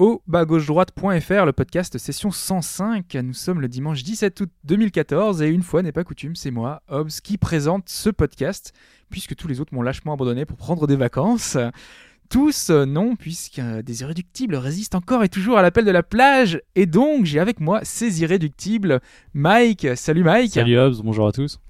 Au bas gauche droite.fr, le podcast session 105. Nous sommes le dimanche 17 août 2014 et une fois n'est pas coutume, c'est moi, Hobbs, qui présente ce podcast puisque tous les autres m'ont lâchement abandonné pour prendre des vacances. Tous euh, non, puisque des irréductibles résistent encore et toujours à l'appel de la plage. Et donc, j'ai avec moi ces irréductibles. Mike, salut Mike. Salut Hobbs, bonjour à tous.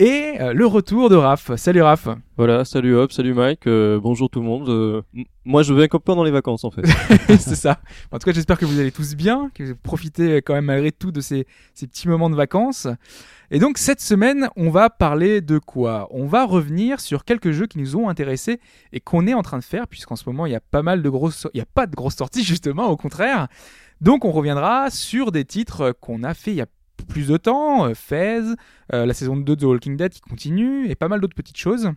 Et euh, le retour de Raph. Salut Raph. Voilà, salut Hobbs, salut Mike, euh, bonjour tout le monde. Euh, moi je vais comme pendant les vacances en fait. c'est ça. En tout cas, j'espère que vous allez tous bien, que vous profitez quand même malgré tout de ces, ces petits moments de vacances. Et donc, cette semaine, on va parler de quoi? On va revenir sur quelques jeux qui nous ont intéressés et qu'on est en train de faire, puisqu'en ce moment, il y a pas mal de grosses... Il n'y a pas de grosses sorties, justement, au contraire. Donc, on reviendra sur des titres qu'on a fait il y a plus de temps, euh, Fez, euh, la saison 2 de The Walking Dead qui continue, et pas mal d'autres petites choses.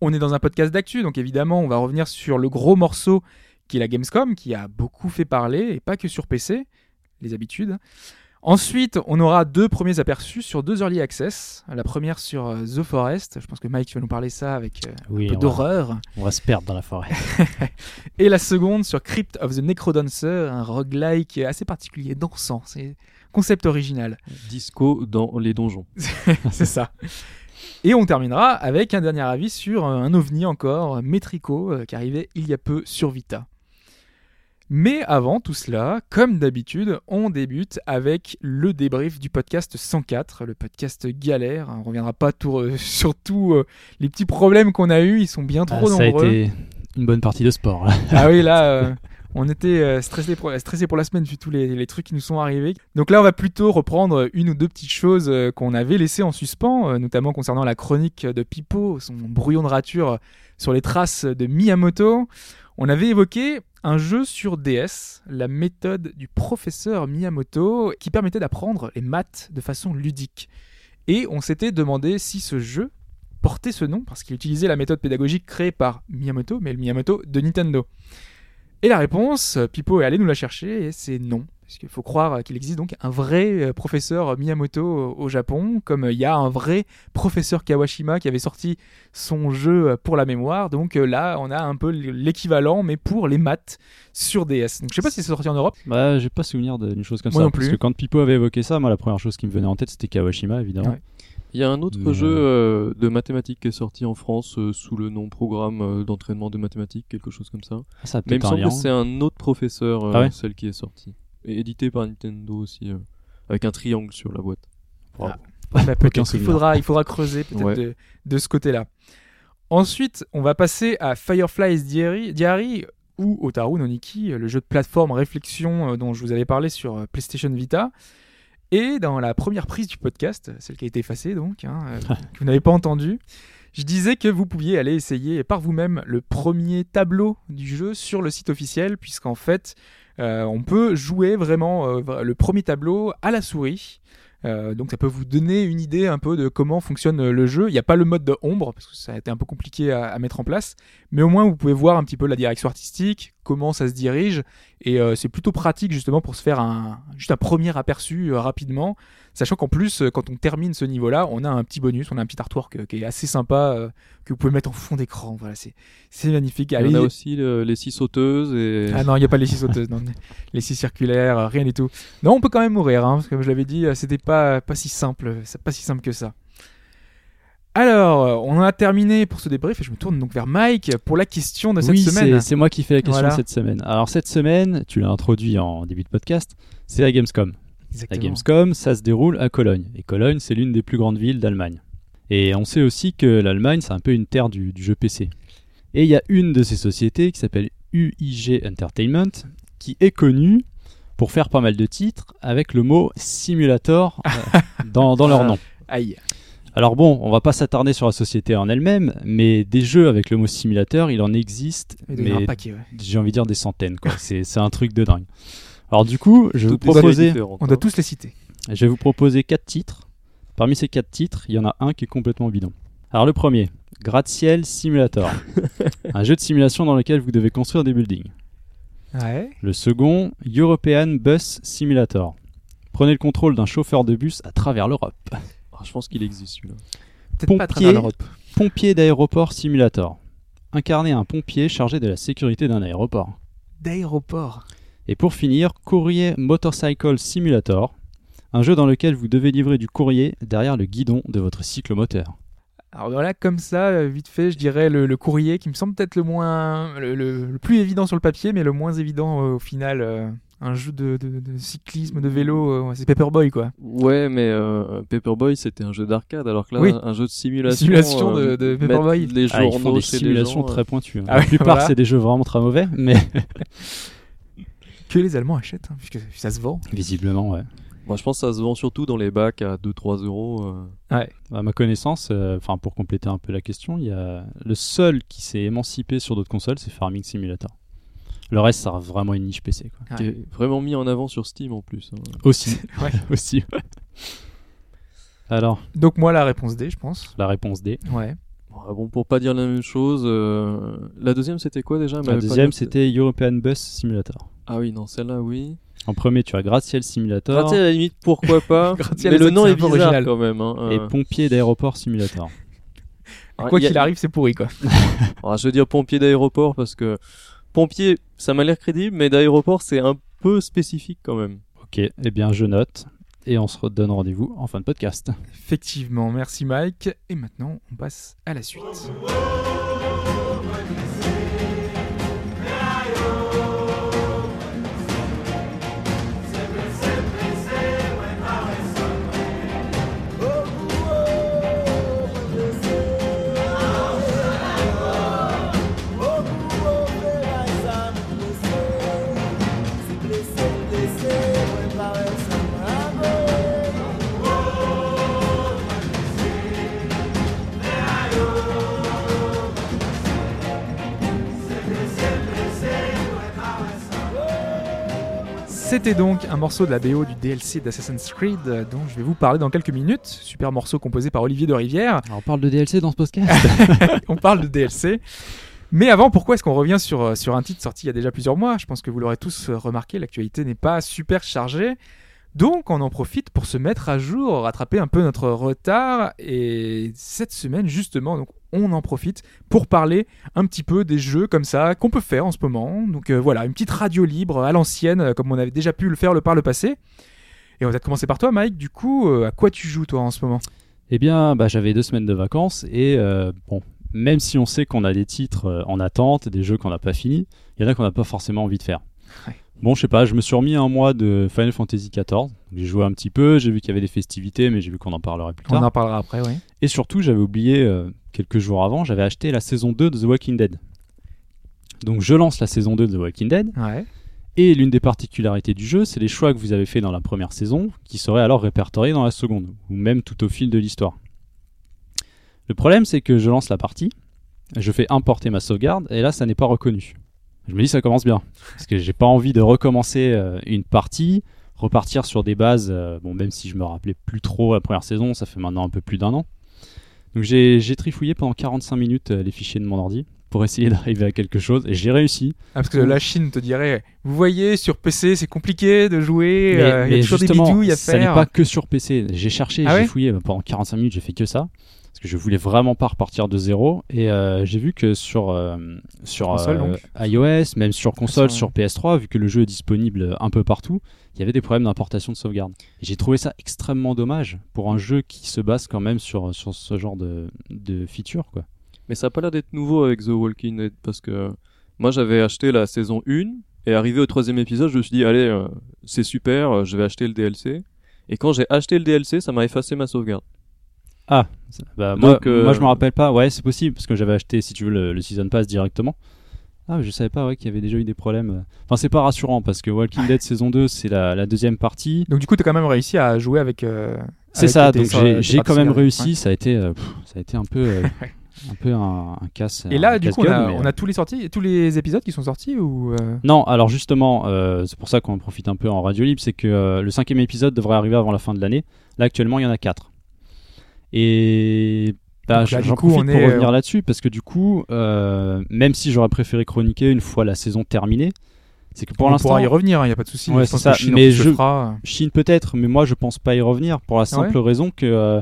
On est dans un podcast d'actu, donc évidemment, on va revenir sur le gros morceau qui est la Gamescom, qui a beaucoup fait parler, et pas que sur PC, les habitudes. Ensuite, on aura deux premiers aperçus sur deux Early Access. La première sur euh, The Forest, je pense que Mike tu vas nous parler ça avec Oui, un peu d'horreur. on va se perdre dans la forêt. Et la seconde sur Crypt of the Necrodancer, un roguelike assez particulier, dansant, c'est concept original. Disco dans les donjons. c'est ça. Et on terminera avec un dernier avis sur euh, un ovni encore, Metrico, euh, qui arrivait il y a peu sur Vita. Mais avant tout cela, comme d'habitude, on débute avec le débrief du podcast 104, le podcast galère. On reviendra pas tout, euh, sur tous euh, les petits problèmes qu'on a eus, ils sont bien trop Ah, ça a nombreux. été une bonne partie de sport. là. Ah oui, là, euh, on était euh, stressé pour, la semaine vu tous les, les trucs qui nous sont arrivés. Donc là, on va plutôt reprendre une ou deux petites choses euh, qu'on avait laissées en suspens, euh, notamment concernant la chronique de Pipo, son brouillon de rature sur les traces de Miyamoto. On avait évoqué un jeu sur DS, la méthode du professeur Miyamoto, qui permettait d'apprendre les maths de façon ludique. Et on s'était demandé si ce jeu portait ce nom, parce qu'il utilisait la méthode pédagogique créée par Miyamoto, mais le Miyamoto de Nintendo. Et la réponse, euh, Pipo est allé nous la chercher, et c'est non. Parce qu'il faut croire qu'il existe donc un vrai euh, professeur Miyamoto au- Japon, comme euh, il y a un vrai professeur Kawashima qui avait sorti son jeu euh, pour la mémoire. Donc euh, là, on a un peu l'équivalent, mais pour les maths sur DS. Donc je sais pas si c'est sorti en Europe. Bah, j'ai pas souvenir d'une chose comme Moi ça. non Parce plus. que quand Pipo avait évoqué ça, moi la première chose qui me venait en tête c'était Kawashima évidemment. Ouais. Il y a un autre jeu euh, de mathématiques qui est sorti en France euh, sous le nom programme euh, d'entraînement de mathématiques, quelque chose comme ça. Ah, ça Mais il me semble lien. que c'est un autre professeur, euh, Ah ouais celle qui est sortie. Et édité par Nintendo aussi, euh, avec un triangle sur la boîte. Ah, bah, il, faudra, il faudra creuser peut-être Ouais. de, de ce côté-là. Ensuite, on va passer à Fireflies Diary, Diary ou Otaru no Niki, le jeu de plateforme réflexion euh, dont je vous avais parlé sur euh, PlayStation Vita. Et dans la première prise du podcast, celle qui a été effacée donc, hein, euh, que vous n'avez pas entendue, je disais que vous pouviez aller essayer par vous-même le premier tableau du jeu sur le site officiel, puisqu'en fait, euh, on peut jouer vraiment euh, le premier tableau à la souris. Euh, donc ça peut vous donner une idée un peu de comment fonctionne le jeu. Il n'y a pas le mode de ombre parce que ça a été un peu compliqué à, à mettre en place, mais au moins vous pouvez voir un petit peu la direction artistique, comment ça se dirige, et euh, c'est plutôt pratique justement pour se faire un juste un premier aperçu euh, rapidement, sachant qu'en plus euh, quand on termine ce niveau-là, on a un petit bonus, on a un petit artwork qui est assez sympa que vous pouvez mettre en fond d'écran. Voilà, c'est c'est magnifique. Il y Allez, en a aussi le- les six sauteuses et ah non, il n'y a pas les six sauteuses, non. les six circulaires, rien du tout. Non, on peut quand même mourir, hein, parce que comme je l'avais dit, c'était pas, pas si simple, c'est pas si simple que ça. Alors, euh, on a terminé pour ce débrief et je me tourne donc vers Mike pour la question de cette oui, semaine. c'est- c'est moi qui fais la question Voilà. cette semaine. Alors cette semaine, tu l'as introduit en début de podcast, c'est la Gamescom. La Exactement. Gamescom, ça se déroule à Cologne. Et Cologne, c'est l'une des plus grandes villes d'Allemagne. Et on sait aussi que l'Allemagne, c'est un peu une terre du, du jeu PC. Et il y a une de ces sociétés qui s'appelle UIG Entertainment, qui est connue pour faire pas mal de titres avec le mot simulator euh, dans, dans leur nom. Aïe. Alors bon, on va pas s'attarder sur la société en elle-même, mais des jeux avec le mot simulateur, il en existe, mais un paquet, ouais. j'ai envie de dire des centaines. quoi. C'est c'est un truc de dingue. Alors du coup, je vais vous proposer On doit hein. tous les citer. je vais vous proposer quatre titres Parmi ces quatre titres, il y en a un qui est complètement bidon. Alors le premier, Gratte-ciel Simulator. un jeu de simulation dans lequel vous devez construire des buildings. Ouais. Le second, European Bus Simulator. Prenez le contrôle d'un chauffeur de bus à travers l'Europe. Je pense qu'il existe celui-là. Peut-être pas à Pompier. d'aéroport Simulator. Incarnez un pompier chargé de la sécurité d'un aéroport. D'aéroport. Et pour finir, Courrier Motorcycle Simulator. Un jeu dans lequel vous devez livrer du courrier derrière le guidon de votre cyclomoteur. Alors voilà, comme ça, euh, vite fait, je dirais le, le courrier qui me semble peut-être le moins, le, le- le plus évident sur le papier, mais le moins évident euh, au final. euh, un jeu de, de- de cyclisme, de vélo, euh, ouais, c'est Paperboy quoi. Ouais, mais euh, Paperboy c'était un jeu d'arcade, alors que là, Oui. un jeu de simulation. Simulation de- euh, de Paperboy. Les Ah, ils journaux font des simulations gens, euh, très pointues. hein. Ah la oui, plupart, voilà. c'est des jeux vraiment très mauvais, mais Que les Allemands achètent, hein, puisque ça se vend. visiblement, ouais. Moi, je pense que ça se vend surtout dans les bacs à 2-3 euros. euh. À ma connaissance, euh, enfin pour compléter un peu la question, il y a le seul qui s'est émancipé sur d'autres consoles, c'est Farming Simulator. Le reste, ça reste vraiment une niche PC. Quoi. Ouais. qui est vraiment mis en avant sur Steam en plus. hein. Aussi, Ouais. aussi. ouais. Alors, Donc moi la réponse D, je pense. la réponse D. Ouais. Ah bon, pour pas dire la même chose, euh, la deuxième c'était quoi déjà? Elle La m'avait pas deuxième, dit- c'était European Bus Simulator. Ah oui, non, celle-là, oui. En premier, tu as Gratte-ciel Simulator Gratte-ciel, à la limite, pourquoi pas? Gratte-ciel, Mais le c'est- nom c'est est un peu bizarre original. quand même. Hein. et euh. Pompier d'aéroport Simulator. Ah, Quoi il y a- qu'il arrive, c'est pourri quoi. Ah, je veux dire pompier d'aéroport parce que pompier, ça m'a l'air crédible, mais d'aéroport, c'est un peu spécifique quand même. Ok, eh bien je note. Et on se redonne rendez-vous en fin de podcast. Effectivement, merci Mike. Et maintenant, on passe à la suite. C'était donc un morceau de la BO du DLC d'Assassin's Creed euh, dont je vais vous parler dans quelques minutes. Super morceau composé par Olivier de Rivière. Alors, on parle de DLC dans ce podcast on parle de DLC. Mais avant, pourquoi est-ce qu'on revient sur, euh, sur un titre sorti il y a déjà plusieurs mois? Je pense que vous l'aurez tous euh, remarqué, l'actualité n'est pas super chargée. Donc on en profite pour se mettre à jour, rattraper un peu notre retard. Et cette semaine, justement, donc, on en profite pour parler un petit peu des jeux comme ça qu'on peut faire en ce moment. Donc euh, voilà, une petite radio libre à l'ancienne, euh, comme on avait déjà pu le faire le par le passé. Et on va peut-être commencer par toi, Mike. Du coup, euh, à quoi tu joues toi en ce moment? Eh bien, bah, j'avais deux semaines de vacances et euh, bon, même si on sait qu'on a des titres en attente, des jeux qu'on n'a pas finis, il y en a qu'on n'a pas forcément envie de faire. Ouais. Bon, je sais pas, je me suis remis un mois de Final Fantasy XIV. J'ai joué un petit peu, j'ai vu qu'il y avait des festivités, mais j'ai vu qu'on en parlerait plus On tard. en parlera après, oui. Et surtout, j'avais oublié euh, quelques jours avant, j'avais acheté la saison 2 de The Walking Dead. Donc je lance la saison 2 de The Walking Dead, Ouais. et l'une des particularités du jeu, c'est les choix que vous avez fait dans la première saison, qui seraient alors répertoriés dans la seconde, ou même tout au fil de l'histoire. Le problème, c'est que je lance la partie, je fais importer ma sauvegarde, et là, ça n'est pas reconnu. Je me dis, ça commence bien, parce que j'ai pas envie de recommencer euh, une partie, repartir sur des bases, euh, bon, même si je me rappelais plus trop la première saison, ça fait maintenant un peu plus d'un an. Donc j'ai trifouillé pendant 45 minutes euh, les fichiers de mon ordi pour essayer d'arriver à quelque chose, et j'ai réussi. Ah, parce que la Chine te dirait, vous voyez, sur PC, c'est compliqué de jouer, Mais, il y a toujours des bidouilles à ça faire. n'est pas que sur PC. J'ai cherché, Ah j'ai ouais? fouillé pendant 45 minutes, j'ai fait que ça. Que je voulais vraiment pas repartir de zéro. Et euh, j'ai vu que sur, euh, sur Console, euh, iOS, même sur console, sur- sur PS3, vu que le jeu est disponible un peu partout, il y avait des problèmes d'importation de sauvegarde. Et j'ai trouvé ça extrêmement dommage pour un jeu qui se base quand même sur, sur ce genre de, de feature. Quoi. Mais ça a pas l'air d'être nouveau avec The Walking Dead parce que moi j'avais acheté la saison 1 et arrivé au troisième épisode, je me suis dit allez, euh, c'est super, euh, je vais acheter le DLC. Et quand j'ai acheté le DLC, ça m'a effacé ma sauvegarde. Ah, bah, moi, euh, moi je me rappelle pas. Ouais, c'est possible parce que j'avais acheté, si tu veux, le, le Season Pass directement. Ah, mais je savais pas ouais, qu'il y avait déjà eu des problèmes. Enfin, c'est pas rassurant parce que Walking Dead saison 2, c'est la, la deuxième partie. Donc du coup, tu as quand même réussi à jouer avec... euh, C'est avec ça, tes- donc sur- j'ai tes j'ai quand parties même réussi. Ça a été, euh, pff, ça a été un peu, euh, un peu un, un casse. Et là, du coup, on a, casse-gueule, mais, on a tous les sorties, tous les épisodes qui sont sortis ou euh, Non, alors justement, euh, c'est pour ça qu'on en profite un peu en radio libre, c'est que euh, le cinquième épisode devrait arriver avant la fin de l'année. Là, actuellement, il y en a quatre. Et bah, j'en profite on pour est, revenir euh, là-dessus parce que du coup, euh, même si j'aurais préféré chroniquer une fois la saison terminée, c'est que pour on l'instant, pourra y revenir, il n'y a pas de souci. Ouais, ça, Chine, mais je- fera. Chine peut-être, mais moi je pense pas y revenir pour la simple raison que euh,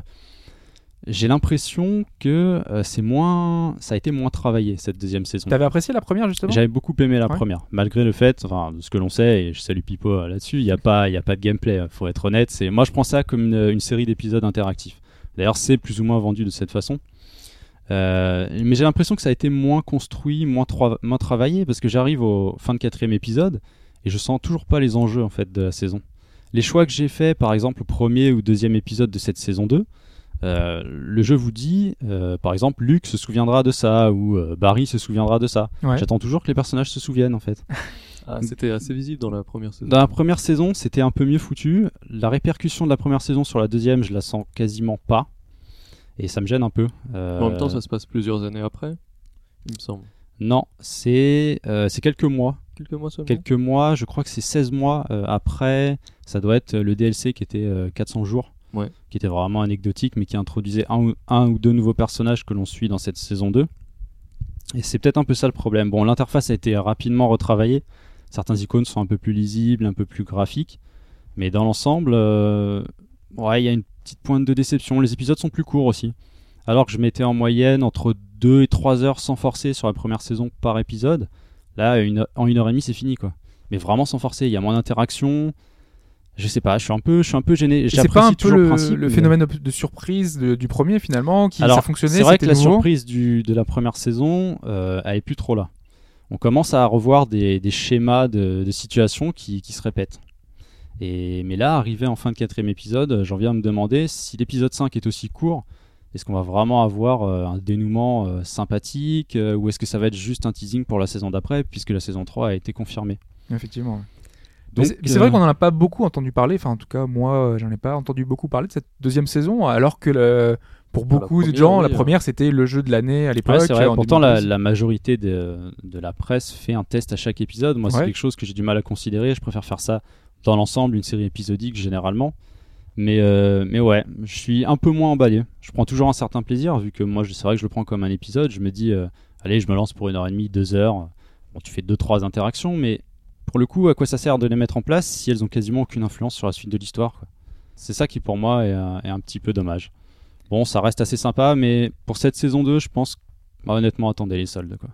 j'ai l'impression que euh, c'est moins, ça a été moins travaillé cette deuxième saison. T'avais apprécié la première justement? J'avais beaucoup aimé la Ouais. première, malgré le fait, enfin, de ce que l'on sait, et je salue Pipo là-dessus, il n'y a, pas- y a pas de gameplay, euh, faut être honnête. C'est, moi je prends ça comme une, une série d'épisodes interactifs. D'ailleurs, c'est plus ou moins vendu de cette façon. Euh, mais j'ai l'impression que ça a été moins construit, moins, tra- moins travaillé, parce que j'arrive au fin de quatrième épisode et je sens toujours pas les enjeux en fait de la saison. Les choix que j'ai faits, par exemple, au premier ou deuxième épisode de cette saison 2, euh, le jeu vous dit, euh, par exemple, Luke se souviendra de ça ou Barry se souviendra de ça. Ouais. J'attends toujours que les personnages se souviennent en fait. Ah, c'était assez visible dans la première saison. Dans la première saison, c'était un peu mieux foutu. La répercussion de la première saison sur la deuxième, je la sens quasiment pas. Et ça me gêne un peu. Euh, En même temps, ça se passe plusieurs années après, il me semble. Non, c'est euh, quelques mois. Quelques mois seulement. Quelques mois, je crois que c'est 16 mois euh, après. Ça doit être le DLC qui était euh, 400 jours. Ouais. Qui était vraiment anecdotique, mais qui introduisait un ou, un ou deux nouveaux personnages que l'on suit dans cette saison 2. Et c'est peut-être un peu ça le problème. Bon, l'interface a été rapidement retravaillée. Certains icônes sont un peu plus lisibles, un peu plus graphiques. Mais dans l'ensemble, euh, ouais, il y a une petite pointe de déception. Les épisodes sont plus courts aussi. Alors que je mettais en moyenne entre 2 et 3 heures sans forcer sur la première saison par épisode. Là, une- en une heure et demie, c'est fini, quoi. Mais vraiment sans forcer. Il y a moins d'interaction. Je sais pas, je suis un peu, je suis un peu gêné. C'est pas un peu le, principe, le mais- phénomène de, surprise de- du premier finalement qui Alors, ça fonctionnait C'est vrai que la surprise du, de la première saison, euh, elle est plus trop là. On commence à revoir des, des schémas de, de situations qui, qui se répètent. Et, mais là, arrivé en fin de quatrième épisode, j'en viens à me demander si l'épisode 5 est aussi court, est-ce qu'on va vraiment avoir euh, un dénouement euh, sympathique euh, ou est-ce que ça va être juste un teasing pour la saison d'après puisque la saison 3 a été confirmée? Effectivement. c'est- vrai qu'on en a pas beaucoup entendu parler. Enfin, en tout cas, moi, j'en ai pas entendu beaucoup parler de cette deuxième saison, alors que le- pour beaucoup de gens, oui, la première c'était le jeu de l'année à l'époque. Ouais, Pourtant, la, 2012. la majorité de, de la presse fait un test à chaque épisode. Moi, c'est Ouais. quelque chose que j'ai du mal à considérer. Je préfère faire ça dans l'ensemble, une série épisodique généralement. Mais, euh, mais ouais, je suis un peu moins emballé. Je prends toujours un certain plaisir, vu que moi, c'est vrai que je le prends comme un épisode. Je me dis, euh, allez, je me lance pour une heure et demie, deux heures. Bon, tu fais deux, trois interactions, mais pour le coup, à quoi ça sert de les mettre en place si elles ont quasiment aucune influence sur la suite de l'histoire. C'est ça qui, pour moi, est, est un petit peu dommage. Bon, ça reste assez sympa, mais pour cette saison 2, je pense bah, honnêtement, attendez les soldes. Quoi.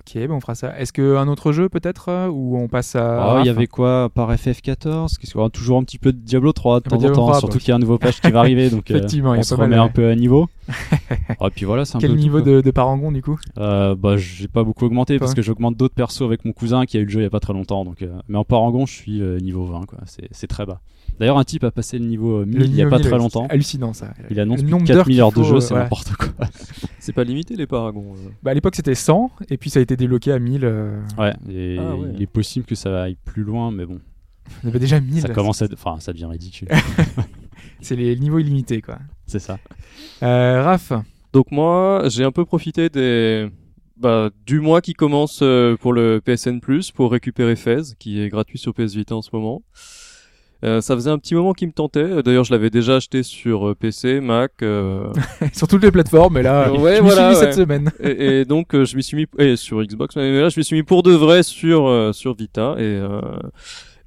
Ok, ben on fera ça. Est-ce qu'un autre jeu peut-être euh, ou on passe à. Ah, Il Raph y avait quoi par FF14 Qu'est-ce qu'il y aura Toujours un petit peu de Diablo 3 de temps en temps, 3, surtout qu'il y a un nouveau patch qui va arriver. Donc euh, y on a se pas mal, remet un peu à niveau. Et puis voilà, c'est un Quel peu niveau de, de parangon du coup? Euh, bah, j'ai pas beaucoup augmenté parce que j'augmente d'autres persos avec mon cousin qui a eu le jeu il y a pas très longtemps. Donc, euh, mais en parangon, je suis euh, niveau 20, quoi. C'est, très bas. D'ailleurs, un type a passé le niveau euh, 1000 Le il y a pas 1000, très longtemps. c'est Hallucinant ça. Il annonce Le plus de d'heures 4000 qu'il heures de jeu, c'est n'importe quoi. C'est pas limité les paragons. euh. Bah, à l'époque c'était 100 et puis ça a été débloqué à 1000. euh, Ouais, et Ah ouais. il est possible que ça aille plus loin, mais bon, On avait déjà 1000. ça commence à, enfin, ça devient ridicule. C'est les niveaux illimités quoi. c'est ça. Euh, Raph, Donc moi, j'ai un peu profité des bah, du mois qui commence euh, pour le PSN Plus pour récupérer Fez, qui est gratuit sur PS Vita en ce moment. Euh, ça faisait un petit moment qui me tentait. D'ailleurs, je l'avais déjà acheté sur euh, PC, Mac. euh, sur toutes les plateformes, mais là, Ouais, je m'y voilà, suis mis cette semaine. et, et donc euh, je m'y suis mis et sur Xbox mais là je m'y suis mis pour de vrai sur euh, sur Vita et euh,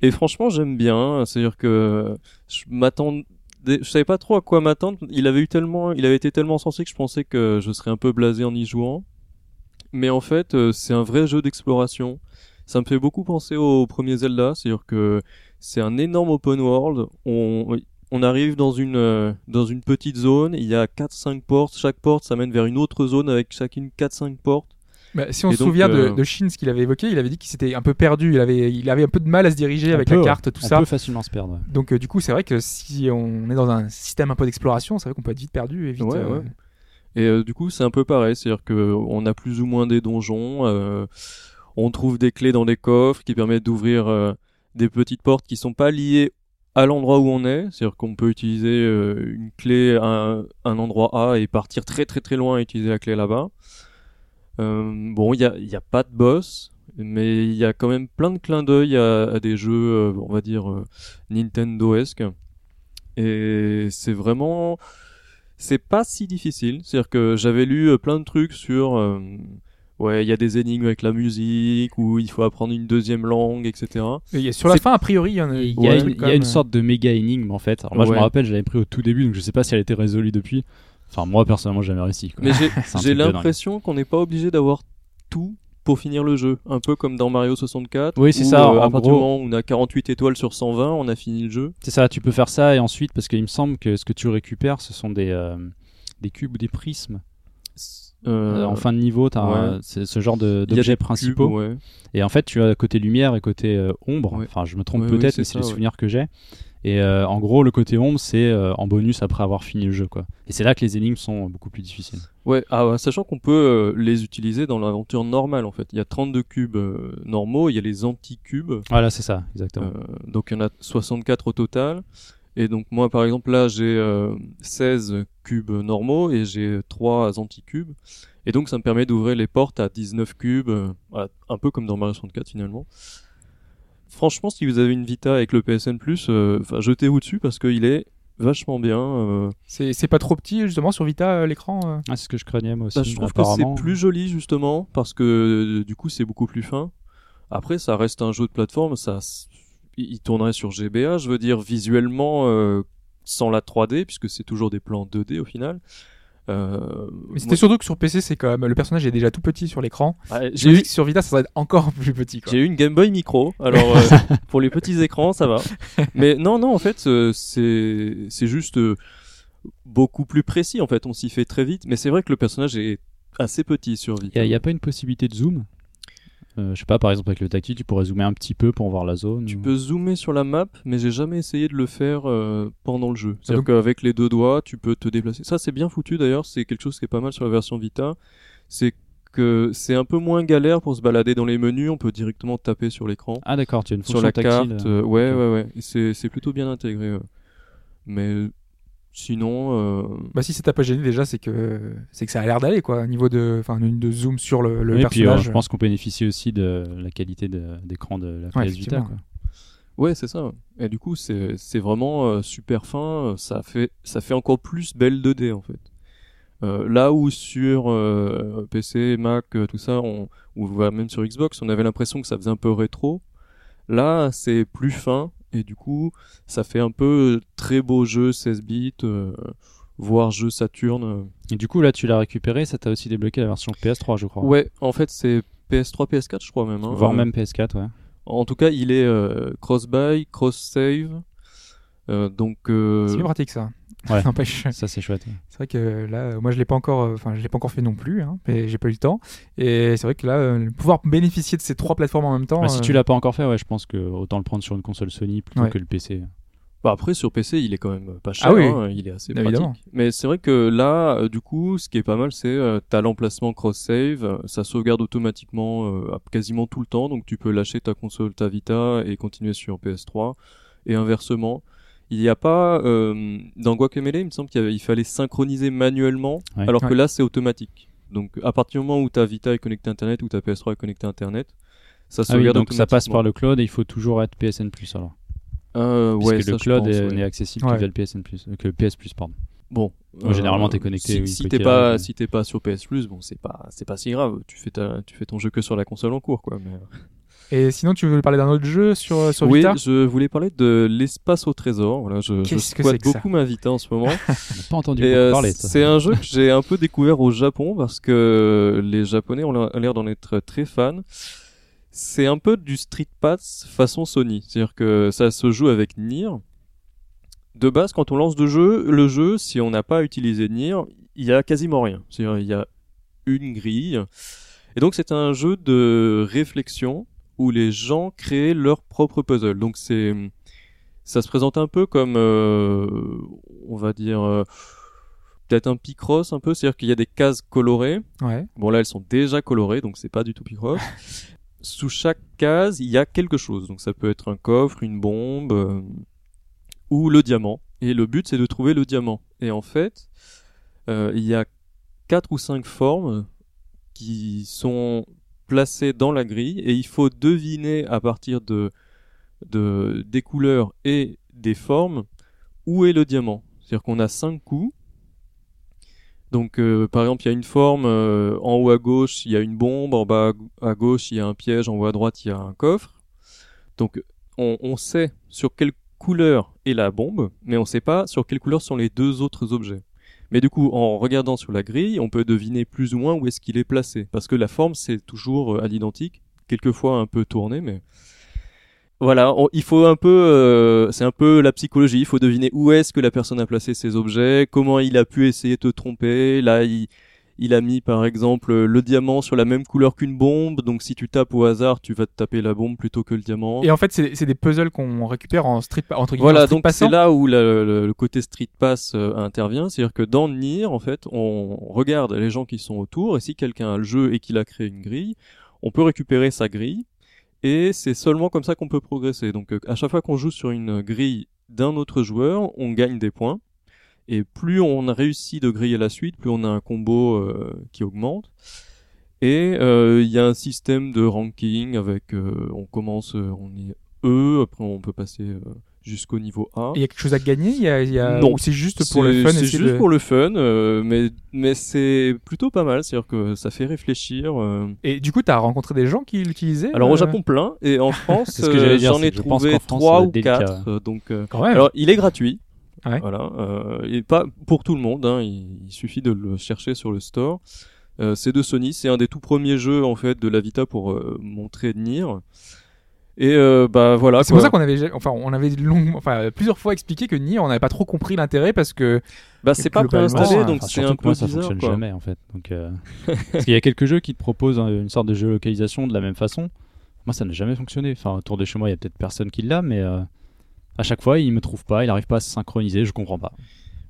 et franchement j'aime bien c'est à dire que je je savais pas trop à quoi m'attendre. Il avait eu tellement il avait été tellement sensé que je pensais que je serais un peu blasé en y jouant. Mais en fait euh, c'est un vrai jeu d'exploration. Ça me fait beaucoup penser au premier Zelda c'est à dire que c'est un énorme open world. On arrive dans une euh, dans une petite zone, il y a 4 5 portes, chaque porte ça mène vers une autre zone avec chacune 4 5 portes. Bah, si on Et se donc, souvient de, euh, de Shin, ce qu'il avait évoqué, il avait dit qu'il s'était un peu perdu. Il avait, il avait un peu de mal à se diriger On avec peut, la carte, tout On ça. peut facilement se perdre. Donc euh, du coup, c'est vrai que si on est dans un système un peu d'exploration, c'est vrai qu'on peut être vite perdu et vite. Ouais, euh, ouais. Et du coup, c'est un peu pareil, c'est-à-dire que on a plus ou moins des donjons, on trouve des clés dans des coffres qui permettent d'ouvrir des petites portes qui sont pas liées à l'endroit où on est, c'est-à-dire qu'on peut utiliser euh, une clé à un, un endroit A et partir très très très loin et utiliser la clé là-bas. Euh, bon, il y a, y a pas de boss, mais il y a quand même plein de clins d'œil à, à des jeux, euh, on va dire, euh, Nintendo-esque. Et c'est vraiment c'est pas si difficile. C'est-à-dire que j'avais lu euh, plein de trucs sur, euh, ouais, il y a des énigmes avec la musique, ou il faut apprendre une deuxième langue, etc. Et il y a- sur la C'est- fin, a priori, il y en a, Il y une, truc il quand y a une même, sorte de méga énigme en fait. Alors moi je me rappelle, je l'avais pris au tout début, donc je sais pas si elle a été résolue depuis. Enfin moi personnellement j'ai jamais réussi. quoi. Mais j'ai l'impression qu'on n'est pas obligé d'avoir tout pour finir le jeu. Un peu comme dans Mario 64. Oui, c'est ça, euh, en à partir du moment où on a 48 étoiles sur 120, on a fini le jeu. C'est ça, tu peux faire ça et ensuite parce qu'il me semble que ce que tu récupères ce sont des euh, des cubes ou des prismes. Euh, Euh, en fin de niveau, tu as ouais. ce genre d'objets principaux. cubes, ouais. Et en fait, tu as côté lumière et côté ombre. Ouais. Enfin, je me trompe peut-être, mais c'est les souvenirs que j'ai. Et euh, en gros, le côté ombre, c'est euh, en bonus après avoir fini le jeu, quoi. Et c'est là que les énigmes sont beaucoup plus difficiles. Ouais, ah, ouais, sachant qu'on peut euh, les utiliser dans l'aventure normale en fait. Il y a 32 cubes euh, normaux, il y a les anti-cubes. Voilà, c'est ça, exactement. Euh, donc il y en a 64 au total. Et donc moi par exemple là j'ai euh, 16 cubes normaux et j'ai 3 anti-cubes. Et donc ça me permet d'ouvrir les portes à 19 cubes, euh, voilà, un peu comme dans Mario 64 finalement. Franchement si vous avez une Vita avec le PSN Plus, euh, enfin jetez-vous dessus parce qu'il est vachement bien. euh. C'est pas trop petit, justement, sur Vita, euh, l'écran euh Ah, c'est ce que je craignais moi aussi. Bah, je trouve que c'est plus joli justement parce que euh, du coup c'est beaucoup plus fin. Après ça reste un jeu de plateforme, ça il tournerait sur GBA, je veux dire visuellement euh, sans la 3D puisque c'est toujours des plans 2D au final. Euh, Mais c'était moi- surtout que sur PC, c'est quand même. Le personnage est déjà tout petit sur l'écran. Ah, J'ai eu, que sur Vita, ça serait encore plus petit. Quoi. j'ai eu une Game Boy Micro, alors euh, pour les petits écrans ça va. Mais non non en fait euh, c'est c'est juste euh, beaucoup plus précis en fait, on s'y fait très vite. Mais c'est vrai que le personnage est assez petit sur Vita. Il n'y a, pas une possibilité de zoom? Euh, Je sais pas, par exemple avec le tactile, tu pourrais zoomer un petit peu pour voir la zone. Tu ou- peux zoomer sur la map, mais j'ai jamais essayé de le faire euh, pendant le jeu. C'est-à-dire donc- qu'avec les deux doigts, tu peux te déplacer. Ça, c'est bien foutu d'ailleurs. C'est quelque chose qui est pas mal sur la version Vita. C'est que c'est un peu moins galère pour se balader dans les menus. On peut directement taper sur l'écran, Ah d'accord, tu as une sur fonction la tactile. carte. euh, ouais, ouais, ouais. C'est c'est plutôt bien intégré. euh. Mais sinon, euh, Bah si ça t'a pas gêné déjà, c'est que c'est que ça a l'air d'aller quoi, au niveau de, enfin, de zoom sur le, le Oui, puis euh, personnage. je pense qu'on bénéficie aussi de la qualité d'écran de, la PS Vita. Quoi. Ouais, c'est ça. ouais. Et du coup, c'est c'est vraiment euh, super fin. Ça fait ça fait encore plus belle 2D en fait. Euh, là où sur euh, PC, Mac, tout ça, on, ou voire même sur Xbox, on avait l'impression que ça faisait un peu rétro. Là, c'est plus fin et du coup, ça fait un peu euh, très beau jeu 16 bits, euh, voire jeu Saturn. Et du coup, là, tu l'as récupéré, ça t'a aussi débloqué la version PS3, je crois. Ouais, en fait, c'est PS3, PS4, je crois même. hein. Voire même PS4, ouais. En tout cas, il est euh, cross-buy, cross-save. Euh, donc, euh, C'est bien pratique ça. Ouais. N'empêche. Ça, c'est chouette. ouais. C'est vrai que là, euh, moi je l'ai pas encore, enfin je l'ai pas encore fait non plus, hein, mais j'ai pas eu le temps. Et c'est vrai que là, euh, pouvoir bénéficier de ces trois plateformes en même temps. Bah, si euh, tu l'as pas encore fait, ouais, je pense que autant le prendre sur une console Sony plutôt Ouais. que le PC. Bah après sur PC il est quand même pas cher, Ah oui. hein, il est assez Évidemment. pratique. Mais c'est vrai que là euh, du coup ce qui est pas mal c'est euh, t'as l'emplacement cross save, ça sauvegarde automatiquement euh, quasiment tout le temps donc tu peux lâcher ta console ta Vita et continuer sur PS3 et inversement. Il n'y a pas euh, dans Guacamelee il me semble qu'il fallait synchroniser manuellement Ouais. alors que Ouais. là c'est automatique. Donc à partir du moment où ta Vita est connectée à internet ou ta PS3 est connectée à internet ça Ah oui, donc ça passe par le cloud et il faut toujours être PSN Plus alors. Euh, Puisque ça, le je cloud pense, est- ouais. n'est accessible Ouais. que via le PSN Plus, euh, que le PS Plus, pardon. Bon, Bon, généralement, t'es connecté, Si, oui, si t'es pas, arrive. si t'es pas sur PS Plus, bon, c'est pas, c'est pas si grave. Tu fais ta, tu fais ton jeu que sur la console en cours, quoi. Mais... Et sinon, tu veux parler d'un autre jeu sur, sur oui, Vita je voulais parler de l'espace au trésor. Voilà, je, je Qu'est-ce que squatte beaucoup ma Vita en ce moment. On pas entendu euh, parler de ça. c'est un jeu que j'ai un peu découvert au Japon parce que les Japonais ont l'air- l'air d'en être très fans. C'est un peu du Street Pass façon Sony, c'est-à-dire que ça se joue avec Nier. De base, quand on lance le jeu, le jeu, si on n'a pas utilisé Nier, il y a quasiment rien. C'est-à-dire il y a une grille. Et donc c'est un jeu de réflexion où les gens créent leur propre puzzle. Donc c'est ça se présente un peu comme euh, on va dire euh, peut-être un Picross un peu, c'est-à-dire qu'il y a des cases colorées. Ouais. Bon là elles sont déjà colorées donc c'est pas du tout Picross. Sous chaque case, il y a quelque chose. Donc ça peut être un coffre, une bombe euh, ou le diamant. Et le but c'est de trouver le diamant. Et en fait, euh, il y a quatre ou cinq formes qui sont placées dans la grille et il faut deviner à partir de, de des couleurs et des formes où est le diamant. C'est-à-dire qu'on a cinq coups Donc, euh, par exemple, il y a une forme, euh, en haut à gauche, il y a une bombe, en bas à gauche, il y a un piège, en haut à droite, il y a un coffre. Donc, on, on sait sur quelle couleur est la bombe, mais on ne sait pas sur quelle couleur sont les deux autres objets. Mais du coup, en regardant sur la grille, on peut deviner plus ou moins où est-ce qu'il est placé, parce que la forme, c'est toujours euh, à l'identique, quelquefois un peu tourné, mais voilà, il faut un peu, euh, c'est un peu la psychologie. Il faut deviner où est-ce que la personne a placé ses objets, comment il a pu essayer de te tromper. Là, il, il a mis par exemple le diamant sur la même couleur qu'une bombe. Donc, si tu tapes au hasard, tu vas te taper la bombe plutôt que le diamant. Et en fait, c'est des puzzles qu'on récupère en street, entre guillemets, Voilà, donc c'est là où la- le, le côté street pass euh, intervient, c'est-à-dire que dans Nier, en fait, on regarde les gens qui sont autour, et si quelqu'un a le jeu et qu'il a créé une grille, on peut récupérer sa grille, et c'est seulement comme ça qu'on peut progresser. Donc euh, à chaque fois qu'on joue sur une grille d'un autre joueur, on gagne des points, et plus on a réussi de griller la suite, plus on a un combo euh, qui augmente. Et euh, il y a un système de ranking avec, euh, on commence, euh, on est E, après on peut passer euh, jusqu'au niveau A. Il y a quelque chose à gagner il y a, il y a- Non. Ou c'est juste pour le fun C'est juste de- pour le fun, euh, mais mais c'est plutôt pas mal. C'est-à-dire que ça fait réfléchir. euh. Et du coup, t'as rencontré des gens qui l'utilisaient Alors au Japon plein et en France j'en ai trouvé qu'en France, trois ça va ou être délicat, quatre. euh, Donc euh, Quand même. alors il est gratuit. Ouais. Voilà. Euh, et pas pour tout le monde. Hein, il, il suffit de le chercher sur le store. Euh, c'est de Sony. C'est un des tout premiers jeux en fait de la Vita pour euh, montrer Nier. Et euh, bah voilà. C'est pour ça qu'on avait, enfin, on avait longuement, enfin, plusieurs fois expliqué que Nier, on n'avait pas trop compris l'intérêt parce que Bah c'est pas préinstallé, donc Enfin, c'est un peu moi, ça bizarre. fonctionne quoi. jamais en fait. Donc, euh, parce qu'il y a quelques jeux qui te proposent une sorte de géolocalisation de la même façon. Moi, ça n'a jamais fonctionné. Enfin, autour de chez moi, il y a peut-être personne qui l'a, mais euh, à chaque fois, il me trouve pas, il n'arrive pas à se synchroniser, je comprends pas.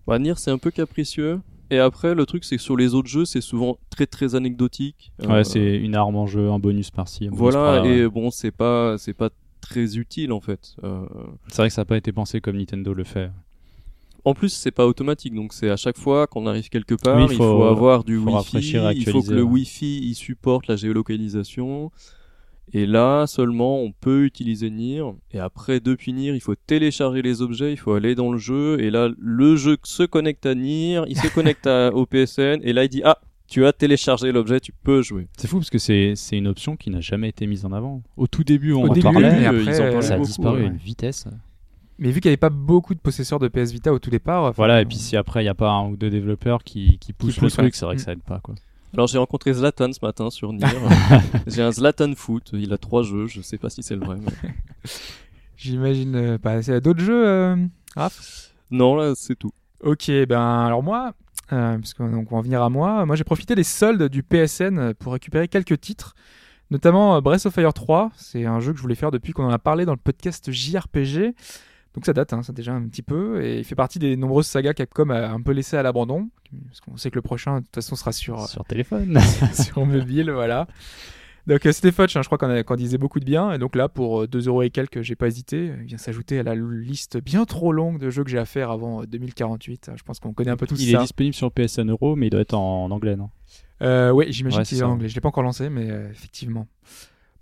Bah, Nier, c'est un peu capricieux. Et après, le truc, c'est que sur les autres jeux, c'est souvent très très anecdotique. Euh, Ouais, c'est une arme en jeu, un bonus par-ci. bonus Voilà, et bon, c'est pas, c'est pas très utile en fait. Euh, C'est vrai que ça n'a pas été pensé comme Nintendo le fait. En plus, c'est pas automatique, donc c'est à chaque fois qu'on arrive quelque part, Oui, il il faut, avoir du faut Wi-Fi, il faut que le. Wi-Fi il supporte la géolocalisation. Et là, seulement, on peut utiliser Nier. Et après, depuis Nier, il faut télécharger les objets, il faut aller dans le jeu. Et là, le jeu se connecte à Nier, il se connecte à, au PSN. Et là, il dit, ah, tu as téléchargé l'objet, tu peux jouer. C'est fou parce que c'est c'est une option qui n'a jamais été mise en avant. Au tout début, on Au en début, parlait, mais euh, après, ils en euh, parlaient ça a beaucoup, disparu ouais. à une vitesse. Mais vu qu'il n'y avait pas beaucoup de possesseurs de PS Vita au tout départ. enfin, Voilà, et puis si après il n'y a pas un ou deux développeurs qui, qui poussent le poussent, truc, ouais. c'est vrai que Mm. ça aide pas quoi. Alors j'ai rencontré Zlatan ce matin sur Nier. J'ai un Zlatan Foot, il a trois jeux, je sais pas si c'est le vrai. mais- J'imagine euh, pas. C'est d'autres jeux, euh, Raph? Non, là c'est tout. Ok, ben alors moi, euh, parce qu'on donc on va en venir à moi, moi j'ai profité des soldes du PSN pour récupérer quelques titres, notamment euh, Breath of Fire 3. C'est un jeu que je voulais faire depuis qu'on en a parlé dans le podcast JRPG. Donc ça date, hein, ça déjà un petit peu, et il fait partie des nombreuses sagas Capcom a un peu laissé à l'abandon, parce qu'on sait que le prochain de toute façon sera sur, Sur téléphone. sur mobile, voilà. Donc euh, c'était Fudge, hein, je crois qu'on disait beaucoup de bien, et donc là pour euh, 2 euros et quelques, j'ai pas hésité, il vient s'ajouter à la liste bien trop longue de jeux que j'ai à faire avant euh, 2048. Je pense qu'on connaît un peu tous il ça. est disponible sur PSN Euro, mais il doit être en, en anglais, non? Euh, ouais, j'imagine Ouais, qu'il est en anglais. Je l'ai pas encore lancé, mais euh, effectivement.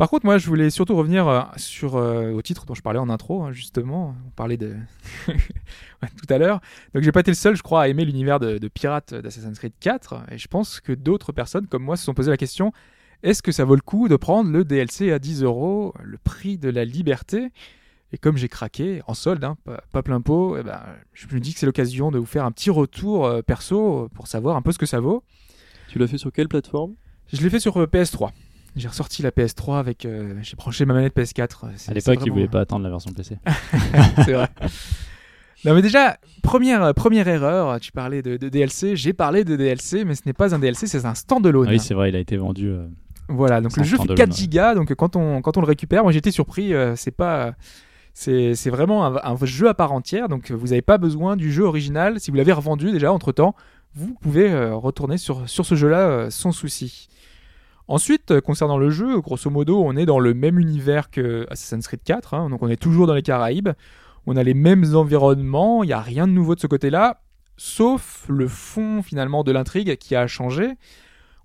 Par contre, moi, je voulais surtout revenir euh, sur euh, au titre dont je parlais en intro, hein, justement. On parlait de tout à l'heure. Donc, j'ai pas été le seul, je crois, à aimer l'univers de, de pirates d'Assassin's Creed 4. Et je pense que d'autres personnes comme moi se sont posé la question est-ce que ça vaut le coup de prendre le DLC à 10 euros, le prix de la liberté? Et comme j'ai craqué en solde, hein, pas, pas plein pot, eh ben, je me dis que c'est l'occasion de vous faire un petit retour euh, perso pour savoir un peu ce que ça vaut. Tu l'as fait sur quelle plateforme? Je l'ai fait sur euh, PS3. J'ai ressorti la PS3 avec. euh, j'ai branché ma manette PS4. C'est- À l'époque, vraiment- voulait pas attendre la version PC. c'est vrai. Non mais déjà, première, euh, première erreur, tu parlais de, de DLC, j'ai parlé de DLC, mais ce n'est pas un DLC, c'est un standalone. Ah oui, c'est vrai, il a été vendu. euh, Voilà, donc le jeu fait standalone, 4 ouais. gigas, donc quand on, quand on le récupère, moi j'étais surpris, euh, c'est pas... C'est c'est vraiment un, un jeu à part entière, donc vous n'avez pas besoin du jeu original. Si vous l'avez revendu déjà entre-temps, vous pouvez euh, retourner sur, sur ce jeu-là euh, sans souci. Ensuite, euh, concernant le jeu, grosso modo, on est dans le même univers que Assassin's Creed 4, hein, donc on est toujours dans les Caraïbes, on a les mêmes environnements, il n'y a rien de nouveau de ce côté-là, sauf le fond finalement de l'intrigue qui a changé.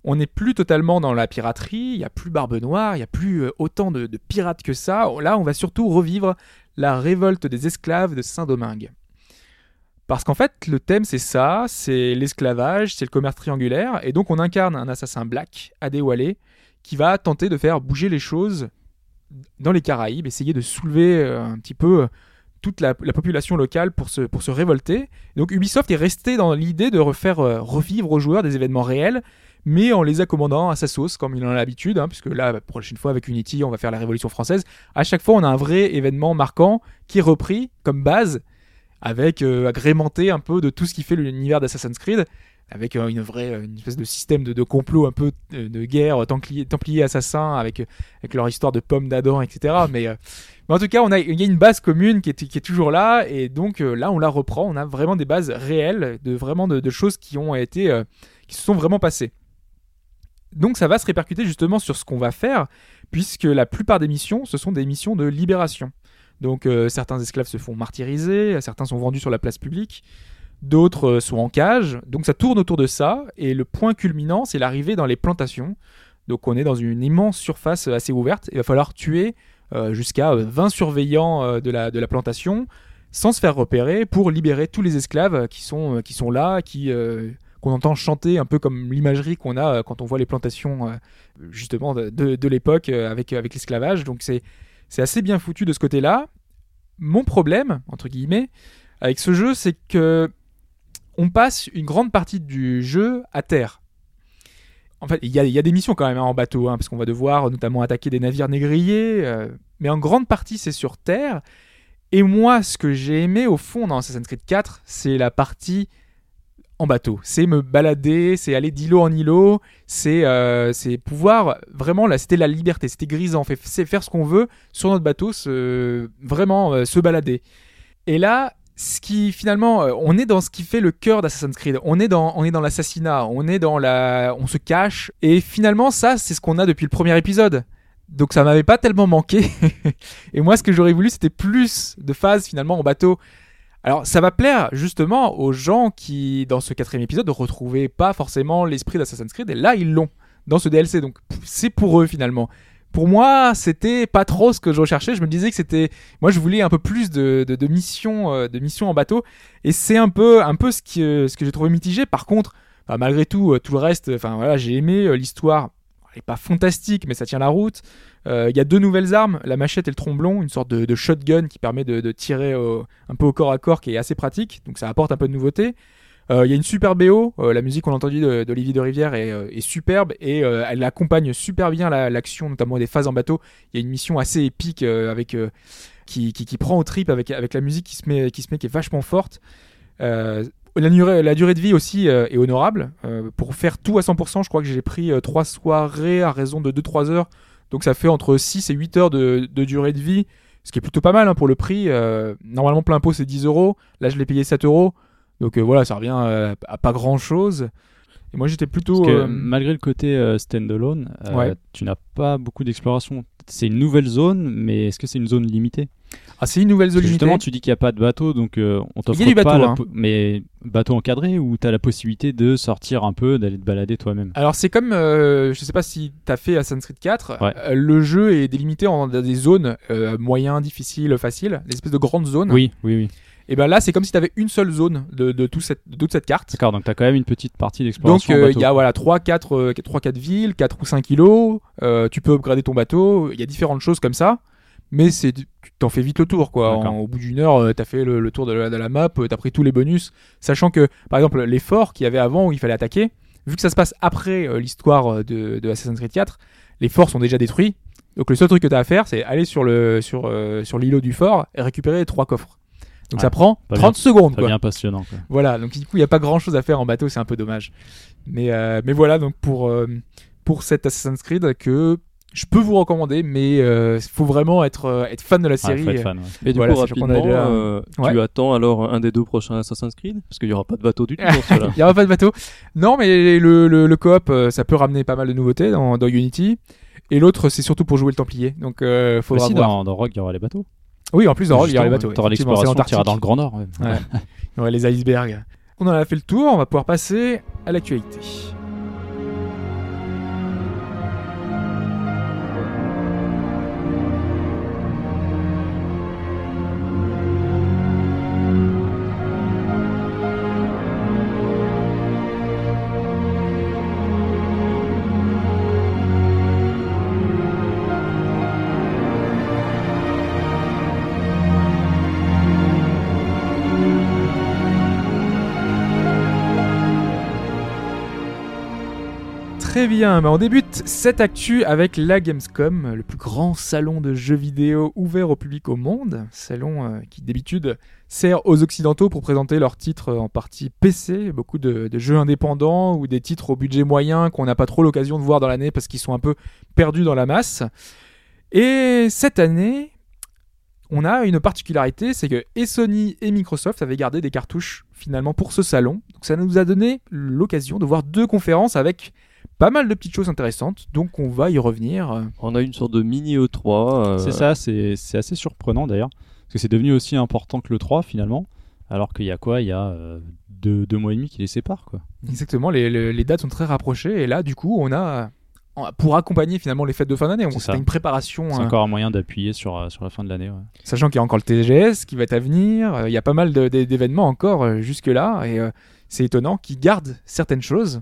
On n'est plus totalement dans la piraterie, il n'y a plus Barbe Noire, il n'y a plus euh, autant de, de pirates que ça. Là, on va surtout revivre la révolte des esclaves de Saint-Domingue. Parce qu'en fait, le thème, c'est ça, c'est l'esclavage, c'est le commerce triangulaire, et donc on incarne un assassin black, Adewale, qui va tenter de faire bouger les choses dans les Caraïbes, essayer de soulever euh, un petit peu euh, toute la, la population locale pour se, pour se révolter. Donc Ubisoft est resté dans l'idée de refaire euh, revivre aux joueurs des événements réels, mais en les accommodant à sa sauce, comme il en a l'habitude, hein, puisque là, la prochaine fois avec Unity, on va faire la Révolution française. À chaque fois, on a un vrai événement marquant qui est repris comme base, avec euh, agrémenté un peu de tout ce qui fait l'univers d'Assassin's Creed, avec euh, une vraie, euh, une espèce de système de, complot un peu de guerre, templier, templier assassin, avec, avec leur histoire de pommes d'Adam, etc. Mais, euh, mais en tout cas, on a, il y a une base commune qui est, qui est toujours là, et donc là, on la reprend. On a vraiment des bases réelles, de vraiment de, de choses qui ont été, euh, qui se sont vraiment passées. Donc ça va se répercuter justement sur ce qu'on va faire, puisque la plupart des missions, ce sont des missions de libération. Donc euh, certains esclaves se font martyriser, certains sont vendus sur la place publique, d'autres euh, sont en cage. Donc ça tourne autour de ça, et le point culminant, c'est l'arrivée dans les plantations. Donc on est dans une immense surface assez ouverte, il va falloir tuer euh, jusqu'à euh, 20 surveillants de, la, de la plantation sans se faire repérer pour libérer tous les esclaves qui sont, qui sont là, qui... qu'on entend chanter un peu comme l'imagerie qu'on a quand on voit les plantations justement de, de, de l'époque avec, avec l'esclavage. Donc c'est, c'est assez bien foutu de ce côté-là. Mon problème, entre guillemets, avec ce jeu, c'est que on passe une grande partie du jeu à terre. En fait, il y a, des missions quand même hein, en bateau, hein, parce qu'on va devoir notamment attaquer des navires négriers, euh, mais en grande partie c'est sur terre. Et moi, ce que j'ai aimé au fond dans Assassin's Creed 4, c'est la partie en bateau. C'est me balader, c'est aller d'îlot en îlot, c'est euh, pouvoir vraiment là, c'était la liberté, c'était grisant, c'est faire ce qu'on veut sur notre bateau, se, vraiment euh, se balader. Et là, ce qui finalement, euh, on est dans ce qui fait le cœur d'Assassin's Creed. On est dans, on est dans l'assassinat, on est dans la, on se cache. Et finalement, ça, c'est ce qu'on a depuis le premier épisode. Donc ça m'avait pas tellement manqué. et moi, ce que j'aurais voulu, c'était plus de phases finalement en bateau. Alors ça va plaire justement aux gens qui, dans ce quatrième épisode, ne retrouvaient pas forcément l'esprit d'Assassin's Creed. Et là, ils l'ont dans ce DLC. Donc c'est pour eux finalement. Pour moi, c'était pas trop ce que je recherchais. Je me disais que c'était, moi, je voulais un peu plus de, de, missions, euh, de en bateau. Et c'est un peu, un peu ce que, euh, ce que j'ai trouvé mitigé. Par contre, bah, malgré tout, euh, tout le reste, voilà, j'ai aimé l'histoire. Elle pas fantastique, mais ça tient la route. Euh, Il y a deux nouvelles armes, la machette et le tromblon, une sorte de, shotgun qui permet de, tirer au- un peu au corps à corps, qui est assez pratique. Donc ça apporte un peu de nouveauté. Euh, Il y a une super BO, euh, la musique qu'on a entendue d'Olivier de Rivière est, euh, superbe et euh, elle accompagne super bien la- l'action, notamment des phases en bateau. Il y a une mission assez épique euh, avec euh, qui, qui, prend au trip avec, avec la musique qui se met, qui se met, qui est vachement forte. Euh, la, durée, la durée de vie aussi euh, est honorable. Euh, pour faire tout à 100%, je crois que j'ai pris 3 soirées à raison de 2-3 heures. Donc ça fait entre 6 et 8 heures de, de durée de vie, ce qui est plutôt pas mal hein, pour le prix. Euh, normalement, plein pot c'est 10 euros. Là, je l'ai payé 7 euros. Donc euh, voilà, ça revient euh, à pas grand chose. Et moi, j'étais plutôt. Parce que malgré le côté standalone, Ouais. tu n'as pas beaucoup d'exploration. C'est une nouvelle zone, mais est-ce que c'est une zone limitée? Ah, c'est une nouvelle zone limitée. Justement, tu dis qu'il n'y a pas de bateau, donc euh, on t'offre Il y a du pas bateau, la hein. mais bateau encadré ou tu as la possibilité de sortir un peu, d'aller te balader toi-même? Alors c'est comme, euh, je sais pas si t'as fait Assassin's Creed 4, Ouais. euh, le jeu est délimité en des zones euh, moyens, difficiles, faciles, des espèces de grandes zones. Oui, oui, oui. Et ben là c'est comme si t'avais une seule zone de, de, tout cette, de toute cette carte. D'accord, donc tu as quand même une petite partie Donc d'exploration. en euh, il y a voilà 3 4 euh, 3 4 villes, 4 ou 5 îlots, euh, tu peux upgrader ton bateau, il y a différentes choses comme ça. Mais c'est tu t'en fais vite le tour quoi. En- au bout d'une heure, euh, t'as fait le, le tour de la, de la map, euh, t'as pris tous les bonus, sachant que par exemple les forts qu'il y avait avant où il fallait attaquer, vu que ça se passe après euh, l'histoire de, de Assassin's Creed 4, les forts sont déjà détruits. Donc le seul truc que t'as à faire, c'est aller sur le sur euh, sur l'îlot du fort et récupérer les trois coffres. Donc Ouais, ça prend pas 30 secondes quoi. bien passionnant. Quoi. Voilà, donc du coup, il n'y a pas grand chose à faire en bateau, c'est un peu dommage. Mais, euh, mais voilà, donc pour, euh, pour cet Assassin's Creed que je peux vous recommander, mais il faut vraiment être, euh, être fan de la Ouais, série. faut être fan, ouais. Et du Voilà, coup, rapidement, déjà- euh, Ouais. tu attends alors un des deux prochains Assassin's Creed? Parce qu'il n'y aura pas de bateau du tout cela. Il n'y aura pas de bateau. Non, mais le, le, le coop, euh, ça peut ramener pas mal de nouveautés dans, dans Unity. Et l'autre, c'est surtout pour jouer le Templier. Donc, euh, Mais faudra si, voir. dans, dans Rogue, il y aura les bateaux. Oui, en plus, dans Rogue, il y aura les bateaux. Effectivement, c'est l'exploration, tu iras dans le Grand Nord. ouais. Ouais. Il y les icebergs. On en a fait le tour, on va pouvoir passer à l'actualité. Très bien, bah on débute cette actu avec la Gamescom, le plus grand salon de jeux vidéo ouvert au public au monde. Salon euh, qui d'habitude sert aux Occidentaux pour présenter leurs titres en partie PC, beaucoup de, jeux indépendants ou des titres au budget moyen qu'on n'a pas trop l'occasion de voir dans l'année parce qu'ils sont un peu perdus dans la masse. Et cette année, on a une particularité, c'est que Sony et Microsoft avaient gardé des cartouches finalement pour ce salon. Donc ça nous a donné l'occasion de voir deux conférences avec pas mal de petites choses intéressantes. Donc on va y revenir. On a une sorte de mini E3. euh, C'est ça, c'est c'est assez surprenant d'ailleurs. Parce que c'est devenu aussi important que le 3 finalement. Alors qu'il y a quoi? Il y a euh, deux, deux mois et demi qui les séparent quoi. Exactement, les, les- les dates sont très rapprochées et là du coup on a pour accompagner finalement les fêtes de fin d'année, on C'est une préparation, C'est hein, encore un moyen d'appuyer sur, euh, sur la fin de l'année. ouais. sachant qu'il y a encore le TGS qui va être à venir. Il y a pas mal de- de- d'événements encore euh, jusque là et euh, c'est étonnant qu'ils gardent certaines choses.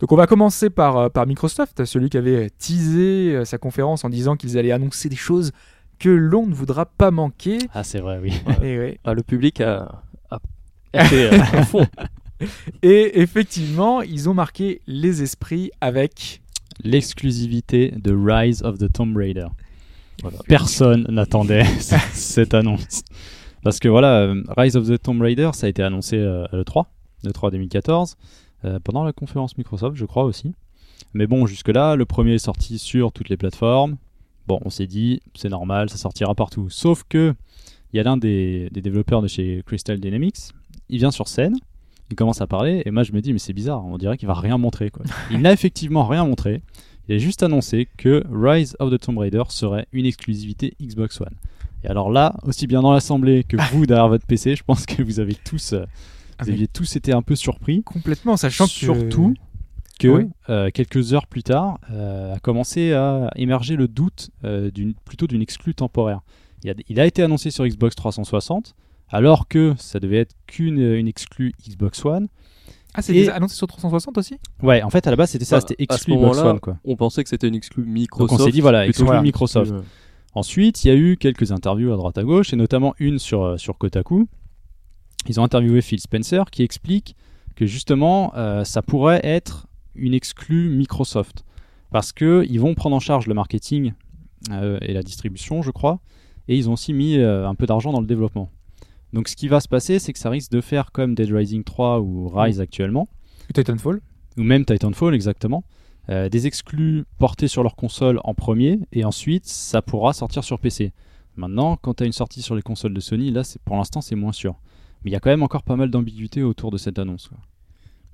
Donc on va commencer par, euh, par Microsoft, celui qui avait teasé euh, sa conférence en disant qu'ils allaient annoncer des choses que l'on ne voudra pas manquer. Ah, c'est vrai, oui. Et, ouais. ah, le public a, a, a été euh, à fond. Et effectivement, ils ont marqué les esprits avec L'exclusivité de Rise of the Tomb Raider. Voilà. Personne n'attendait cette annonce. Parce que voilà, Rise of the Tomb Raider, ça a été annoncé euh, à l'E3, l'E3 2014, euh, pendant la conférence Microsoft, je crois aussi. Mais bon, jusque-là, le premier est sorti sur toutes les plateformes. Bon, on s'est dit, c'est normal, ça sortira partout. Sauf que, il y a l'un des, des développeurs de chez Crystal Dynamics, il vient sur scène, il commence à parler, et moi je me dis, mais c'est bizarre, on dirait qu'il va rien montrer. Quoi. Il n'a effectivement rien montré. Il a juste annoncé que Rise of the Tomb Raider serait une exclusivité Xbox One. Et alors là, aussi bien dans l'assemblée que vous derrière votre PC, je pense que vous avez tous, euh, vous mais aviez tous été un peu surpris. complètement, sachant que Surtout que Oui. euh, quelques heures plus tard, euh, a commencé à émerger le doute euh, d'une, plutôt d'une exclue temporaire. Il a, il a été annoncé sur Xbox 360, alors que ça devait être qu'une une exclue Xbox One. Ah, c'est annoncé sur 360 aussi? Ouais, en fait, à la base, c'était ça, Bah, c'était exclu Xbox One. Quoi. On pensait que c'était une exclue Microsoft. s'est dit, voilà, exclu Microsoft. euh, Ensuite, il y a eu quelques interviews à droite à gauche, et notamment une sur, sur Kotaku. Ils ont interviewé Phil Spencer qui explique que justement, euh, ça pourrait être une exclue Microsoft. Parce qu'ils vont prendre en charge le marketing euh, et la distribution, je crois, et ils ont aussi mis euh, un peu d'argent dans le développement. Donc ce qui va se passer, c'est que ça risque de faire comme Dead Rising 3 ou Rise actuellement, Titanfall ou même Titanfall exactement, des exclus portés sur leur console en premier, et ensuite ça pourra sortir sur PC. Maintenant, quand tu as une sortie sur les consoles de Sony, là c'est pour l'instant c'est moins sûr. Mais il y a quand même encore pas mal d'ambiguïté autour de cette annonce. quoi.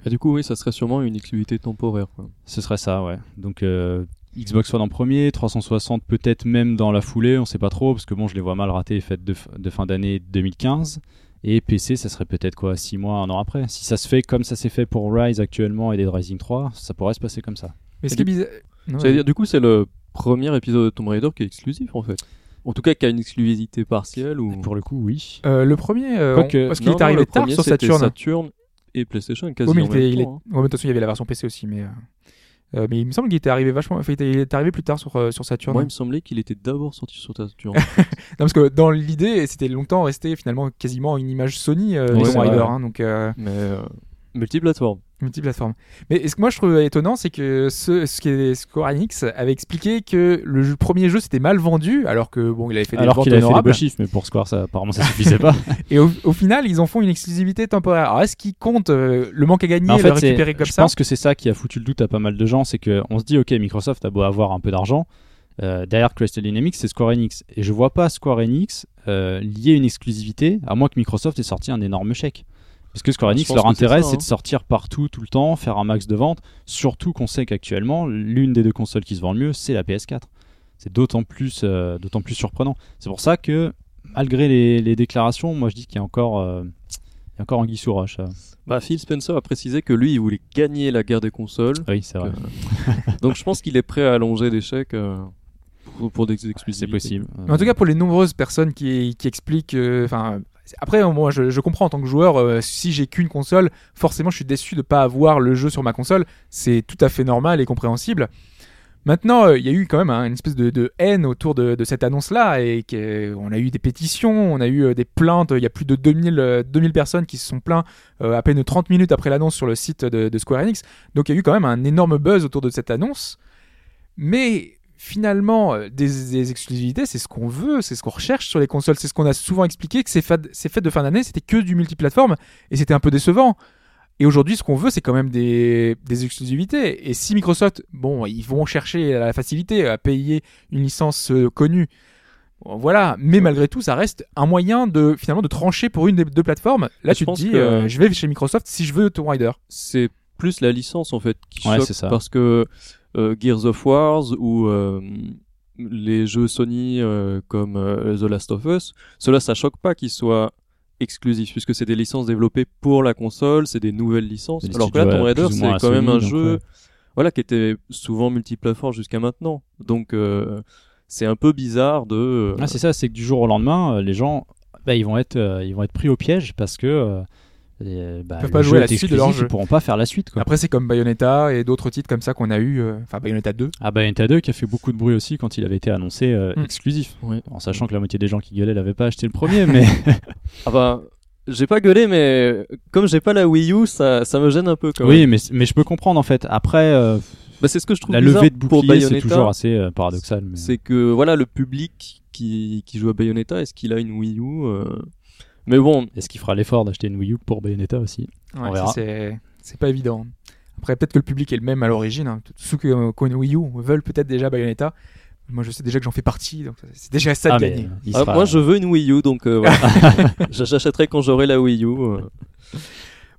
Et du coup, oui, ça serait sûrement une exclusivité temporaire. quoi. Ce serait ça, ouais. Donc euh, Xbox One en premier, 360 peut-être même dans la foulée, on sait pas trop, parce que bon, je les vois mal rater les fêtes de, fin d'année 2015. Et PC, ça serait peut-être quoi, 6 mois, un an après. Si ça se fait comme ça s'est fait pour Rise actuellement et Dead Rising 3, ça pourrait se passer comme ça. Mais ce qui est bizarre. Non, veut dire, du coup, c'est le premier épisode de Tomb Raider qui est exclusif en fait. En tout cas, qui a une exclusivité partielle ou. Pour le coup, oui. euh, le premier, euh, Quoique- on- parce qu'il Non, est non, arrivé le tard premier, sur c'était Saturn. Saturn et PlayStation Oui, quasiment mais en il était- même il est- temps, hein. ouais, mais de toute façon, il y avait la version PC aussi, mais. euh, euh, mais il me semble qu'il était arrivé vachement. enfin, il était- il est arrivé plus tard sur, euh, sur Saturn. Moi, il me semblait qu'il était d'abord sorti sur Saturn. Non, parce que dans l'idée, c'était longtemps resté finalement quasiment une image Sony, euh, Oui, Tomb c'est Raider, vrai. hein, donc euh, mais euh, multiplateforme. Multiplateforme. Mais ce que moi je trouve étonnant, c'est que ce, Square Enix avait expliqué que le jeu- premier jeu s'était mal vendu, alors que bon, il avait fait des Alors ventes qu'il avait fait des beaux chiffres, mais pour Square, ça, apparemment, ça suffisait pas. Et au, au final, ils en font une exclusivité temporaire. Alors est-ce qu'ils comptent euh, le manque à gagner, en le fait, récupérer comme je ça pense que c'est ça qui a foutu le doute à pas mal de gens, c'est que on se dit ok Microsoft a beau avoir un peu d'argent, euh, derrière Crystal Dynamics c'est Square Enix et je vois pas Square Enix euh, lier une exclusivité à moins que Microsoft ait sorti un énorme chèque. Parce que Square Enix leur que c'est intérêt c'est hein. de sortir partout tout le temps, faire un max de ventes, surtout qu'on sait qu'actuellement l'une des deux consoles qui se vend le mieux c'est la PS4. C'est d'autant plus euh, d'autant plus surprenant. C'est pour ça que malgré les, les déclarations, moi je dis qu'il y a encore euh, il y a encore Anguille sous roche. euh. Bah, Phil Spencer a précisé que lui, il voulait gagner la guerre des consoles. Oui, c'est vrai. Donc, je pense qu'il est prêt à allonger des chèques euh, pour, pour des C'est exclusivités. possible. Mais En tout cas, pour les nombreuses personnes qui, qui expliquent, euh, enfin, après, moi, je, comprends en tant que joueur, euh, si j'ai qu'une console, forcément, je suis déçu de pas avoir le jeu sur ma console. C'est tout à fait normal et compréhensible. Maintenant, euh, il y a eu quand même une espèce de, haine autour de, cette annonce-là, et on a eu des pétitions, on a eu euh, des plaintes, il y a plus de 2000, euh, 2000 personnes qui se sont plaints euh, à peine 30 minutes après l'annonce sur le site de, de Square Enix. Donc il y a eu quand même un énorme buzz autour de cette annonce. Mais finalement, euh, des, des exclusivités, c'est ce qu'on veut, c'est ce qu'on recherche sur les consoles, c'est ce qu'on a souvent expliqué, que ces, fêtes- ces fêtes de fin d'année, c'était que du multiplateforme, et c'était un peu décevant. Et aujourd'hui, ce qu'on veut, c'est quand même des, des exclusivités. Et si Microsoft, bon, ils vont chercher la facilité à payer une licence euh, connue, bon, voilà. Mais malgré tout, ça reste un moyen de finalement de trancher pour une des deux plateformes. Là, Je tu te dis, que- euh, je vais chez Microsoft si je veux Tomb Raider. c'est plus la licence en fait qui Ouais, choque c'est ça. parce que euh, Gears of Wars ou euh, les jeux Sony euh, comme euh, The Last of Us, cela ça choque pas qu'ils soient exclusifs puisque c'est des licences développées pour la console, c'est des nouvelles licences. Alors que là Tomb euh, Raider c'est quand même un jeu ouais. voilà qui était souvent multiplateforme jusqu'à maintenant. Donc euh, c'est un peu bizarre de euh, Ah, c'est ça, c'est que du jour au lendemain, euh, les gens, bah, ils vont être, euh, ils vont être pris au piège parce que euh, bah, peuvent le pas jouer à la suite de leur jeu. Ils pourront pas faire la suite. Quoi. Après, c'est comme Bayonetta et d'autres titres comme ça qu'on a eu. euh, Enfin, Bayonetta 2. Ah, Bayonetta 2 qui a fait beaucoup de bruit aussi quand il avait été annoncé euh, Mm. exclusif. En sachant que la moitié des gens qui gueulaient l'avaient pas acheté le premier, mais Ah bah j'ai pas gueulé mais comme j'ai pas la Wii U ça ça me gêne un peu quand même. oui, mais, mais je peux comprendre en fait. Après, euh, Bah, c'est ce que je trouve la bizarre levée de pour bouclier, c'est toujours assez paradoxal. mais- c'est que voilà le public qui, qui joue à Bayonetta est-ce qu'il a une Wii U euh, mais bon Est-ce qu'il fera l'effort d'acheter une Wii U pour Bayonetta aussi? Ouais, On ça, verra. c'est pas évident. Après, peut-être que le public est le même à l'origine. Hein. Tous ceux qui ont ont une Wii U veulent peut-être déjà Bayonetta. Moi, je sais déjà que j'en fais partie, donc c'est déjà ça de Ah, mais, gagner. euh, ah, sera- moi je veux une Wii U donc euh, voilà. j'achèterai quand j'aurai la Wii U euh.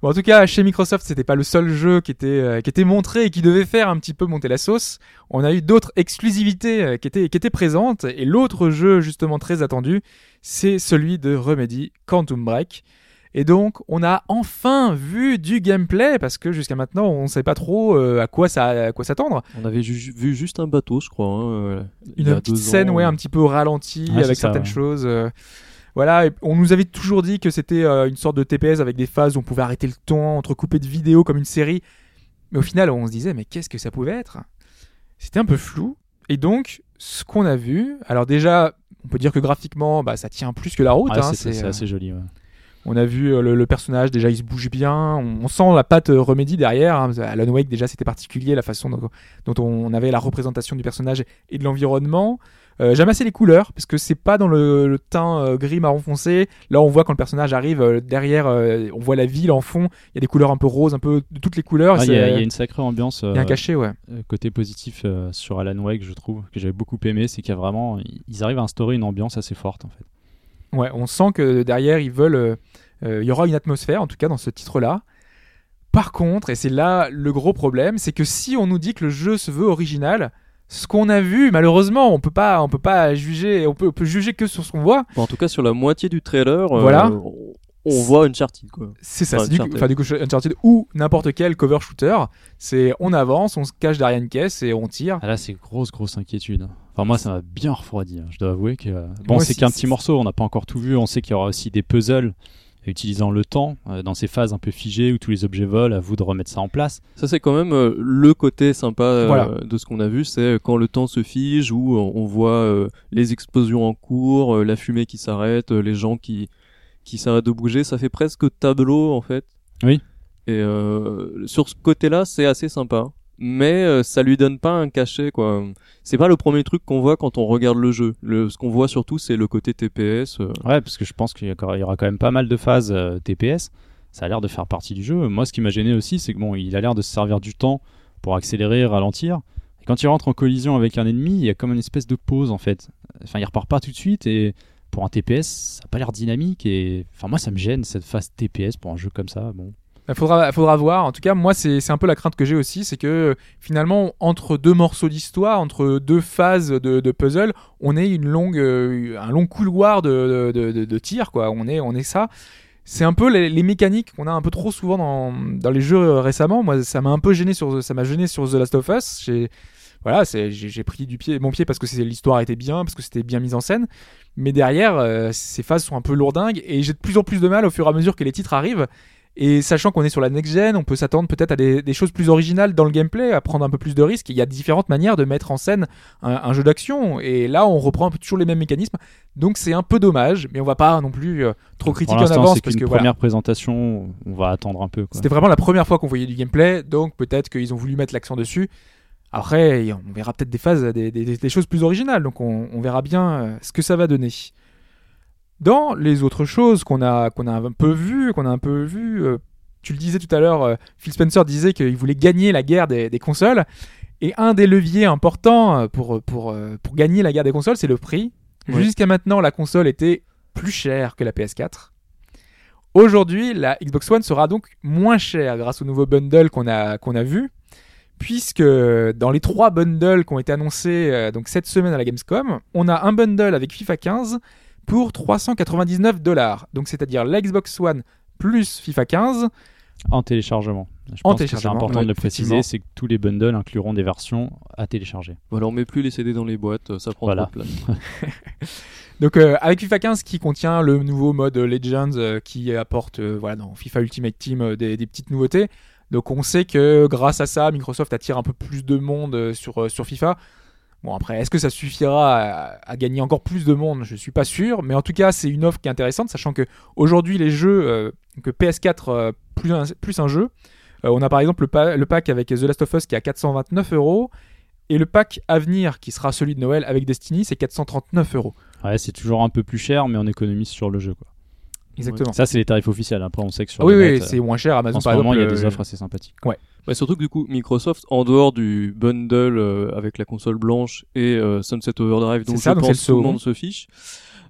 Bon, en tout cas, chez Microsoft, c'était pas le seul jeu qui était, euh, qui était montré et qui devait faire un petit peu monter la sauce. On a eu d'autres exclusivités euh, qui, étaient, qui étaient présentes. Et l'autre jeu, justement très attendu, c'est celui de Remedy, Quantum Break. Et donc, on a enfin vu du gameplay parce que jusqu'à maintenant, on ne savait pas trop euh, à quoi ça, à quoi s'attendre. on avait ju- vu juste un bateau je crois hein, euh, Une a petite scène, ans. ouais, un petit peu au ralenti avec ça, certaines ouais. choses. Euh, voilà, et on nous avait toujours dit que c'était euh, une sorte de TPS avec des phases où on pouvait arrêter le temps, entrecouper de vidéos comme une série. Mais au final, on se disait, mais qu'est-ce que ça pouvait être? C'était un peu flou. Et donc, ce qu'on a vu, alors déjà, on peut dire que graphiquement, bah, ça tient plus que la route. Ouais, hein, c'est euh, assez joli. ouais. on a vu euh, le, le personnage, déjà il se bouge bien, on, on sent la patte euh, Remedy derrière. Hein. Alan Wake, déjà c'était particulier la façon dont, dont on avait la représentation du personnage et de l'environnement. Euh, J'aime assez les couleurs parce que c'est pas dans le, le teint euh, gris marron foncé. Là, on voit quand le personnage arrive euh, derrière, on voit la ville en fond. Il y a des couleurs un peu roses, un peu de toutes les couleurs. Ah, Il y, a- il y a une sacrée ambiance. euh, cachet, ouais. côté positif sur Alan Wake, je trouve, que j'avais beaucoup aimé, c'est qu'il y a vraiment, ils arrivent à instaurer une ambiance assez forte en fait. Ouais, on sent que derrière, ils veulent. il y aura une atmosphère, en tout cas, dans ce titre-là. Par contre, et c'est là le gros problème, c'est que si on nous dit que le jeu se veut original, ce qu'on a vu, malheureusement, on peut pas, on peut pas juger, on peut, on peut juger que sur ce qu'on voit. Bon, en tout cas sur la moitié du trailer euh, Voilà. on, on voit Uncharted quoi C'est ça, Enfin, c'est du, Uncharted. enfin, du coup, Uncharted ou n'importe quel cover shooter. C'est on avance, on se cache derrière une caisse et on tire. Ah là, c'est grosse, grosse inquiétude. Enfin, moi, ça m'a bien refroidi. hein. Je dois avouer que. euh, Bon, c'est qu'un petit morceau, on n'a pas encore tout vu. On sait qu'il y aura aussi des puzzles utilisant le temps euh, dans ces phases un peu figées où tous les objets volent. À vous de remettre ça en place. Ça c'est quand même euh, le côté sympa euh, Voilà. de ce qu'on a vu, c'est quand le temps se fige, où on, voit les explosions en cours, la fumée qui s'arrête, les gens qui qui s'arrêtent de bouger, ça fait presque tableau en fait. Oui. Et sur ce côté-là, c'est assez sympa, mais euh, ça lui donne pas un cachet quoi. C'est pas le premier truc qu'on voit quand on regarde le jeu. Ce qu'on voit surtout, c'est le côté TPS. euh. Ouais, parce que je pense qu'il y aura quand même pas mal de phases euh, TPS. Ça a l'air de faire partie du jeu. Moi, ce qui m'a gêné aussi, c'est que bon, il a l'air de se servir du temps pour accélérer, ralentir. Et quand il rentre en collision avec un ennemi, il y a comme une espèce de pause en fait. Enfin, il repart pas tout de suite et pour un TPS, ça a pas l'air dynamique et enfin moi ça me gêne cette phase TPS pour un jeu comme ça. Bon. Il faudra, faudra voir. En tout cas, moi, c'est un peu la crainte que j'ai aussi, c'est que finalement, entre deux morceaux d'histoire, entre deux phases de, puzzle, on ait une longue, euh, un long couloir de, de, de, tir, quoi. On est, on est ça. C'est un peu les, mécaniques qu'on a un peu trop souvent dans, dans les jeux récemment. Moi, ça m'a un peu gêné sur, ça m'a gêné sur The Last of Us. Voilà, j'ai pris du pied, mon pied parce que l'histoire était bien, parce que c'était bien mis en scène. Mais derrière, euh, ces phases sont un peu lourdingues et j'ai de plus en plus de mal au fur et à mesure que les titres arrivent. Et sachant qu'on est sur la next-gen, on peut s'attendre peut-être à des, des choses plus originales dans le gameplay, à prendre un peu plus de risques. Il y a différentes manières de mettre en scène un, un jeu d'action, et là on reprend toujours les mêmes mécanismes. Donc c'est un peu dommage, mais on va pas non plus euh, trop critiquer en avance parce que voilà. première présentation, on va attendre un peu. C'était vraiment la première fois qu'on voyait du gameplay, donc peut-être qu'ils ont voulu mettre l'accent dessus. Après, on verra peut-être des phases, des, des- des choses plus originales, donc on, on verra bien euh, ce que ça va donner. Dans les autres choses qu'on a, qu'on a un peu vu, qu'on a un peu vu, euh, tu le disais tout à l'heure, euh, Phil Spencer disait qu'il voulait gagner la guerre des, des consoles, et un des leviers importants euh, pour, pour, pour gagner la guerre des consoles, c'est le prix. Jusqu'à maintenant, la console était plus chère que la PS4. Aujourd'hui, la Xbox One sera donc moins chère grâce au nouveau bundle qu'on a, qu'on a vu, puisque dans les trois bundles qui ont été annoncés euh, donc cette semaine à la Gamescom, on a un bundle avec FIFA 15 pour 399 dollars. Donc c'est-à-dire la Xbox One plus FIFA 15. En téléchargement. Je En pense que c'est important ouais, de le préciser, c'est que tous les bundles incluront des versions à télécharger. Voilà, on met plus les CD dans les boîtes, ça prend Voilà. trop de place. Donc euh, avec FIFA 15 qui contient le nouveau mode Legends euh, qui apporte euh, voilà dans FIFA Ultimate Team euh, des, des petites nouveautés. Donc on sait que grâce à ça, Microsoft attire un peu plus de monde euh, sur, euh, sur FIFA. Bon après, est-ce que ça suffira à, gagner encore plus de monde? Je suis pas sûr, mais en tout cas c'est une offre qui est intéressante, sachant que aujourd'hui les jeux euh, que PS4 euh, plus un, jeu, euh, on a par exemple le, pa- le pack avec The Last of Us qui est à 429 euros. Et le pack à venir, qui sera celui de Noël avec Destiny, c'est 439 euros. Ouais, c'est toujours un peu plus cher, mais on économise sur le jeu. Exactement. Ça, c'est les tarifs officiels. Après, on sait que sur Ah oui, le oui, c'est moins cher. euh, Amazon, en ce par moment, exemple. il y a des euh, offres assez sympathiques. Bah, surtout que du coup, Microsoft, en dehors du bundle euh, avec la console blanche et euh, Sunset Overdrive, dont ça, je donc pense tout le monde se fiche.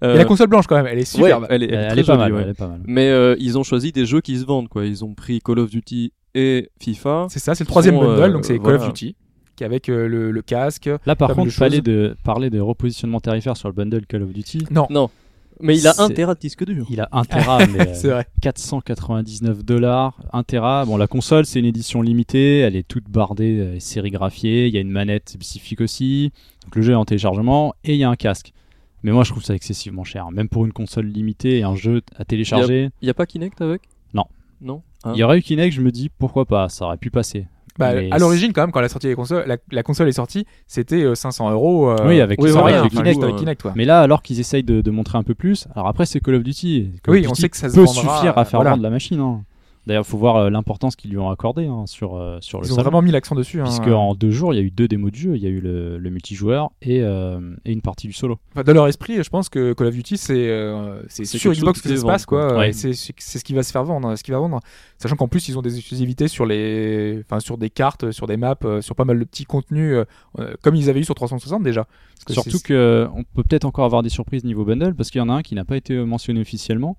Et euh, la console blanche, quand même, elle est ouais, superbe. elle est, elle est Elle, est jolie, mal. ouais. Elle est pas mal. Mais euh, ils ont choisi des jeux qui se vendent, quoi. Ils ont pris Call of Duty et FIFA. C'est ça, c'est le troisième sont, bundle, euh, donc c'est Call voilà. of Duty, qui est avec euh, le, le casque. Là, par contre, de parler choses. de, parler de repositionnement tarifaire sur le bundle Call of Duty, Non, Non. Mais il a un C'est- téra de disque dur. il a 1 Tera, mais euh, c'est vrai. 499 dollars, 1 Tera. Bon, la console, c'est une édition limitée, elle est toute bardée, elle est sérigraphiée, il y a une manette spécifique aussi, donc le jeu est en téléchargement, et il y a un casque. Mais moi, je trouve ça excessivement cher, même pour une console limitée et un jeu à télécharger. Il y a pas Kinect avec? Non. Non. Hein? Il y aurait eu Kinect, je me dis pourquoi pas, ça aurait pu passer. Bah, Mais à l'origine, quand même, quand la, sortie des consoles, la, la console est sortie, c'était euh, 500 euros. euh, Oui, avec oui, sans voilà, rien, avec enfin, Kinect, avec ouais. Kinect, quoi. Mais là, alors qu'ils essayent de, de montrer un peu plus, alors après c'est Call of Duty. Call Oui, of on sait que ça se peut vendra, suffire à faire voilà. vendre la machine. hein. D'ailleurs, faut voir euh, l'importance qu'ils lui ont accordé hein, sur euh, sur le Ils ont vraiment mis l'accent dessus. hein. Puisque en deux jours, il y a eu deux démos de jeu. Il y a eu le, le multijoueur et, euh, et une partie du solo. Enfin, dans leur esprit, je pense que Call of Duty, c'est sur Xbox que ça se passe, quoi. Ouais. C'est ce qui va se faire vendre, ce qui va vendre. Sachant qu'en plus, ils ont des exclusivités sur les, enfin, sur des cartes, sur des maps, sur pas mal de petits contenus, comme ils avaient eu sur 360 déjà. Parce que Surtout c'est- que on peut peut-être encore avoir des surprises niveau bundle parce qu'il y en a un qui n'a pas été mentionné officiellement.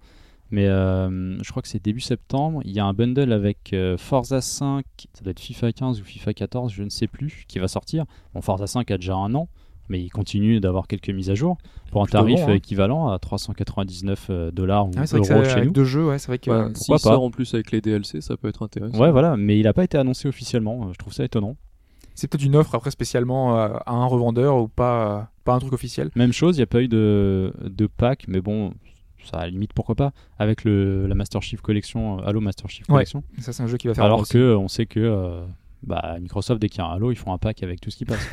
Mais euh, je crois que c'est début septembre. Il y a un bundle avec euh, Forza 5, ça doit être FIFA 15 ou FIFA 14, je ne sais plus, qui va sortir. Bon, Forza 5 a déjà un an, mais il continue d'avoir quelques mises à jour pour un tarif bon, hein. équivalent à 399 euh, dollars ou Ah ouais, c'est vrai que euros ça- chez avec nous. deux jeux, ouais, c'est vrai que. Bah, pourquoi S'il pas sort en plus avec les DLC, ça peut être intéressant. Ouais, voilà, mais il n'a pas été annoncé officiellement. Je trouve ça étonnant. C'est peut-être une offre après spécialement à un revendeur ou pas, pas un truc officiel. Même chose, il n'y a pas eu de, de pack, mais bon, ça à la limite pourquoi pas, avec le, la Master Chief Collection, euh, Halo Master Chief Ouais. Collection. Ça, c'est un jeu qui va faire. Alors que euh, on sait que euh, bah, Microsoft, dès qu'il y a un Halo, ils font un pack avec tout ce qui passe.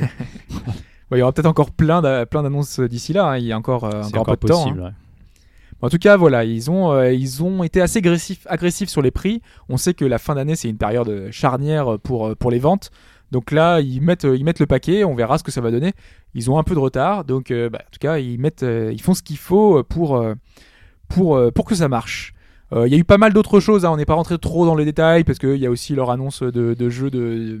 Ouais, il y aura peut-être encore plein d'a- plein d'annonces d'ici là. hein. Il y a encore, euh, encore, encore peu de temps. hein. ouais. En tout cas, voilà, ils ont, euh, ils ont été assez agressifs, agressifs sur les prix. On sait que la fin d'année, c'est une période euh, charnière pour, euh, pour les ventes. Donc là, ils mettent, euh, ils mettent le paquet, on verra ce que ça va donner. Ils ont un peu de retard, donc euh, bah, en tout cas, ils, mettent, euh, ils font ce qu'il faut pour, euh, pour, euh, pour que ça marche. Euh, Il y a eu pas mal d'autres choses, hein, on n'est pas rentré trop dans les détails, parce qu'il y a aussi leur annonce de, de jeux de,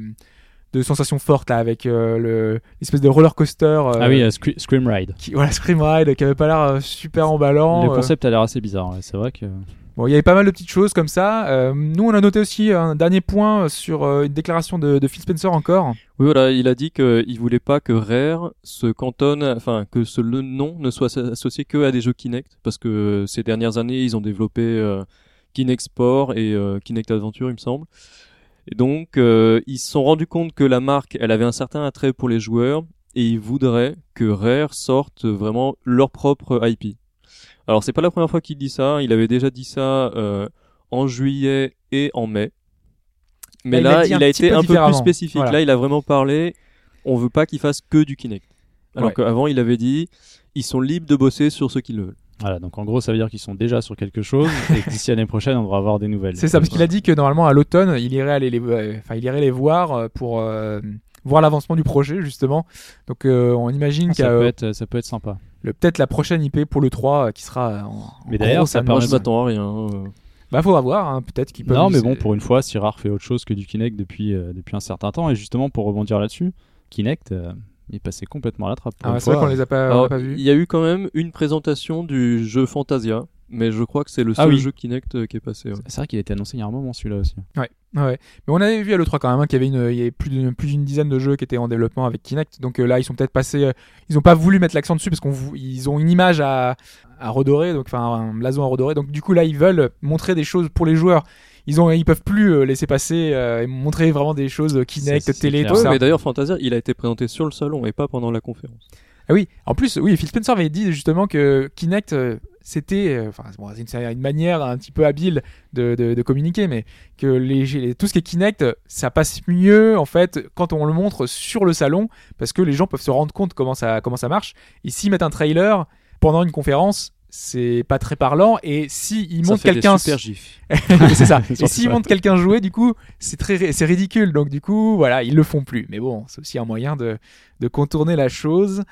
de sensations fortes, là, avec euh, le- l'espèce de roller coaster. euh, Ah oui, Scre- Scream Ride. qui, voilà, Scream Ride, qui avait pas l'air super emballant. Le concept a l'air assez bizarre. ouais. C'est vrai que. Bon, il y avait pas mal de petites choses comme ça. Euh, nous, on a noté aussi un dernier point sur euh, une déclaration de, Phil Spencer encore. Oui, voilà, il a dit qu'il voulait pas que Rare se cantonne, enfin, que ce le nom ne soit associé que à des jeux Kinect, parce que ces dernières années, ils ont développé euh, Kinect Sport et euh, Kinect Adventure, il me semble. Et donc, ils se sont rendus compte que la marque, elle avait un certain attrait pour les joueurs, et ils voudraient que Rare sorte vraiment leur propre IP. Alors, c'est pas la première fois qu'il dit ça, il avait déjà dit ça euh, en juillet et en mai. Mais Là, il a il été peu un peu plus spécifique. Voilà. Là, il a vraiment parlé. On veut pas qu'il fasse que du Kinect. Alors Ouais. qu'avant, il avait dit, ils sont libres de bosser sur ce qu'ils veulent. Voilà, donc en gros, ça veut dire qu'ils sont déjà sur quelque chose et que d'ici l'année prochaine, on devra avoir des nouvelles. C'est ça, parce qu'il a dit que normalement à l'automne, il irait aller les, enfin, il irait les voir euh, pour euh, voir l'avancement du projet justement. Donc euh, on imagine Ah, qu'il y ça, a peut euh, être, ça peut être sympa. le- peut-être la prochaine IP pour le 3 euh, qui sera euh, en, Mais en d'ailleurs, ça annonce. Moi, permet je m'attends à rien. euh. Bah faudra voir, hein, peut-être qu'ils peuvent. Non, mais c'est- bon, pour une fois, Syrah fait autre chose que du Kinect depuis, euh, depuis un certain temps. Et justement, pour rebondir là-dessus, Kinect, euh, il est passé complètement à la trappe. Ah, c'est vrai qu'on les a Alors, pas vus. il y a eu quand même une présentation du jeu Fantasia, mais je crois que c'est le Ah seul oui. jeu Kinect euh, qui est passé. ouais. C'est vrai qu'il a été annoncé il y a un moment, celui-là aussi. Ouais, ouais. Mais on avait vu à l'E3 quand même hein, qu'il y avait, une, il y avait plus d'une plus d'une dizaine de jeux qui étaient en développement avec Kinect. Donc euh, là, ils sont peut-être passés. euh, ils ont pas voulu mettre l'accent dessus parce qu'on vou- ils ont une image à, à redorer, donc enfin un blason à redorer. Donc du coup là, ils veulent montrer des choses pour les joueurs. Ils ont, ils peuvent plus euh, laisser passer euh, et montrer vraiment des choses euh, Kinect, C'est- c'est télé, clair. tout Ouais, ça. mais d'ailleurs, Fantasia, il a été présenté sur le salon et pas pendant la conférence. Ah oui, en plus, oui, Phil Spencer avait dit justement que Kinect, euh, c'était, euh, une, manière un petit peu habile de, communiquer, mais que les, tout ce qui est Kinect, ça passe mieux en fait quand on le montre sur le salon, parce que les gens peuvent se rendre compte comment ça, comment ça marche. S'ils mettent un trailer pendant une conférence, c'est pas très parlant. Et si fait des quelqu'un, c'est ça. Et ça. montrent quelqu'un jouer, du coup, c'est très, c'est ridicule. Donc du coup, voilà, ils le font plus. Mais bon, c'est aussi un moyen de, de contourner la chose.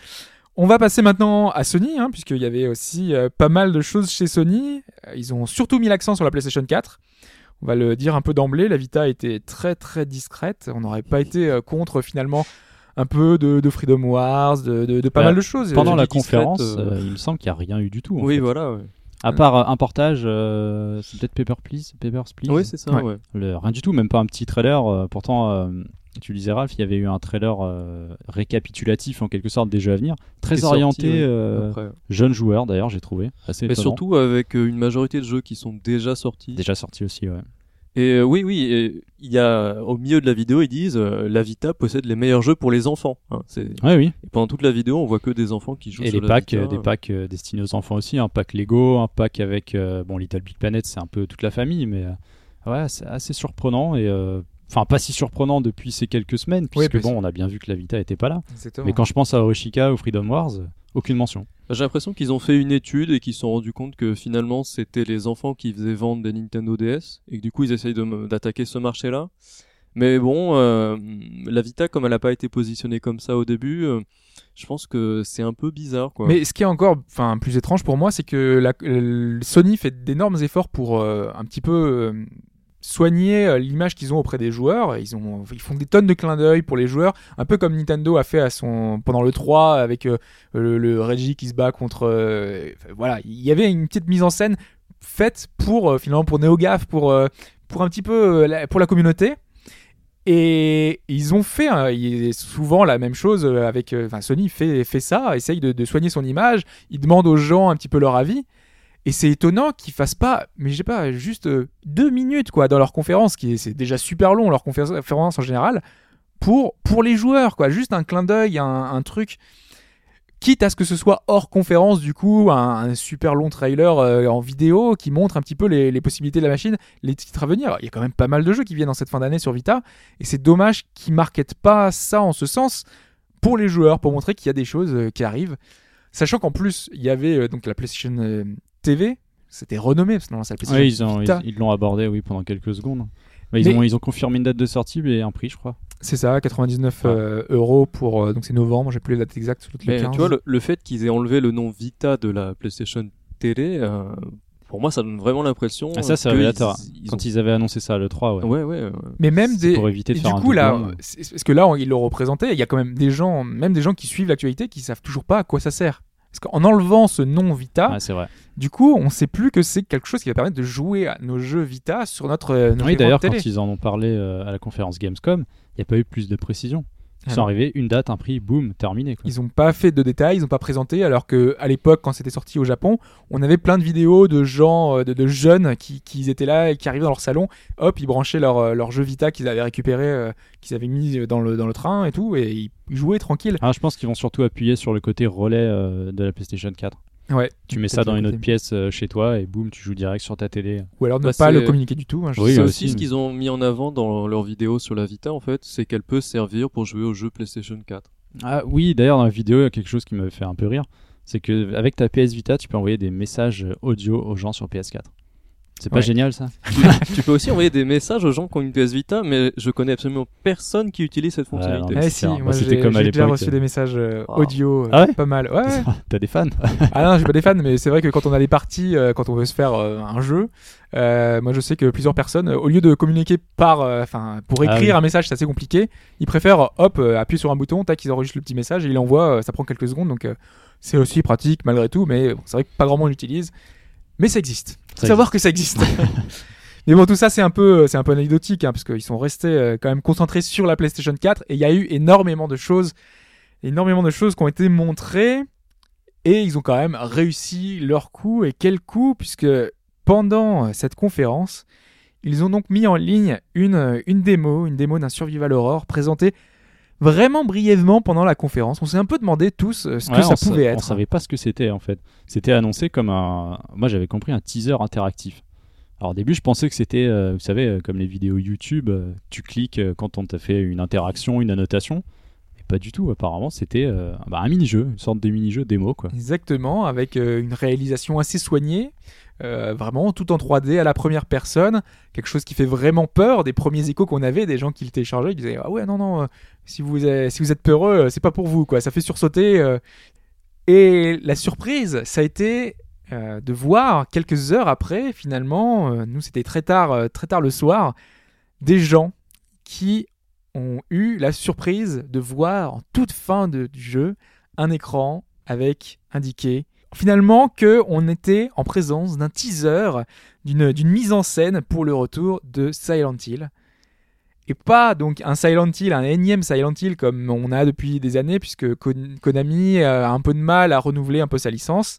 On va passer maintenant à Sony, hein, puisqu'il y avait aussi euh, pas mal de choses chez Sony. Euh, Ils ont surtout mis l'accent sur la PlayStation 4. On va le dire un peu d'emblée, la Vita était très très discrète. On n'aurait pas été euh, contre finalement un peu de, de Freedom Wars, de, de- de pas Bah, mal de choses. Pendant la conférence, euh, euh, il me semble qu'il n'y a rien eu du tout. en Oui, fait. voilà. Ouais. À part euh, un portage, euh, c'est peut-être Paper Please, Papers, Please. Oui, c'est ça. Ouais. Ouais. Le- rien du tout, même pas un petit trailer. euh, pourtant, euh, tu disais Ralph, il y avait eu un trailer euh, récapitulatif en quelque sorte des jeux à venir, très sorti, orienté oui, euh, après. jeune joueur d'ailleurs, j'ai trouvé assez Mais étonnant. surtout avec une majorité de jeux qui sont déjà sortis. déjà sorti aussi. Ouais. Et euh, oui, oui, et il y a au milieu de la vidéo, ils disent euh, la Vita possède les meilleurs jeux pour les enfants. hein. c'est... Ouais, oui. Et pendant toute la vidéo, on voit que des enfants qui jouent Et sur les la packs, Vita. euh, des packs euh, destinés aux enfants aussi, un pack Lego, un pack avec euh, bon Little Big Planet, c'est un peu toute la famille, mais euh, ouais, c'est assez surprenant et euh, enfin pas si surprenant depuis ces quelques semaines, puisque parce- bon, on a bien vu que la Vita était pas là. Exactement. Mais quand je pense à Orishika ou Freedom Wars, euh, aucune mention. J'ai l'impression qu'ils ont fait une étude et qu'ils se sont rendus compte que finalement c'était les enfants qui faisaient vendre des Nintendo DS et que du coup ils essayent d'attaquer ce marché-là. Mais bon, euh, la Vita comme elle n'a pas été positionnée comme ça au début, euh, je pense que c'est un peu bizarre quoi. Mais ce qui est encore enfin, plus étrange pour moi, c'est que la, euh, Sony fait d'énormes efforts pour euh, un petit peu euh, soigner euh, l'image qu'ils ont auprès des joueurs. Ils, ont, ils font des tonnes de clins d'œil pour les joueurs, un peu comme Nintendo a fait à son, pendant le 3 avec euh, le, Reggie qui se bat contre... euh, voilà, il y avait une petite mise en scène faite pour, euh, finalement, pour NeoGaf, pour, pour un petit peu la- pour la communauté. Et ils ont fait hein, souvent la même chose avec. Sony fait, fait ça, essaye de, de soigner son image. Il demande aux gens un petit peu leur avis. Et c'est étonnant qu'ils fassent pas, mais j'ai pas, juste euh, deux minutes quoi dans leur conférence, qui est, c'est déjà super long leur confé- conférence en général, pour pour les joueurs quoi, juste un clin d'œil, un, truc, quitte à ce que ce soit hors conférence du coup, un, super long trailer euh, en vidéo qui montre un petit peu les, les possibilités de la machine, les titres à venir. Il y a quand même pas mal de jeux qui viennent en cette fin d'année sur Vita, et c'est dommage qu'ils marketent pas ça en ce sens pour les joueurs, pour montrer qu'il y a des choses euh, qui arrivent. Sachant qu'en plus, il y avait donc la PlayStation TV, c'était renommé, parce que non, c'est la PlayStation Oui, ils ont- Vita. ils ils l'ont abordé, oui, pendant quelques secondes. Mais ils, Mais- ont, ils ont confirmé une date de sortie et un prix, je crois. C'est ça, 99 Ouais. euh, euros pour. euh, donc c'est novembre, j'ai plus les dates exactes, le Mais 15. tu vois, le, le fait qu'ils aient enlevé le nom Vita de la PlayStation Télé, euh, pour moi ça donne vraiment l'impression. Ah, ça, c'est révélateur. ils- ils Quand ont- ils avaient annoncé ça le 3, ouais. Ouais, ouais. ouais. Mais même des. pour éviter de et faire du un là, parce que là, on- ils l'ont représenté, il y a quand même des gens, même des gens qui suivent l'actualité, qui savent toujours pas à quoi ça sert. Parce qu'en enlevant ce nom Vita, Ouais, c'est vrai. du coup, on sait plus que c'est quelque chose qui va permettre de jouer à nos jeux Vita sur notre, euh, Oui, d'ailleurs, quand ils en ont parlé euh, à la conférence Gamescom, il n'y a pas eu plus de précision. Ils sont arrivés, une date, un prix, boum, terminé. Quoi. Ils ont pas fait de détails, ils ont pas présenté, alors que à l'époque, quand c'était sorti au Japon, on avait plein de vidéos de gens, euh, de, de jeunes qui, qui étaient là et qui arrivaient dans leur salon, hop, ils branchaient leur, euh, leur jeu Vita qu'ils avaient récupéré, euh, qu'ils avaient mis dans le, dans le train et tout, et ils, ils jouaient tranquille. Ah, je pense qu'ils vont surtout appuyer sur le côté relais euh, de la PlayStation 4. Ouais. Tu mets ça dans une autre pièce euh, chez toi et boum, tu joues direct sur ta télé. Ou alors ne Bah, pas le communiquer du tout. hein, Oui, c'est aussi, aussi ce qu'ils ont mis en avant dans leur vidéo sur la Vita en fait, c'est qu'elle peut servir pour jouer au jeu PlayStation 4. Ah oui, d'ailleurs dans la vidéo, il y a quelque chose qui m'avait fait un peu rire, c'est que avec ta PS Vita, tu peux envoyer des messages audio aux gens sur PS4. C'est pas Ouais. génial ça tu peux aussi envoyer des messages aux gens qui ont une PS Vita, mais je connais absolument personne qui utilise cette Ouais, fonctionnalité. non, Eh si, moi Bah, c'était j'ai comme à j'ai déjà reçu des messages euh, Wow. audio, euh, Ah ouais pas mal. Ouais. T'as des fans Ah non, j'ai pas des fans, mais c'est vrai que quand on a des parties, euh, quand on veut se faire euh, un jeu, euh, moi je sais que plusieurs personnes, euh, au lieu de communiquer par, euh, enfin, pour Ah écrire oui. un message, c'est assez compliqué. Ils préfèrent, hop, euh, appuyer sur un bouton, tac, ils enregistrent le petit message et ils l'envoient. euh, ça prend quelques secondes, donc euh, c'est aussi pratique malgré tout. Mais bon, c'est vrai que pas grand monde l'utilise, mais ça existe. Savoir que ça existe. mais bon, tout ça c'est un peu, c'est un peu anecdotique, hein, parce qu'ils sont restés euh, quand même concentrés sur la PlayStation 4 et il y a eu énormément de choses, énormément de choses qui ont été montrées. Et ils ont quand même réussi leur coup. Et quel coup? Puisque pendant euh, cette conférence, ils ont donc mis en ligne une, euh, une démo, une démo d'un Survival Horror présentée vraiment brièvement pendant la conférence. On s'est un peu demandé tous euh, ce que ça on pouvait On être. savait pas ce que c'était en fait. C'était annoncé comme un. Moi j'avais compris un teaser interactif. Alors au début je pensais que c'était, euh, vous savez, euh, comme les vidéos YouTube, euh, tu cliques quand on t'a fait une interaction, une annotation. Et pas du tout, apparemment c'était bah, un mini-jeu, une sorte de mini-jeu démo quoi. Exactement, avec une réalisation assez soignée, euh, vraiment tout en 3D à la première personne, quelque chose qui fait vraiment peur. Des premiers échos qu'on avait, des gens qui le téléchargeaient, ils disaient ah ouais non non, euh, si vous êtes, si vous êtes peureux, euh, c'est pas pour vous quoi, ça fait sursauter. euh. Et la surprise, ça a été de voir quelques heures après, finalement, nous c'était très tard, très tard le soir, des gens qui ont eu la surprise de voir en toute fin de- du jeu un écran avec indiqué finalement que on était en présence d'un teaser, d'une mise en scène pour le retour de Silent Hill. Et pas donc un Silent Hill, un énième Silent Hill comme on a depuis des années, puisque Kon- Konami a un peu de mal à renouveler un peu sa licence.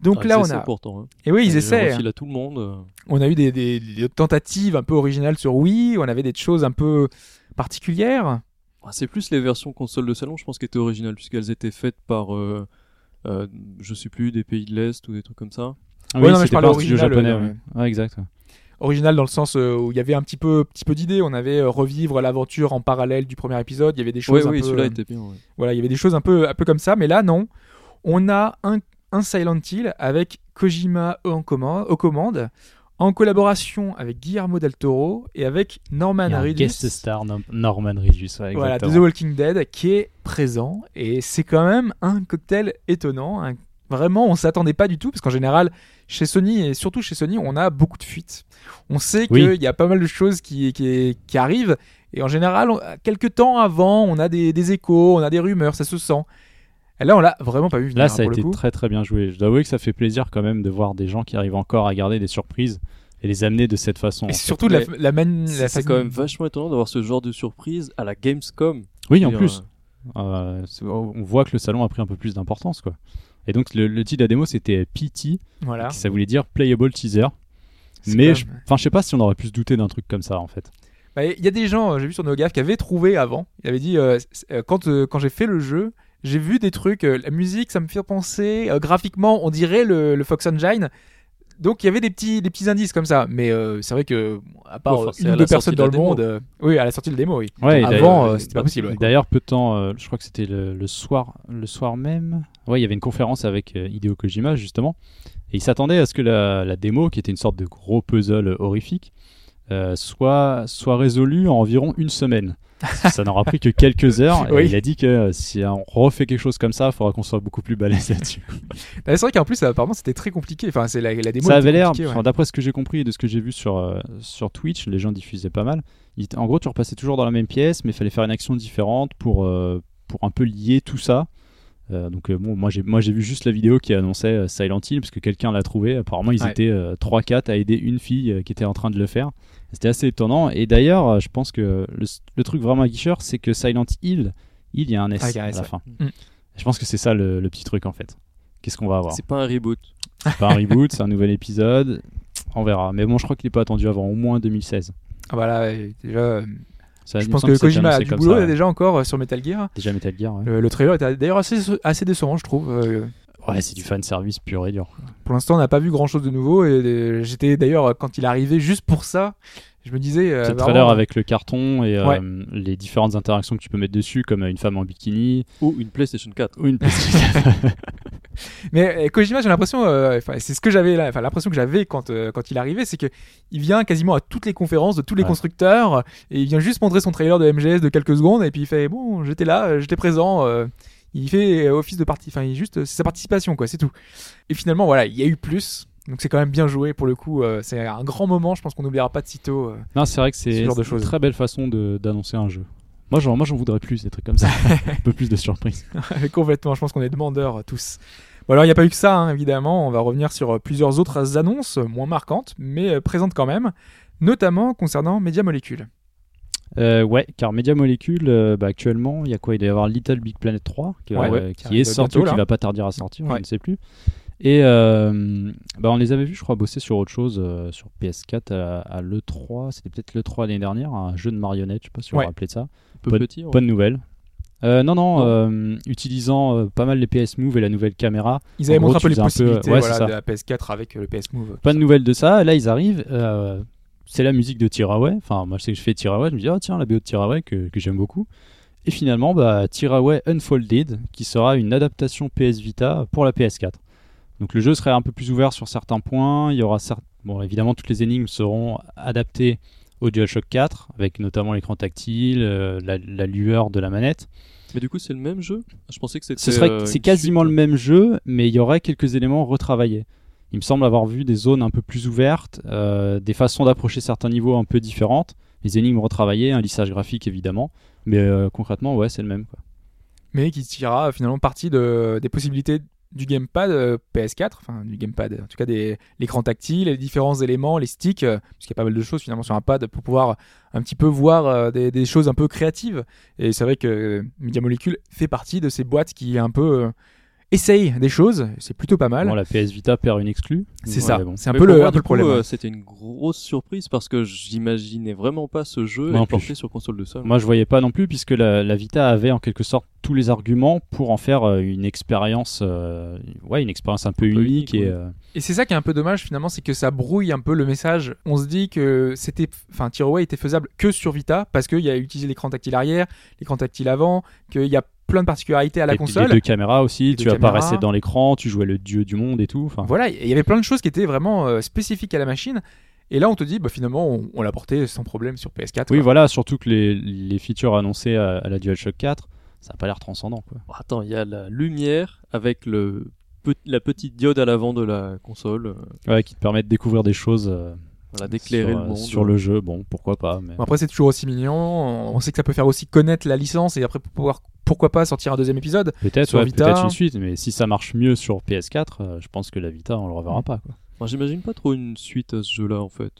Donc Ah, là, on a. pourtant. hein. Et oui, ils essaient. refilent à tout le monde. euh. On a eu des, des- des tentatives un peu originales sur Wii, on avait des choses un peu particulières. Ah, c'est plus les versions console de salon, je pense, qui étaient originales, puisqu'elles étaient faites par, euh, euh, je sais plus, des pays de l'Est ou des trucs comme ça. Ah Ouais, non, mais je studio original, japonais. euh, ouais. Ouais, exact. ouais. original dans le sens euh, où il y avait un petit peu, petit peu d'idées. On avait revivre l'aventure en parallèle du premier épisode. Il y avait des Oui, choses un oui, peu, celui-là était bien. ouais. voilà, il y avait des choses un peu, un peu comme ça. Mais là, non. On a un, un Silent Hill avec Kojima en aux commandes, en collaboration avec Guillermo del Toro et avec Norman Reedus. guest star Norman Reedus. ouais, Voilà, de. The Walking Dead qui est présent et c'est quand même un cocktail étonnant. un- Vraiment, on s'attendait pas du tout parce qu'en général, chez Sony et surtout chez Sony, on a beaucoup de fuites. On sait Oui. qu'il y a pas mal de choses qui, qui, qui arrivent et en général, on- quelques temps avant, on a des, des échos, on a des rumeurs, ça se sent. Et là, on l'a vraiment pas vu venir Là, hein, ça a été très très bien joué. Je dois avouer que ça fait plaisir quand même de voir des gens qui arrivent encore à garder des surprises et les amener de cette façon. Et fait. surtout la, la, man- la C'est quand même vachement étonnant d'avoir ce genre de surprise à la Gamescom. Oui, en plus. euh, Euh, on voit que le salon a pris un peu plus d'importance. quoi. Et donc, le, le titre de la démo, c'était PT, Voilà. qui ça voulait dire Playable Teaser. C'est Mais je, même- enfin, je sais pas si on aurait pu se douter d'un truc comme ça en fait. Bah, Il y a des gens, euh, j'ai vu sur NeoGaf, qui avaient trouvé avant. Ils avaient dit, euh, quand, euh, quand j'ai fait le jeu, j'ai vu des trucs, euh, la musique, ça me fait penser, euh, graphiquement, on dirait le, le Fox Engine. Donc il y avait des petits, des petits indices comme ça. Mais euh, c'est vrai que, à part Ouais, une ou deux personnes dans le démo. monde, oui, à la sortie de la démo, oui. Ouais, Avant, c'était pas possible. ouais. D'ailleurs, peu de temps, je crois que c'était le, le soir, le soir même. Ouais, il y avait une conférence avec Hideo Kojima justement, et il s'attendait à ce que la, la démo, qui était une sorte de gros puzzle horrifique, soit soit résolue en environ une semaine. Ça n'aura pris que quelques heures. Et Oui. il a dit que euh, si on refait quelque chose comme ça, il faudra qu'on soit beaucoup plus balèze là-dessus. Bah, c'est vrai qu'en plus, apparemment, c'était très compliqué. Enfin, c'est la, la démo. ça avait l'air, ouais. d'après ce que j'ai compris et de ce que j'ai vu sur, euh, sur Twitch, les gens diffusaient pas mal. Il- en gros, tu repassais toujours dans la même pièce, mais il fallait faire une action différente pour, euh, pour un peu lier tout ça. Euh, donc, bon, moi j'ai, moi j'ai vu juste la vidéo qui annonçait Silent Hill, parce que quelqu'un l'a trouvé. Apparemment, ils Ouais. étaient euh, 3-4 à aider une fille qui était en train de le faire. C'était assez étonnant. Et d'ailleurs, euh, je pense que le, le truc vraiment aguicheur, c'est que Silent Hill, il y a un S un à la fin. Mm. Je pense que c'est ça le, le petit truc en fait. Qu'est-ce qu'on va avoir? C'est pas un reboot. c'est pas un reboot, c'est un nouvel épisode. On verra. Mais bon, je crois qu'il est pas attendu avant au moins 2016. Ah, voilà, et déjà, euh, Ça, je pense que été Kojima a du boulot ça, là, ouais. déjà encore euh, sur Metal Gear. Déjà Metal Gear, ouais. Le, le trailer était d'ailleurs assez, assez décevant, je trouve. euh, Ouais, c'est du fan service pur et dur. Pour l'instant, on n'a pas vu grand chose de nouveau. Et euh, j'étais d'ailleurs, quand il est arrivé, juste pour ça, je me disais. euh, vraiment, trailer avec le carton et euh, Ouais. les différentes interactions que tu peux mettre dessus, comme euh, une femme en bikini Ou une PlayStation 4. ou une PlayStation. Mais euh, Kojima, j'ai l'impression, euh, c'est ce que j'avais là, enfin l'impression que j'avais quand euh, quand il arrivait, c'est que il vient quasiment à toutes les conférences de tous les Ouais. constructeurs et il vient juste montrer son trailer de MGS de quelques secondes et puis il fait bon, j'étais là, j'étais présent. euh, il fait euh, office de partie, enfin, juste euh, c'est sa participation quoi, c'est tout. Et finalement, voilà, il y a eu plus. Donc c'est quand même bien joué pour le coup. euh, c'est un grand moment. Je pense qu'on n'oubliera pas de sitôt. euh. non, c'est vrai que Ce c'est genre de une très belle façon d'annoncer un jeu. Moi, j'en, moi, j'en voudrais plus, des trucs comme ça. un peu plus de surprise. Complètement, je pense qu'on est demandeurs tous. Bon alors il n'y a pas eu que ça, hein, évidemment, on va revenir sur plusieurs autres annonces, moins marquantes, mais présentes quand même, notamment concernant Media Molecule. Euh, ouais, car Media Molecule, euh, bah, actuellement, il y a quoi? Il doit y avoir Little Big Planet 3 qui, Ouais, euh, ouais, qui qui arrive est sorti qui va pas tarder à sortir, Ouais. je ne sais plus. Et euh, bah, on les avait vus, je crois, bosser sur autre chose, sur PS4 à, à l'E3, c'était peut-être l'E3 l'année dernière, un jeu de marionnettes, je sais pas si vous vous rappelez de ça. Peu Bonne- petit. Bonne nouvelle. Euh, non, non, euh, utilisant euh, pas mal les PS Move et la nouvelle caméra. Ils avaient montré un peu les peu- possibilités ouais, voilà, de la PS4 avec le PS Move. Pas de nouvelles de ça. Là, ils arrivent. Euh, c'est la musique de Tiraway. Enfin, moi, je sais que je fais Tiraway. Je me dis, oh tiens, la BO de Tiraway que, que j'aime beaucoup. Et finalement, bah, Tiraway Unfolded, qui sera une adaptation PS Vita pour la PS4. Donc le jeu serait un peu plus ouvert sur certains points. Il y aura certes... bon, évidemment, toutes les énigmes seront adaptées au DualShock 4, avec notamment l'écran tactile, euh, la, la lueur de la manette. Mais du coup, c'est le même jeu? Je pensais que c'était. Ce serait, euh, c'est une quasiment suite. le même jeu, mais il y aurait quelques éléments retravaillés. Il me semble avoir vu des zones un peu plus ouvertes, euh, des façons d'approcher certains niveaux un peu différentes, les énigmes retravaillées, un lissage graphique évidemment, mais euh, concrètement, ouais, c'est le même. Quoi. mais qui tirera finalement partie de, des possibilités du gamepad euh, PS4, enfin du gamepad, en tout cas des l'écran tactile, les différents éléments, les sticks, euh, parce qu'il y a pas mal de choses finalement sur un pad pour pouvoir un petit peu voir euh, des, des choses un peu créatives. Et c'est vrai que euh, Media Molecule fait partie de ces boîtes qui un peu essayent des choses. C'est plutôt pas mal. Bon, la PS Vita perd une exclue. c'est Ouais, ça. bon. C'est un peu le, moi, un peu du le problème. euh, C'était une grosse surprise parce que j'imaginais vraiment pas ce jeu Moi porté sur console de sol. Moi, je voyais pas non plus, puisque la, la Vita avait en quelque sorte tous les arguments pour en faire euh, une expérience, euh, ouais, une expérience un peu Un peu unique unique, et ouais. euh, Et c'est ça qui est un peu dommage finalement, c'est que ça brouille un peu le message. On se dit que c'était, enfin, Tearaway était faisable que sur Vita parce qu'il y a utilisé l'écran tactile arrière, l'écran tactile avant, qu'il y a plein de particularités à la et console. les deux caméras aussi. Les Tu apparaissais caméras. dans l'écran, tu jouais le dieu du monde et tout. Enfin, Voilà, il y avait plein de choses qui étaient vraiment euh, spécifiques à la machine. Et là, on te dit, bah, finalement, on, on l'a porté sans problème sur PS4. Oui, quoi. voilà, surtout que les, les features annoncées à, à la DualShock 4, ça n'a pas l'air transcendant. Quoi. Bon, Attends, il y a la lumière avec le pe- la petite diode à l'avant de la console, euh, Ouais, qui te permet de découvrir des choses euh, voilà, d'éclairer sur, le euh, monde. sur le jeu. Bon, pourquoi pas. Mais... Bon, après, c'est toujours aussi mignon. On sait que ça peut faire aussi connaître la licence et après pour pouvoir, pourquoi pas sortir un deuxième épisode. Peut-être sur ouais, Vita. peut-être une suite, mais si ça marche mieux sur PS4, euh, je pense que la Vita, on le reverra Mm. pas. Quoi. Moi, j'imagine pas trop une suite à ce jeu-là en fait.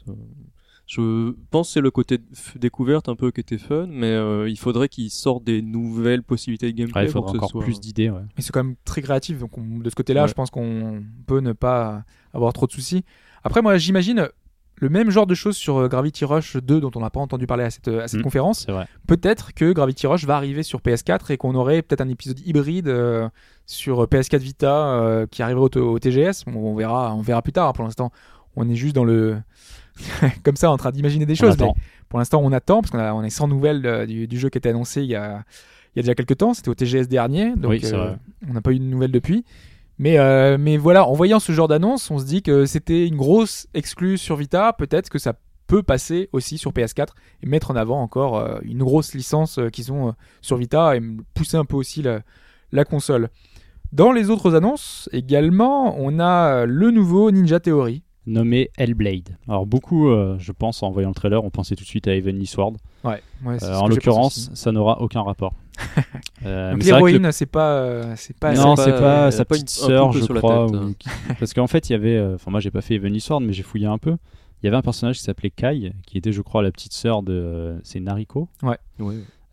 Je pense que c'est le côté découverte un peu qui était fun, mais euh, il faudrait qu'ils sortent des nouvelles possibilités de gameplay Ouais, il pour faudra que ce encore soit- plus d'idées. Ouais. Mais c'est quand même très créatif. Donc, on- de ce côté-là, Ouais. je pense qu'on peut ne pas avoir trop de soucis. Après, moi, j'imagine le même genre de choses sur euh, Gravity Rush 2 dont on n'a pas entendu parler à cette, à cette Mm. conférence. Peut-être que Gravity Rush va arriver sur PS4 et qu'on aurait peut-être un épisode hybride euh, sur PS4 Vita euh, qui arriverait au, au TGS. On, on verra, on verra plus tard. hein. Pour l'instant, on est juste dans le comme ça en train d'imaginer des choses. mais pour l'instant, on attend parce qu'on a- on est sans nouvelles euh, du, du jeu qui était annoncé il y a, il y a déjà quelques temps. C'était au TGS dernier, donc Oui, euh, on n'a pas eu de nouvelles depuis. Mais, euh, mais voilà, en voyant ce genre d'annonce, on se dit que c'était une grosse exclue sur Vita. Peut-être que ça peut passer aussi sur PS4 et mettre en avant encore euh, une grosse licence euh, qu'ils ont sur Vita et pousser un peu aussi la console. Dans les autres annonces également, on a le nouveau Ninja Theory. Nommé Hellblade. Alors, beaucoup, euh, je pense, en voyant le trailer, on pensait tout de suite à Heavenly Sword. Ouais, Euh, en l'occurrence, ça n'aura aucun rapport. Euh, le- l'héroïne, c'est pas, euh, c'est pas. non, c'est pas- pas, euh, sa pas une- petite un sœur, je crois. tête, ou- Parce qu'en fait, il y avait. euh, Enfin, moi, j'ai pas fait Heavenly Sword, mais j'ai fouillé un peu. Il y avait un personnage qui s'appelait Kai, qui était, je crois, la petite sœur de. euh, C'est Nariko. Ouais.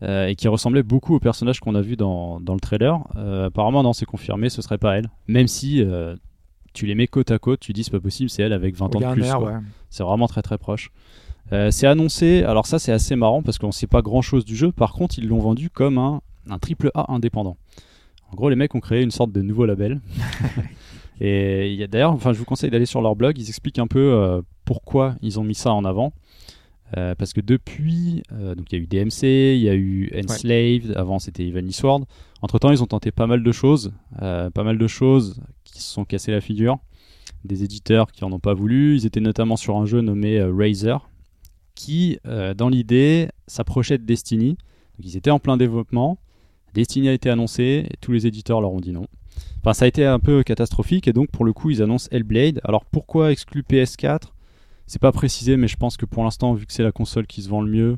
euh, et qui ressemblait beaucoup au personnage qu'on a vu dans, dans le trailer. Euh, apparemment, non, c'est confirmé, ce serait pas elle. Même si euh, tu les mets côte à côte, tu dis c'est pas possible, c'est elle avec 20 il y ans de plus. ouais. C'est vraiment très très proche. Euh, c'est annoncé, alors ça c'est assez marrant parce qu'on sait pas grand chose du jeu, par contre ils l'ont vendu comme un, un triple A indépendant. En gros, les mecs ont créé une sorte de nouveau label. et d'ailleurs, enfin, je vous conseille d'aller sur leur blog. Ils expliquent un peu euh, pourquoi ils ont mis ça en avant. Euh, parce que depuis, euh, donc il y a eu DMC, il y a eu Enslaved, avant c'était Evenly Sword. Entre temps, ils ont tenté pas mal de choses, pas mal de choses se sont cassées la figure. Des éditeurs qui en ont pas voulu. Ils étaient notamment sur un jeu nommé euh, Razer, qui, euh, dans l'idée, s'approchait de Destiny. Ils étaient en plein développement. Destiny a été annoncé, et tous les éditeurs leur ont dit non. Enfin, ça a été un peu catastrophique, et donc pour le coup, ils annoncent Hellblade. Alors pourquoi exclu PS4 C'est pas précisé, mais je pense que pour l'instant, vu que c'est la console qui se vend le mieux,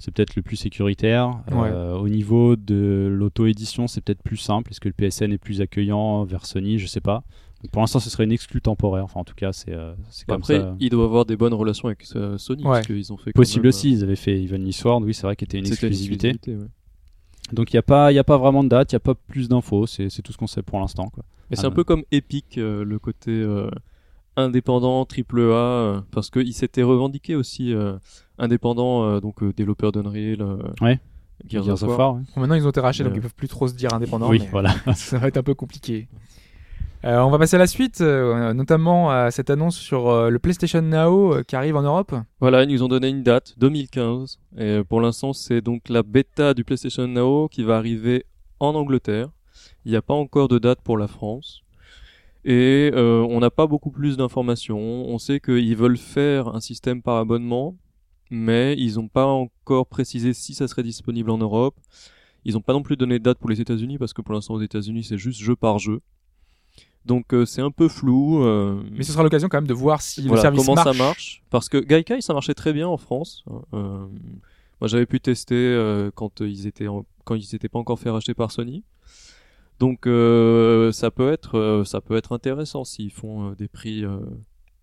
c'est peut-être le plus sécuritaire. Euh, au niveau de l'auto-édition, c'est peut-être plus simple. Est-ce que le PSN est plus accueillant vers Sony? Je sais pas. Donc, pour l'instant, ce serait une exclue temporaire. Enfin, en tout cas, c'est euh, Bah Après, ça. ils doivent avoir des bonnes relations avec euh, Sony, Ouais. parce qu'ils ont fait. Possible même, aussi, ils avaient fait Evenly Sword, oui, c'est vrai, qui était une exclusivité. exclusivité, ouais. Donc il n'y a, pas- il y a pas vraiment de date, il n'y a pas plus d'infos, c'est tout ce qu'on sait pour l'instant. Mais c'est Ah un peu comme Epic, euh, le côté euh, indépendant, triple A, euh, parce qu'il s'était revendiqué aussi euh, indépendant, euh, donc euh, développeur d'Unreal, euh, Ouais. Gears, Gears of War. War, ouais. Bon, maintenant, ils ont été rachetés, donc ils peuvent plus trop se dire indépendants. Oui, mais voilà. ça va être un peu compliqué. Euh, on va passer à la suite, euh, notamment à cette annonce sur euh, le PlayStation Now euh, qui arrive en Europe. Voilà, ils nous ont donné une date, 2015. Et pour l'instant, c'est donc la bêta du PlayStation Now qui va arriver en Angleterre. Il n'y a pas encore de date pour la France. Et euh, on n'a pas beaucoup plus d'informations. On sait qu'ils veulent faire un système par abonnement, mais ils n'ont pas encore précisé si ça serait disponible en Europe. Ils n'ont pas non plus donné de date pour les États-Unis parce que pour l'instant aux États-Unis c'est juste jeu par jeu. Donc euh, c'est un peu flou. euh, Mais ce sera l'occasion quand même de voir si voilà, le service comment marche. ça marche. Parce que Gaikai, ça marchait très bien en France. Euh, moi, j'avais pu tester euh, quand ils étaient en- quand ils n'étaient pas encore fait racheter par Sony. Donc euh, ça peut être euh, ça peut être intéressant s'ils font euh, des prix euh,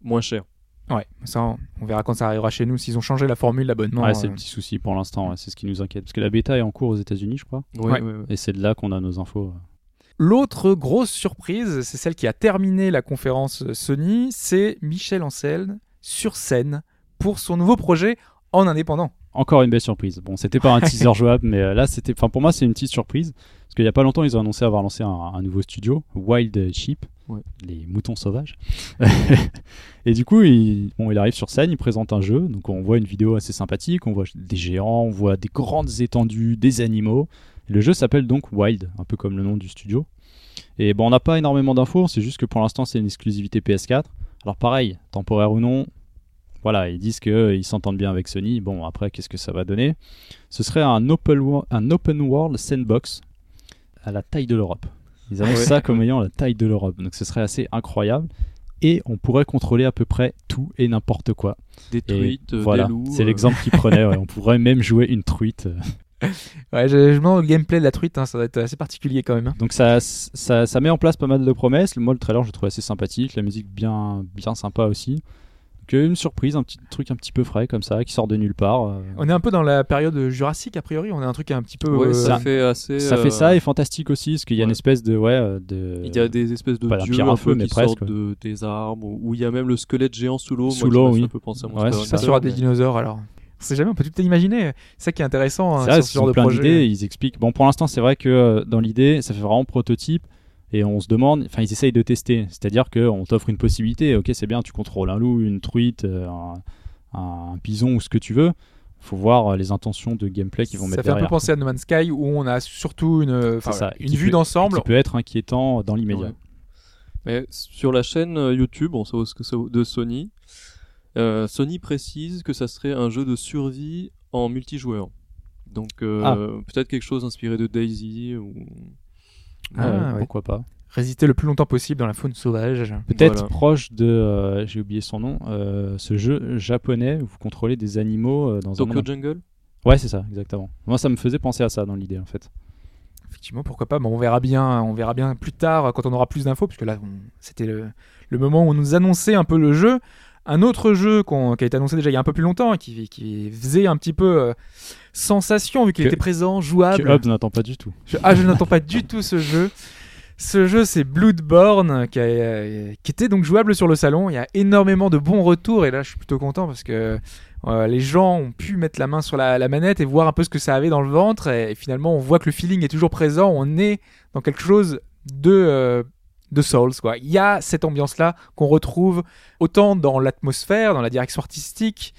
moins chers. Ouais, ça, on- on verra quand ça arrivera chez nous, s'ils ont changé la formule d'abonnement. Ouais, c'est le petit souci pour l'instant, ouais, c'est ce qui nous inquiète. Parce que la bêta est en cours aux États-Unis, je crois. Ouais, Ouais. ouais, ouais. Et c'est de là qu'on a nos infos. L'autre grosse surprise, c'est celle qui a terminé la conférence Sony, c'est Michel Ancel sur scène pour son nouveau projet en indépendant. Encore une belle surprise. Bon, c'était pas un teaser jouable, mais euh, là, c'était. Enfin, pour moi, c'est une petite surprise. Parce qu'il y a pas longtemps, ils ont annoncé avoir lancé un, un nouveau studio, Wild Sheep, Ouais. les moutons sauvages. et du coup, il, bon, il arrive sur scène, il présente un jeu. Donc, on voit une vidéo assez sympathique. On voit des géants, on voit des grandes étendues, des animaux. Le jeu s'appelle donc Wild, un peu comme le nom du studio. Et bon, on n'a pas énormément d'infos. C'est juste que pour l'instant, c'est une exclusivité PS4. Alors, pareil, temporaire ou non, voilà, ils disent qu'ils s'entendent bien avec Sony. Bon, après, qu'est-ce que ça va donner? Ce serait un open, un open world sandbox à la taille de l'Europe. Ils annoncent Ouais. ça comme ayant la taille de l'Europe. Donc, ce serait assez incroyable. Et on pourrait contrôler à peu près tout et n'importe quoi. Des truites, euh, voilà, des loups. c'est euh, l'exemple qu'ils prenaient. ouais. On pourrait même jouer une truite. Ouais, je, je le gameplay de la truite, hein, ça va être assez particulier quand même. hein. Donc ça, ça, ça met en place pas mal de promesses. Moi, le trailer, je le trouve assez sympathique. La musique bien, bien sympa aussi. Euh, une surprise, un petit truc un petit peu frais comme ça, qui sort de nulle part. euh. On est un peu dans la période jurassique a priori, on est un truc un petit peu... Ouais, euh, ça fait assez. Ça euh, fait ça et fantastique aussi, parce qu'il y a une ouais. espèce de ouais euh, de. Il y a des espèces de dieux un peu, peu mais qui presque, sortent de, des arbres, ou où il y a même le squelette géant sous l'eau. Sous l'eau, oui. un peu penser à Ouais, Monster c'est ça sur des dinosaures alors. On sait jamais, on peut tout imaginer. C'est ça qui est intéressant hein, sur ce genre de plein projet. d'idées, ils expliquent. Bon, pour l'instant, c'est vrai que euh, dans l'idée, ça fait vraiment prototype. Et on se demande, enfin, ils essayent de tester. C'est-à-dire qu'on t'offre une possibilité. Ok, c'est bien, tu contrôles un loup, une truite, euh, un, un bison ou ce que tu veux. Faut voir euh, les intentions de gameplay qu'ils vont ça mettre fait un peu derrière. penser à No Man's Sky où on a surtout une, ça, et une vue d'ensemble. Qui peut être inquiétant dans l'immédiat. Ouais. Mais sur la chaîne euh, YouTube, on sait ce que c'est de Sony. euh, Sony précise que ça serait un jeu de survie en multijoueur. Donc euh, Ah. peut-être quelque chose inspiré de Daisy ou Ah, Ouais, ouais. Pourquoi pas Résister le plus longtemps possible dans la faune sauvage. Peut-être Voilà. proche de, euh, j'ai oublié son nom, euh, ce jeu japonais où vous contrôlez des animaux euh, dans un Tokyo monde Jungle? Ouais, c'est ça, exactement. Moi, ça me faisait penser à ça dans l'idée, en fait. Effectivement, pourquoi pas. Bon, on verra bien, on verra bien plus tard quand on aura plus d'infos, puisque là, c'était le, le moment où on nous annonçait un peu le jeu. Un autre jeu qui a été annoncé déjà il y a un peu plus longtemps, et qui, qui faisait un petit peu euh, sensation vu qu'il était présent, Que jouable. Hobbs n'attend pas du tout. Je- ah, je n'attends pas du tout ce jeu. Ce jeu, c'est Bloodborne, qui, a- euh, qui était donc jouable sur le salon. Il y a énormément de bons retours, et là, je suis plutôt content parce que euh, les gens ont pu mettre la main sur la, la manette et voir un peu ce que ça avait dans le ventre. Et, finalement, on voit que le feeling est toujours présent. On est dans quelque chose de, euh, de Souls. Quoi. Il y a cette ambiance-là qu'on retrouve autant dans l'atmosphère, dans la direction artistique,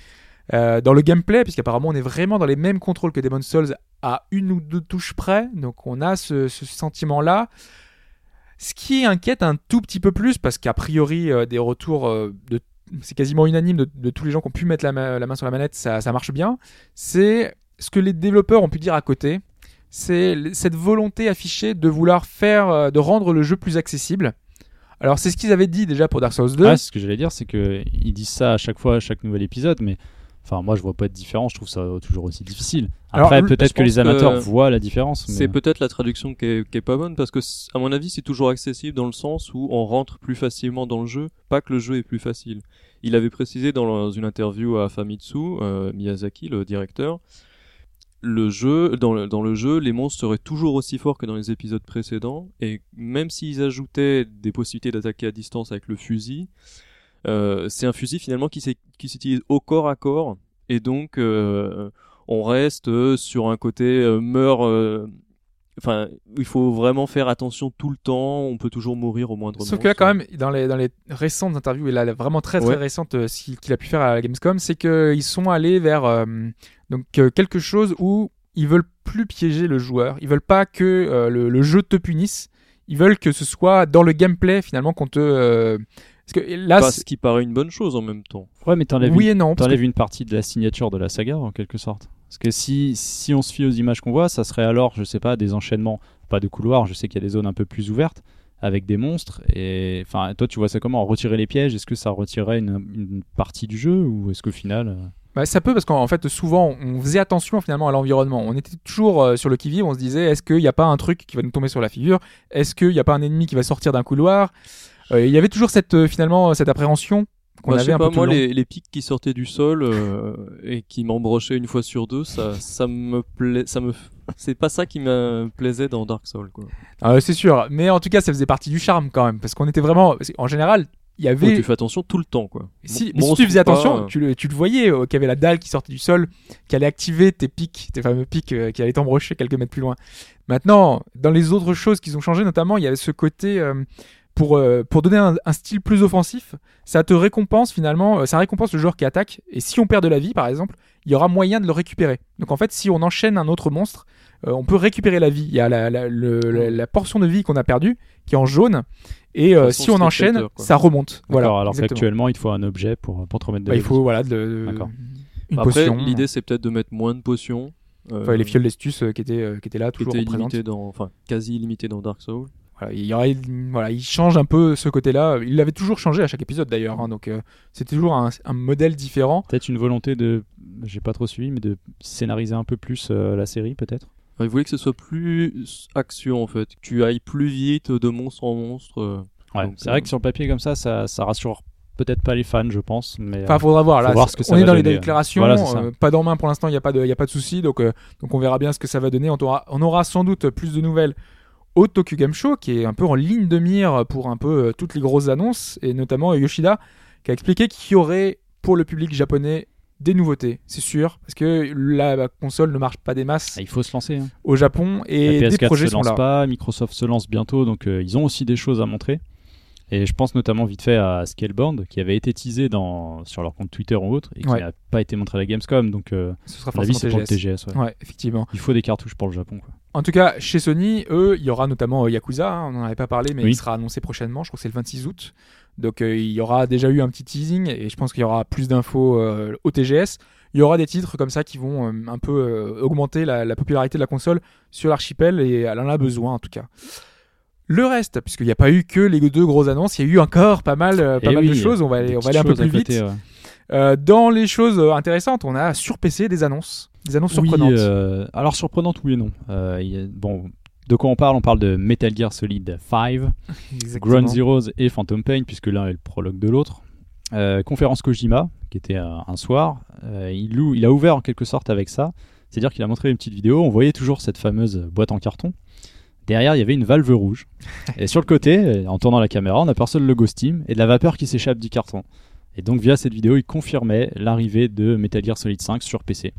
euh, dans le gameplay, puisqu'apparemment on est vraiment dans les mêmes contrôles que Demon's Souls à une ou deux touches près. Donc on a ce, sentiment-là. Ce qui inquiète un tout petit peu plus, parce qu'a priori, euh, des retours euh, c'est quasiment unanime de, tous les gens qui ont pu mettre la, ma- la main sur la manette, ça, marche bien. C'est ce que les développeurs ont pu dire à côté. C'est cette volonté affichée de vouloir faire, de rendre le jeu plus accessible. Alors c'est ce qu'ils avaient dit déjà pour Dark Souls 2. Ah, ce que j'allais dire, c'est que ils disent ça à chaque fois, à chaque nouvel épisode, mais enfin, moi, je vois pas de différence. Je trouve ça toujours aussi difficile. Après, peut-être que les amateurs que voient la différence. mais- C'est peut-être la traduction qui est, qui est pas bonne parce que, à mon avis, c'est toujours accessible dans le sens où on rentre plus facilement dans le jeu, pas que le jeu est plus facile. Il avait précisé dans une interview à Famitsu, euh, Miyazaki, le directeur, le jeu, dans le, dans le jeu, les monstres seraient toujours aussi forts que dans les épisodes précédents, et même s'ils ajoutaient des possibilités d'attaquer à distance avec le fusil, c'est un fusil finalement qui s'utilise au corps à corps, et donc euh, on reste euh, sur un côté euh, meurt. euh, Enfin, il faut vraiment faire attention tout le temps. On peut toujours mourir au moindre Sauf que là, quand même, dans les, dans les récentes interviews, et là, vraiment très très Ouais. récente euh, ce qu'il a pu faire à la Gamescom, c'est qu'ils sont allés vers euh, donc, euh, quelque chose où ils veulent plus piéger le joueur. Ils veulent pas que euh, le, le jeu te punisse. Ils veulent que ce soit dans le gameplay finalement qu'on te. Parce que là, Pas ce qui paraît une bonne chose en même temps. Ouais, mais t'enlèves oui une, et non. parce que- t'enlèves une partie de la signature de la saga, en quelque sorte. Parce que si, si on se fie aux images qu'on voit, ça serait alors, je sais pas, des enchaînements, pas de couloirs. Je sais qu'il y a des zones un peu plus ouvertes avec des monstres. Et enfin, toi, tu vois ça comment? Retirer les pièges Est-ce que ça retirerait une, une partie du jeu ou est-ce qu'au final, euh, Bah, ça peut parce qu'en fait souvent on faisait attention finalement à l'environnement. On était toujours euh, sur le qui-vive, on se disait est-ce qu'il n'y a pas un truc qui va nous tomber sur la figure? Est-ce qu'il n'y a pas un ennemi qui va sortir d'un couloir? Euh, Il y avait toujours cette euh, finalement cette appréhension qu'on Bah, avait un pas, peu tout moi, les, les pics qui sortaient du sol euh, et qui m'embrochaient une fois sur deux, ça, ça me plaît, ça me, c'est pas ça qui me plaisait dans Dark Souls, quoi. Euh, c'est sûr, mais en tout cas ça faisait partie du charme quand même parce qu'on était vraiment qu'en général il y avait tu fais attention tout le temps, quoi. Si, mais si tu faisais pas, attention, euh, tu, le, tu le voyais, euh, qu'il y avait la dalle qui sortait du sol, qui allait activer tes pics, tes fameux pics euh, qui allaient t'embrocher quelques mètres plus loin. Maintenant, dans les autres choses qui ont changé, notamment, il y avait ce côté euh, pour, euh, pour donner un, un style plus offensif, ça te récompense finalement, euh, ça récompense le joueur qui attaque. Et si on perd de la vie, par exemple, il y aura moyen de le récupérer. Donc en fait, si on enchaîne un autre monstre, euh, on peut récupérer la vie. Il y a la, la, le- la- la portion de vie qu'on a perdue qui est en jaune. Et euh, si on enchaîne, ça remonte. Voilà. Alors qu'actuellement, il te faut un objet pour, pour te remettre de Bah, la il faut voilà de, D'accord. une Après, potion. l'idée c'est peut-être de mettre moins de potions. euh, Enfin, les fioles d'estus euh, qui étaient euh, qui étaient là qui toujours étaient dans, enfin, quasi illimitées dans Dark Souls. Voilà, il y aurait, voilà, il change un peu ce côté-là. Il l'avait toujours changé à chaque épisode d'ailleurs, hein, donc euh, c'est toujours un, un modèle différent. Peut-être une volonté de, j'ai pas trop suivi, mais de scénariser un peu plus euh, la série, peut-être? Enfin, ils voulaient que ce soit plus action en fait, que tu ailles plus vite de monstre en monstre. euh. Ouais, Donc, c'est euh, vrai que sur le papier comme ça, ça, ça rassure peut-être pas les fans, je pense. Mais Enfin, euh, faudra voir. Là, ce que ça on est dans les déclarations, Voilà, euh, pas dans main pour l'instant. Il n'y a pas de, il y a pas de souci. Donc, euh, donc on verra bien ce que ça va donner. On aura, on aura sans doute plus de nouvelles au Tokyo Game Show, qui est un peu en ligne de mire pour un peu euh, toutes les grosses annonces, et notamment Yoshida, qui a expliqué qu'il y aurait pour le public japonais des nouveautés, c'est sûr, parce que la, console ne marche pas des masses ah, il faut se lancer. hein. au Japon et la des PS4 projets se sont lance là. pas, Microsoft se lance bientôt, donc euh, ils ont aussi des choses à montrer. Et je pense notamment vite fait à Scalebound, qui avait été teasé dans, sur leur compte Twitter ou autre, et qui Ouais. n'a pas été montré à la Gamescom. Donc, euh, Ce sera avis, forcément c'est pour le TGS. TGS. ouais. Ouais, effectivement. Il faut des cartouches pour le Japon. Quoi. En tout cas, chez Sony, eux, il y aura notamment euh, Yakuza, hein, on n'en avait pas parlé, mais Oui. il sera annoncé prochainement, je crois que c'est le 26 août. Donc euh, il y aura déjà eu un petit teasing et je pense qu'il y aura plus d'infos euh, au TGS. Il y aura des titres comme ça qui vont un peu augmenter la, la popularité de la console sur l'archipel et elle en a besoin en tout cas. Le reste, puisqu'il n'y a pas eu que les deux grosses annonces, il y a eu encore pas mal, pas Et mal oui, de choses. On va aller, Des on va aller un peu plus vite. côté, ouais. Euh, dans les choses euh, intéressantes, on a sur PC des annonces, des annonces Oui, surprenantes. euh, alors surprenante, oui et non. Euh, il y a- bon, de quoi on parle? On parle de Metal Gear Solid 5, Exactement. Ground Zeroes et Phantom Pain, puisque l'un est le prologue de l'autre. Conférence Kojima, qui était un, soir. Il, il a ouvert en quelque sorte avec ça. C'est-à-dire qu'il a montré une petite vidéo. On voyait toujours cette fameuse boîte en carton. Derrière, il y avait une valve rouge. Et sur le côté, en tournant la caméra, on aperçoit le logo Steam et de la vapeur qui s'échappe du carton. Et donc via cette vidéo, il confirmait l'arrivée de Metal Gear Solid 5 sur PC.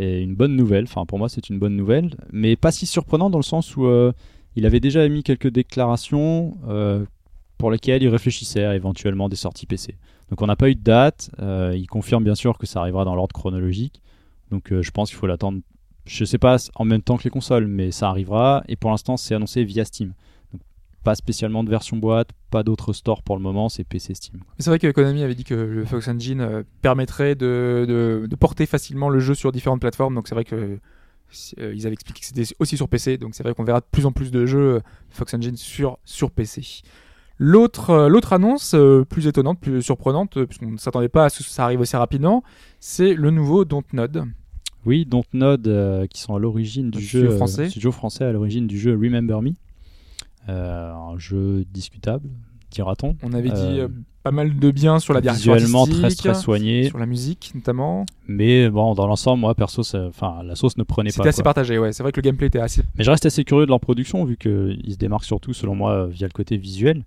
Et une bonne nouvelle, enfin pour moi c'est une bonne nouvelle, mais pas si surprenant dans le sens où euh, il avait déjà émis quelques déclarations euh, pour lesquelles il réfléchissait à éventuellement des sorties PC. Donc on n'a pas eu de date, euh, il confirme bien sûr que ça arrivera dans l'ordre chronologique, donc je pense qu'il faut l'attendre, je sais pas en même temps que les consoles, mais ça arrivera, et pour l'instant c'est annoncé via Steam. Pas spécialement de version boîte, pas d'autres stores pour le moment, c'est PC Steam. C'est vrai que Konami avait dit que le Fox Engine euh, permettrait de, de- de porter facilement le jeu sur différentes plateformes. Donc c'est vrai que euh, ils avaient expliqué que c'était aussi sur PC. Donc c'est vrai qu'on verra de plus en plus de jeux euh, Fox Engine sur, sur PC. L'autre l'autre annonce plus étonnante, plus surprenante, puisqu'on ne s'attendait pas à ce que ça arrive aussi rapidement, c'est le nouveau Dontnod. Oui, Dontnod, euh, qui sont à l'origine du jeu euh, français. studio français à l'origine du jeu Remember Me, un jeu discutable, dira-t-on. On avait dit Euh, euh, pas mal de bien sur la direction Visuellement très très soigné, sur la musique notamment. mais bon, dans l'ensemble, moi perso, enfin la sauce ne prenait pas. C'était assez quoi. partagé, ouais. C'est vrai que le gameplay était assez Mais je reste assez curieux de leur production vu qu'ils se démarquent surtout, selon moi, euh, via le côté visuel.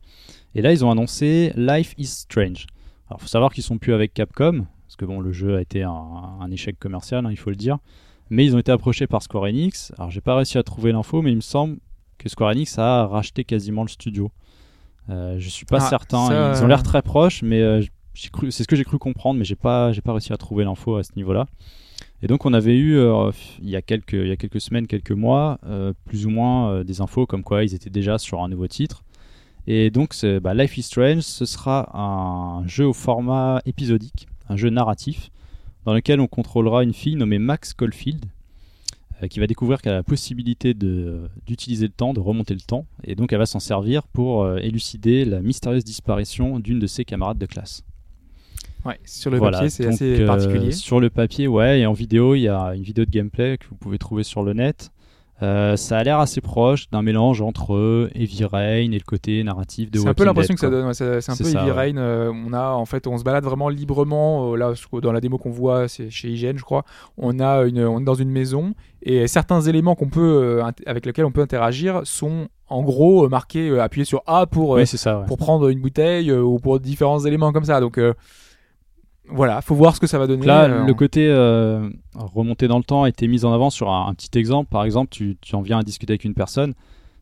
Et là, ils ont annoncé Life is Strange. Alors, faut savoir qu'ils sont plus avec Capcom, parce que bon, le jeu a été un, un échec commercial, hein, il faut le dire. Mais ils ont été approchés par Square Enix. Alors, j'ai pas réussi à trouver l'info, mais il me semble que Square Enix a racheté quasiment le studio. Euh, je suis pas Ah, certain. ça, Ils ont l'air très proches, mais euh, cru, c'est ce que j'ai cru comprendre, mais j'ai pas, j'ai pas réussi à trouver l'info à ce niveau-là. Et donc on avait eu euh, il y a quelques il y a quelques semaines, quelques mois, euh, plus ou moins euh, des infos comme quoi ils étaient déjà sur un nouveau titre. Et donc bah, Life is Strange, ce sera un jeu au format épisodique, un jeu narratif dans lequel on contrôlera une fille nommée Max Caulfield euh, qui va découvrir qu'elle a la possibilité d'utiliser le temps, de remonter le temps, et donc elle va s'en servir pour euh, élucider la mystérieuse disparition d'une de ses camarades de classe. Ouais, sur le Voilà, papier, c'est assez euh, particulier. Sur le papier, ouais, et en vidéo, il y a une vidéo de gameplay que vous pouvez trouver sur le net. Euh, ça a l'air assez proche d'un mélange entre euh, Heavy Rain et le côté narratif de C'est un peu l'impression que ça donne. ouais, c'est c'est un peu ça, Heavy. Rain. euh, on a en fait, on se balade vraiment librement. euh, là, dans la démo qu'on voit, c'est chez IGN, je crois. On a une, on est dans une maison et certains éléments qu'on peut, avec lesquels on peut interagir, sont en gros marqués, appuyés sur A pour Oui, c'est ça. ouais. pour prendre une bouteille ou pour différents éléments comme ça. Donc euh, voilà, faut voir ce que ça va donner. Là, euh, le côté euh, remonter dans le temps a été mis en avant sur un, un petit exemple. Par exemple, tu, tu en viens à discuter avec une personne,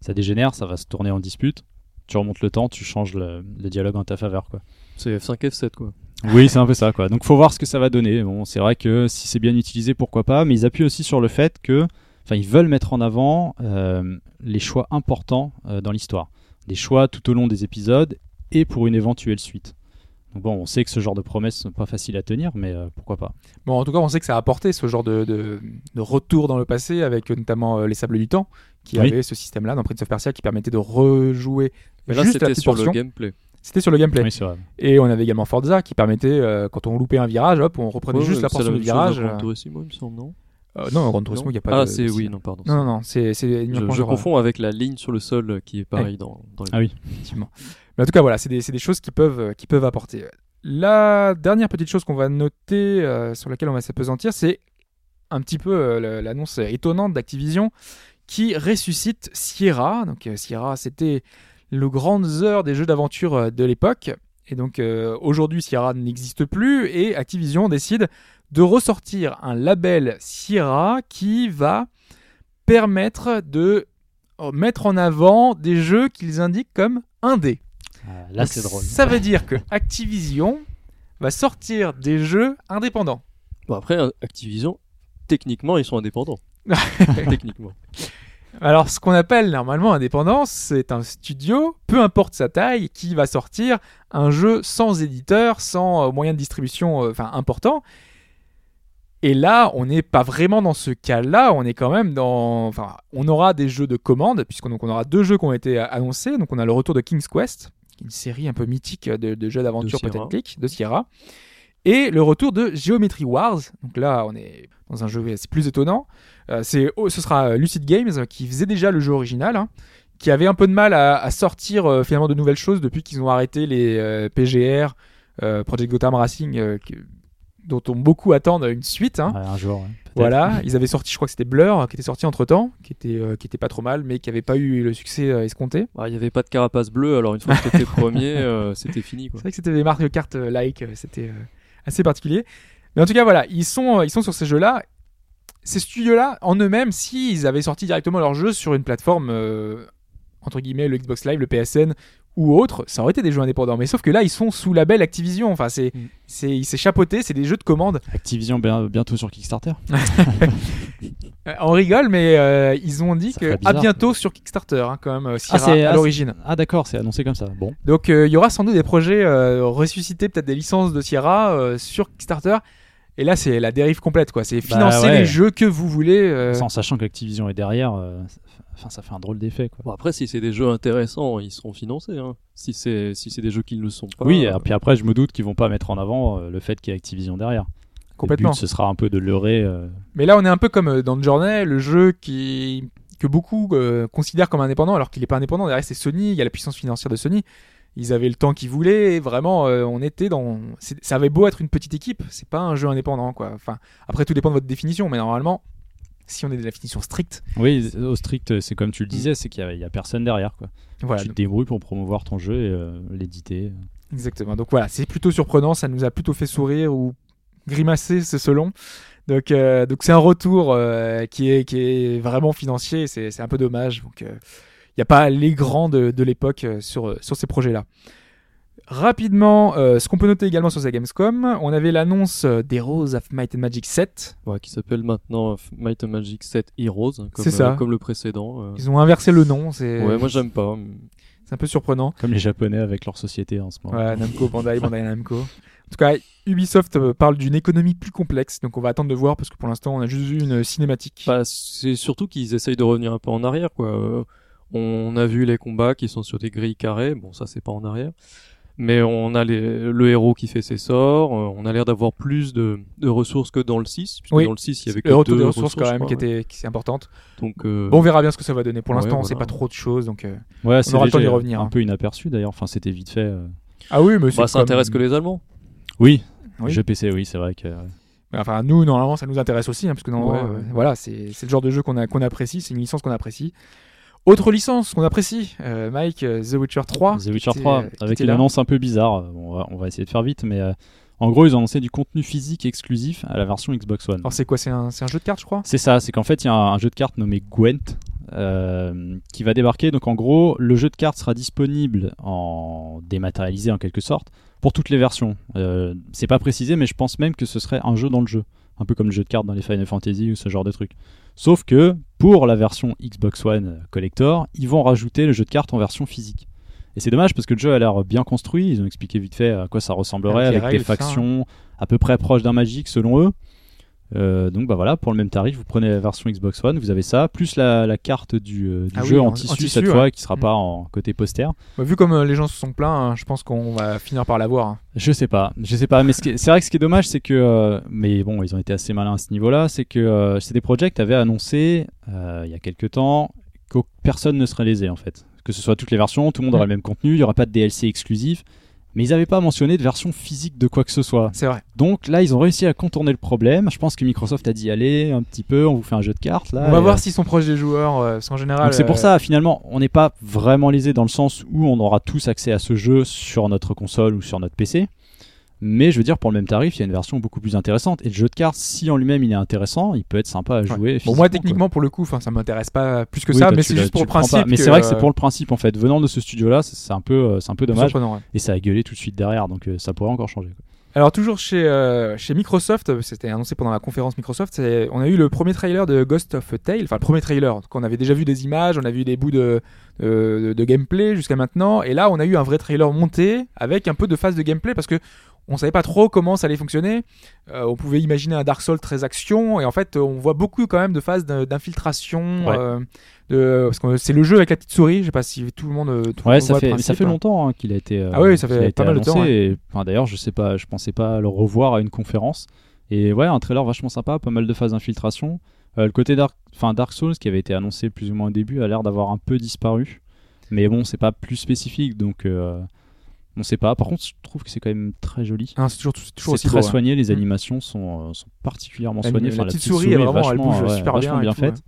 ça dégénère, ça va se tourner en dispute. Tu remontes le temps, tu changes le, le dialogue en ta faveur, quoi. C'est F5 F7 quoi. Oui, c'est un peu ça, quoi. Donc, faut voir ce que ça va donner. Bon, c'est vrai que si c'est bien utilisé, pourquoi pas. Mais ils appuient aussi sur le fait que, enfin, ils veulent mettre en avant euh, les choix importants euh, dans l'histoire, des choix tout au long des épisodes et pour une éventuelle suite. Donc bon, on sait que ce genre de promesses sont pas faciles à tenir, mais euh, pourquoi pas. Bon, en tout cas, on sait que ça a apporté ce genre de, de, de retour dans le passé avec euh, notamment euh, les Sables du Temps qui Oui. avaient ce système-là dans Prince of Persia qui permettait de rejouer Mais là juste la c'était petite sur portion. le gameplay. C'était sur le gameplay. Oui, c'est vrai. Et on avait également Forza qui permettait, euh, quand on loupait un virage, hop, on reprenait Ouais, juste la c'est portion du virage. Gran Turismo, il me semble, non Euh, non, dans Gran Turismo, il n'y a pas Ah, de. c'est de- oui, non, pardon. Non, non, non, c'est c'est Je, je genre, confonds avec la ligne sur le sol qui est pareil dans, dans les Ah oui. effectivement. Mais en tout cas, voilà, c'est des, choses qui peuvent, euh, qui peuvent apporter. La dernière petite chose qu'on va noter, euh, sur laquelle on va s'apesantir, c'est un petit peu euh, l'annonce étonnante d'Activision qui ressuscite Sierra. Donc Sierra, c'était le grandes heures des jeux d'aventure de l'époque. Et donc aujourd'hui, Sierra n'existe plus et Activision décide de ressortir un label Sierra qui va permettre de euh, mettre en avant des jeux qu'ils indiquent comme indés. Ah, là, c'est drôle. Ça veut dire que Activision va sortir des jeux indépendants. Bon, après, Activision, techniquement, ils sont indépendants. techniquement. Alors, ce qu'on appelle normalement indépendant, c'est un studio, peu importe sa taille, qui va sortir un jeu sans éditeur, sans euh, moyen de distribution euh, enfin important. Et là, on n'est pas vraiment dans ce cas-là, on est quand même dans... Enfin, on aura des jeux de commande, puisqu'on donc on aura deux jeux qui ont été annoncés. Donc on a le retour de King's Quest, une série un peu mythique de, de jeux d'aventure Sierra. peut-être click, de Sierra. Et le retour de Geometry Wars. Donc là, on est dans un jeu, c'est plus étonnant. Euh, c'est, oh, ce sera euh, Lucid Games euh, qui faisait déjà le jeu original, hein, qui avait un peu de mal à, à sortir euh, finalement de nouvelles choses depuis qu'ils ont arrêté les euh, PGR, euh, Project Gotham Racing, euh, dont on beaucoup attendent une suite. hein. Ouais, un jour. ouais, peut-être. Voilà, ils avaient sorti, je crois que c'était Blur, qui était sorti entre temps, qui était, euh, qui était pas trop mal, mais qui avait pas eu le succès euh, escompté. Bah, Il n'y avait pas de carapace bleue, alors une fois que t'étais premier, euh, c'était fini. Quoi. C'est vrai que c'était des Kart euh, like, c'était euh, assez particulier. Mais en tout cas, voilà, ils sont, ils sont sur ces jeux-là. Ces studios-là, en eux-mêmes, s'ils avaient sorti directement leur jeu sur une plateforme, euh, entre guillemets, le Xbox Live, le PSN ou autre, ça aurait été des jeux indépendants. Mais sauf que là, ils sont sous label Activision. Enfin, c'est, Mm. c'est, chapeauté, c'est des jeux de commande. Activision bien- bientôt sur Kickstarter. Euh, on rigole, mais euh, ils ont dit Ça que à bientôt sur Kickstarter, hein, quand même, euh, Sierra, c'est- à ah, l'origine. Ah d'accord, c'est annoncé comme ça. Bon. Donc euh, il y aura sans doute des projets euh, ressuscités, peut-être des licences de Sierra euh, sur Kickstarter. Et là, c'est la dérive complète, quoi. C'est financer Bah ouais. les jeux que vous voulez. euh, En sachant qu'Activision est derrière, euh, ça- enfin ça fait un drôle d'effet quoi. Bon, après, si c'est des jeux intéressants, ils seront financés. Hein. Si c'est si c'est des jeux qui ne le sont pas. oui, euh, et puis après je me doute qu'ils vont pas mettre en avant euh, le fait qu'il y a Activision derrière. complètement. Le but ce sera un peu de leurrer. euh, Mais là, on est un peu comme euh, dans Journey, le jeu qui que beaucoup euh, considèrent comme indépendant, alors qu'il n'est pas indépendant. Derrière, c'est Sony. Il y a la puissance financière de Sony. Ils avaient le temps qu'ils voulaient. Et vraiment, euh, on était dans. Ça avait beau être une petite équipe, c'est pas un jeu indépendant, quoi. Enfin, après, tout dépend de votre définition, mais normalement, si on est de la définition stricte, Oui, au strict, c'est comme tu le disais, c'est qu'il y a- personne derrière quoi. voilà. tu te débrouilles pour promouvoir ton jeu et euh, l'éditer. Exactement. Donc voilà, c'est plutôt surprenant. Ça nous a plutôt fait sourire ou grimacer, c'est selon. Donc euh, donc c'est un retour euh, qui est qui est vraiment financier. C'est un peu dommage. Donc n'y a pas les grands de, de l'époque euh, sur sur ces projets-là. Rapidement, euh, ce qu'on peut noter également sur ces Gamescom, on avait l'annonce euh, d'Heroes of Might and Magic 7. ouais, qui s'appelle maintenant euh, Might and Magic 7 Heroes, hein, comme, C'est ça. euh, comme le précédent. euh. Ils ont inversé le nom. C'est Ouais, moi j'aime pas. c'est un peu surprenant. Comme les Japonais avec leur société en ce moment. Ouais, Namco, Bandai, Bandai Namco. En tout cas, Ubisoft euh, parle d'une économie plus complexe, donc on va attendre de voir parce que pour l'instant on a juste vu une cinématique. Bah, c'est surtout qu'ils essayent de revenir un peu en arrière, quoi. On a vu les combats qui sont sur des grilles carrées. Bon, ça c'est pas en arrière. Mais on a les- le héros qui fait ses sorts. euh, On a l'air d'avoir plus de, de ressources que dans le 6. Puisque Oui. dans le 6, il y avait que le deux des ressources, quand même crois, qui, ouais. était, qui est importante. Donc, euh, Bon, on verra bien ce que ça va donner. Pour Ouais, l'instant, on sait voilà. pas trop de choses. Donc, euh, Ouais, c'est aura le temps d'y revenir, Un hein. peu inaperçu d'ailleurs. Enfin, c'était vite fait. euh. Ah oui, mais c'est bah, ça comme- intéresse que les Allemands. Oui, Oui. jeu PC, oui, c'est vrai que. Enfin, nous, normalement, ça nous intéresse aussi, hein, parce que non, Ouais, euh, ouais. voilà, c'est c'est le genre de jeu qu'on a- qu'on apprécie, c'est une licence qu'on apprécie. Autre licence qu'on apprécie, euh, Mike, euh, The Witcher 3. The Witcher était, 3, euh, avec une là. annonce un peu bizarre. On va, on va essayer de faire vite, mais euh, en gros, ils ont annoncé du contenu physique exclusif à la version Xbox One. Alors, c'est quoi? C'est un, jeu de cartes, je crois? C'est ça, c'est qu'en fait, il y a un, un jeu de cartes nommé Gwent euh, qui va débarquer. Donc, en gros, le jeu de cartes sera disponible en dématérialisé en quelque sorte pour toutes les versions. C'est pas précisé, mais je pense même que ce serait un jeu dans le jeu, un peu comme le jeu de cartes dans les Final Fantasy ou ce genre de truc. Sauf que pour la version Xbox One euh, Collector, ils vont rajouter le jeu de cartes en version physique. Et c'est dommage parce que le jeu a l'air bien construit. Ils ont expliqué vite fait à quoi ça ressemblerait Avec règles, des ça, hein. factions à peu près proches d'un Magic selon eux. Euh, donc bah voilà, pour le même tarif, vous prenez la version Xbox One, vous avez ça, plus la, la carte du, euh, du Ah jeu oui, en, en- en tissu, cette ouais. fois, qui sera Mm. pas en côté poster. Bah, Vu comme euh, les gens se sont plaints, hein, je pense qu'on va finir par l'avoir. hein. Je sais pas, je sais pas, mais ce c'est vrai que ce qui est dommage, c'est que, mais bon, ils ont été assez malins à ce niveau-là, c'est que CD Projekt avait annoncé il y a quelques temps que personne ne serait lésé en fait, que ce soit toutes les versions, tout le monde Mm. aurait le même contenu, il y aurait pas de DLC exclusif, mais ils n'avaient pas mentionné de version physique de quoi que ce soit. C'est vrai. Donc là, ils ont réussi à contourner le problème. Je pense que Microsoft a dit allez un petit peu, on vous fait un jeu de cartes là. on va voir euh, s'ils sont proches des joueurs, euh, parce qu'en général. donc c'est pour euh, ça, finalement, on n'est pas vraiment lésé dans le sens où on aura tous accès à ce jeu sur notre console ou sur notre PC. Mais je veux dire, pour le même tarif, il y a une version beaucoup plus intéressante. Et le jeu de cartes, si en lui-même il est intéressant, il peut être sympa à jouer. Bon, moi, techniquement, pour le coup, ça m'intéresse pas plus que ça, toi, mais c'est juste pour le principe. Mais c'est vrai que c'est euh, pour le principe en fait. Venant de ce studio-là, c'est un peu, euh, un peu dommage. ouais. Et ça a gueulé tout de suite derrière, donc euh, ça pourrait encore changer. quoi. Alors toujours chez, euh, chez Microsoft, c'était annoncé pendant la conférence Microsoft, on a eu le premier trailer de Ghost of Tale, enfin le premier trailer, donc on avait déjà vu des images, on a vu des bouts de, de, de gameplay jusqu'à maintenant, et là on a eu un vrai trailer monté avec un peu de phase de gameplay parce que on savait pas trop comment ça allait fonctionner. Euh, on pouvait imaginer un Dark Souls très action, et en fait on voit beaucoup quand même de phases d'in- d'infiltration. Ouais. euh, de, parce que c'est le jeu avec la petite souris, je sais pas si tout le monde. tout Ouais, ça voit fait, le ça principe. fait longtemps hein, qu'il a été. euh, Ah oui, ça fait pas mal de temps, ouais. Et, enfin, d'ailleurs, je sais pas, je pensais pas le revoir à une conférence. Et ouais, un trailer vachement sympa, pas mal de phases d'infiltration. Le côté Dark, enfin Dark Souls qui avait été annoncé plus ou moins au début a l'air d'avoir un peu disparu. Mais bon, c'est pas plus spécifique, donc. On sait pas. Par contre, je trouve que c'est quand même très joli. Ah, c'est toujours, C'est très beau, hein. soigné, les Mm. animations sont, euh, sont particulièrement La- soignées. la Enfin, petite souris, elle, est vraiment, elle vachement, bouge ouais, super bien bien faite.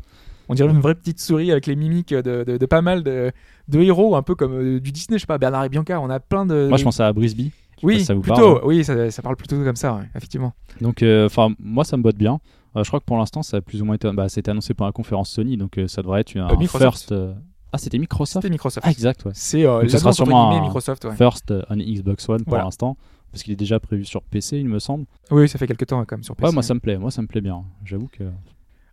On dirait une vraie petite souris avec les mimiques de, de- de pas mal de, de héros, un peu comme euh, du Disney, je sais pas, Bernard et Bianca. On a plein de. Moi, je pense à Brisby. Oui, ça vous plutôt. parle. hein. Oui, ça, ça parle plutôt comme ça, ouais, effectivement. Donc, euh, enfin, moi, ça me botte bien. Euh, je crois que pour l'instant, ça a plus ou moins été, bah, c'était annoncé par la conférence Sony, donc ça devrait être un Microsoft. first. Ah, c'était Microsoft. C'était Microsoft. Ah, exact, ouais. C'est euh, Donc ce sera sûrement un- Microsoft. ouais. First euh, on Xbox One pour Voilà. l'instant, parce qu'il est déjà prévu sur PC, il me semble. Oui, ça fait quelques temps quand même sur PC. Ouais, moi ça me plaît, moi ça me plaît bien. J'avoue que.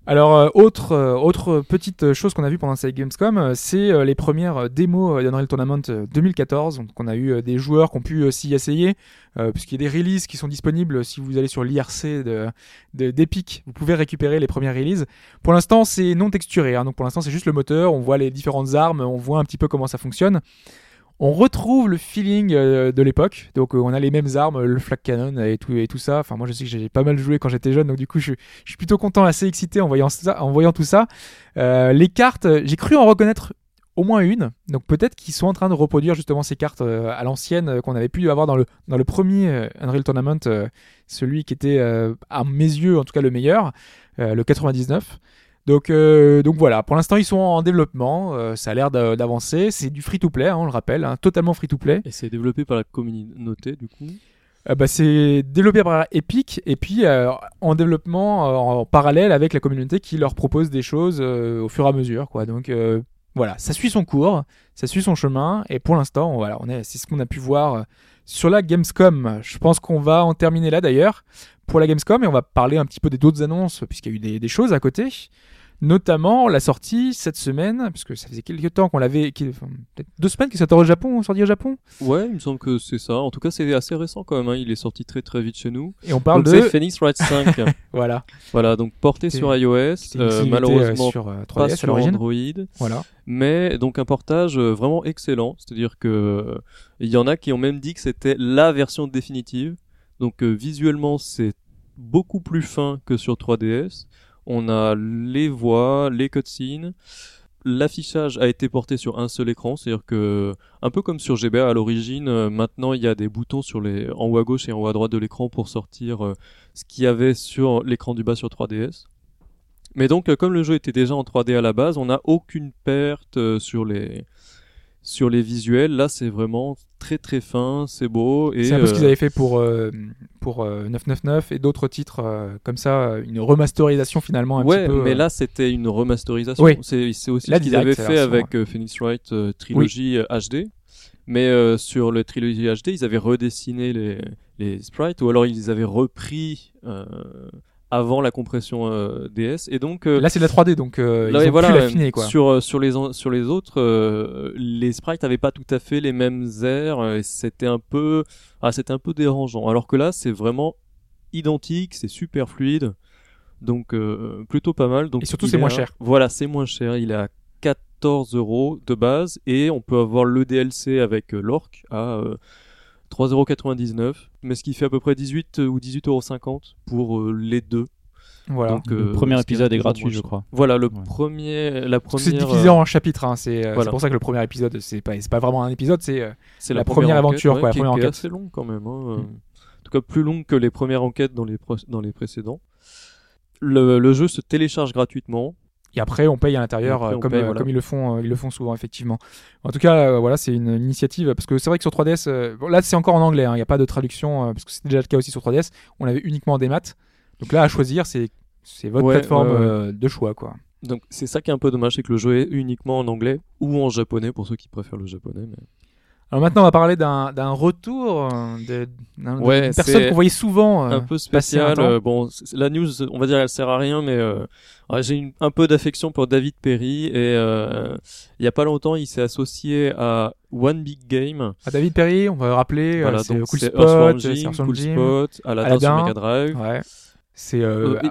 Alors, euh, autre, euh, autre petite chose qu'on a vu pendant cette Gamescom, euh, c'est les premières démos d'Unreal Tournament euh, 2014. Donc, on a eu des joueurs qui ont pu s'y essayer, puisqu'il y a des releases qui sont disponibles. Si vous allez sur l'IRC de, de- d'Epic, vous pouvez récupérer les premières releases. Pour l'instant, c'est non texturé. hein. donc, pour l'instant, c'est juste le moteur. On voit les différentes armes, on voit un petit peu comment ça fonctionne. On retrouve le feeling euh, de l'époque, donc euh, on a les mêmes armes, le flak cannon et tout et tout ça. Enfin moi je sais que j'ai pas mal joué quand j'étais jeune, donc du coup je, suis plutôt content, assez excité en voyant ça, en voyant tout ça. Euh, les cartes, j'ai cru en reconnaître au moins une, donc peut-être qu'ils sont en train de reproduire justement ces cartes à l'ancienne qu'on avait pu avoir dans le dans le premier Unreal Tournament, celui qui était à mes yeux en tout cas le meilleur, le 99. Donc, euh, donc voilà, pour l'instant ils sont en développement, euh, ça a l'air d'a- d'avancer, c'est du free-to-play, hein, on le rappelle, hein, totalement free-to-play. Et c'est développé par la communauté, du coup? Euh, bah, c'est développé par Epic et puis euh, en développement euh, en parallèle avec la communauté qui leur propose des choses euh, au fur et à mesure quoi. Donc euh, voilà, ça suit son cours, ça suit son chemin et pour l'instant voilà, on est c'est ce qu'on a pu voir euh, sur la Gamescom. Je pense qu'on va en terminer là d'ailleurs pour la Gamescom et on va parler un petit peu des d'autres annonces puisqu'il y a eu des choses à côté. Notamment la sortie cette semaine, puisque ça faisait quelques temps qu'on l'avait, enfin, peut-être deux semaines qu'il sortait au Japon, sorti au Japon, Ouais, il me semble que c'est ça. En tout cas, c'est assez récent quand même. hein. Il est sorti très très vite chez nous. et on parle donc de, c'est Phoenix Wright 5. voilà, voilà, donc porté sur iOS, euh, malheureusement euh, sur euh, 3DS pas sur. Android. Voilà. mais donc un portage vraiment excellent. C'est-à-dire que il y en a qui ont même dit que c'était la version définitive. Donc euh, visuellement, c'est beaucoup plus fin que sur 3DS. On a les voix, les cutscenes. L'affichage a été porté sur un seul écran, c'est-à-dire que un peu comme sur GBA à l'origine, euh, maintenant il y a des boutons sur les en haut à gauche et en haut à droite de l'écran pour sortir euh, ce qu'il y avait sur l'écran du bas sur 3DS. Mais donc, euh, comme le jeu était déjà en 3D à la base, on n'a aucune perte sur les sur les visuels. Là, c'est vraiment très très fin, c'est beau et C'est un peu ce qu'ils euh, avaient fait pour, euh, pour euh, 999 et d'autres titres euh, comme ça, euh, une remasterisation finalement un ouais, petit peu. mais euh, là c'était une remasterisation. Oui. C'est c'est aussi Là, ce qu'ils avaient fait avec euh, Phoenix Wright euh, Trilogy euh, HD. Mais euh, sur le Trilogy HD, ils avaient redessiné les, les sprites ou alors ils avaient repris euh, avant la compression euh, DS. Et donc euh, Là, c'est de la 3D, donc euh, Là, ils ont voilà, pu l'affiner quoi. Sur, euh, sur, les, sur les autres, les sprites n'avaient pas tout à fait les mêmes airs. et c'était un peu, ah, c'était un peu dérangeant. Alors que là, c'est vraiment identique, c'est super fluide. Donc, plutôt pas mal. Donc, Et surtout, c'est est moins cher. Voilà, c'est moins cher. Il est à 14 euros de base. Et on peut avoir le DLC avec l'orc à 3,99€. Mais ce qui fait à peu près 18 ou 18,50€ pour euh, les deux. Voilà. Donc, le euh, premier épisode est gratuit, je crois. Voilà, le Ouais. premier, la première. C'est divisé euh, en chapitres. hein, c'est euh, voilà. c'est pour ça que le premier épisode, c'est pas, c'est pas vraiment un épisode, c'est euh, C'est la première aventure, enquête, quoi, la qui première qui enquête. assez long quand même. hein, euh, Mm. En tout cas, plus long que les premières enquêtes dans les, pro- dans les précédents. Le, le jeu se télécharge gratuitement. Et après on paye à l'intérieur euh, on comme, paye, euh, voilà. comme ils le font, euh, ils le font souvent effectivement. En tout cas, voilà, c'est une initiative parce que c'est vrai que sur 3DS, euh, bon, là c'est encore en anglais, hein, il n'y a pas de traduction parce que c'est déjà le cas aussi sur 3DS. On l'avait uniquement en démat. Donc là, à choisir, c'est votre Ouais, plateforme euh, de choix quoi. Donc c'est ça qui est un peu dommage, c'est que le jeu est uniquement en anglais ou en japonais pour ceux qui préfèrent le japonais. mais- Alors maintenant, on va parler d'un retour euh, de- d'un- Ouais, d'une personne qu'on voyait souvent. euh, un peu un spécial. euh, bon, la news, on va dire, elle sert à rien, mais euh, j'ai un peu d'affection pour David Perry et euh, il y a pas longtemps, il s'est associé à One Big Game. À David Perry, on va rappeler, Voilà, c'est Cool Spot, Earthworm Cool Jim. Spot, Aladdin, sur. Mega Drive. Ouais. C'est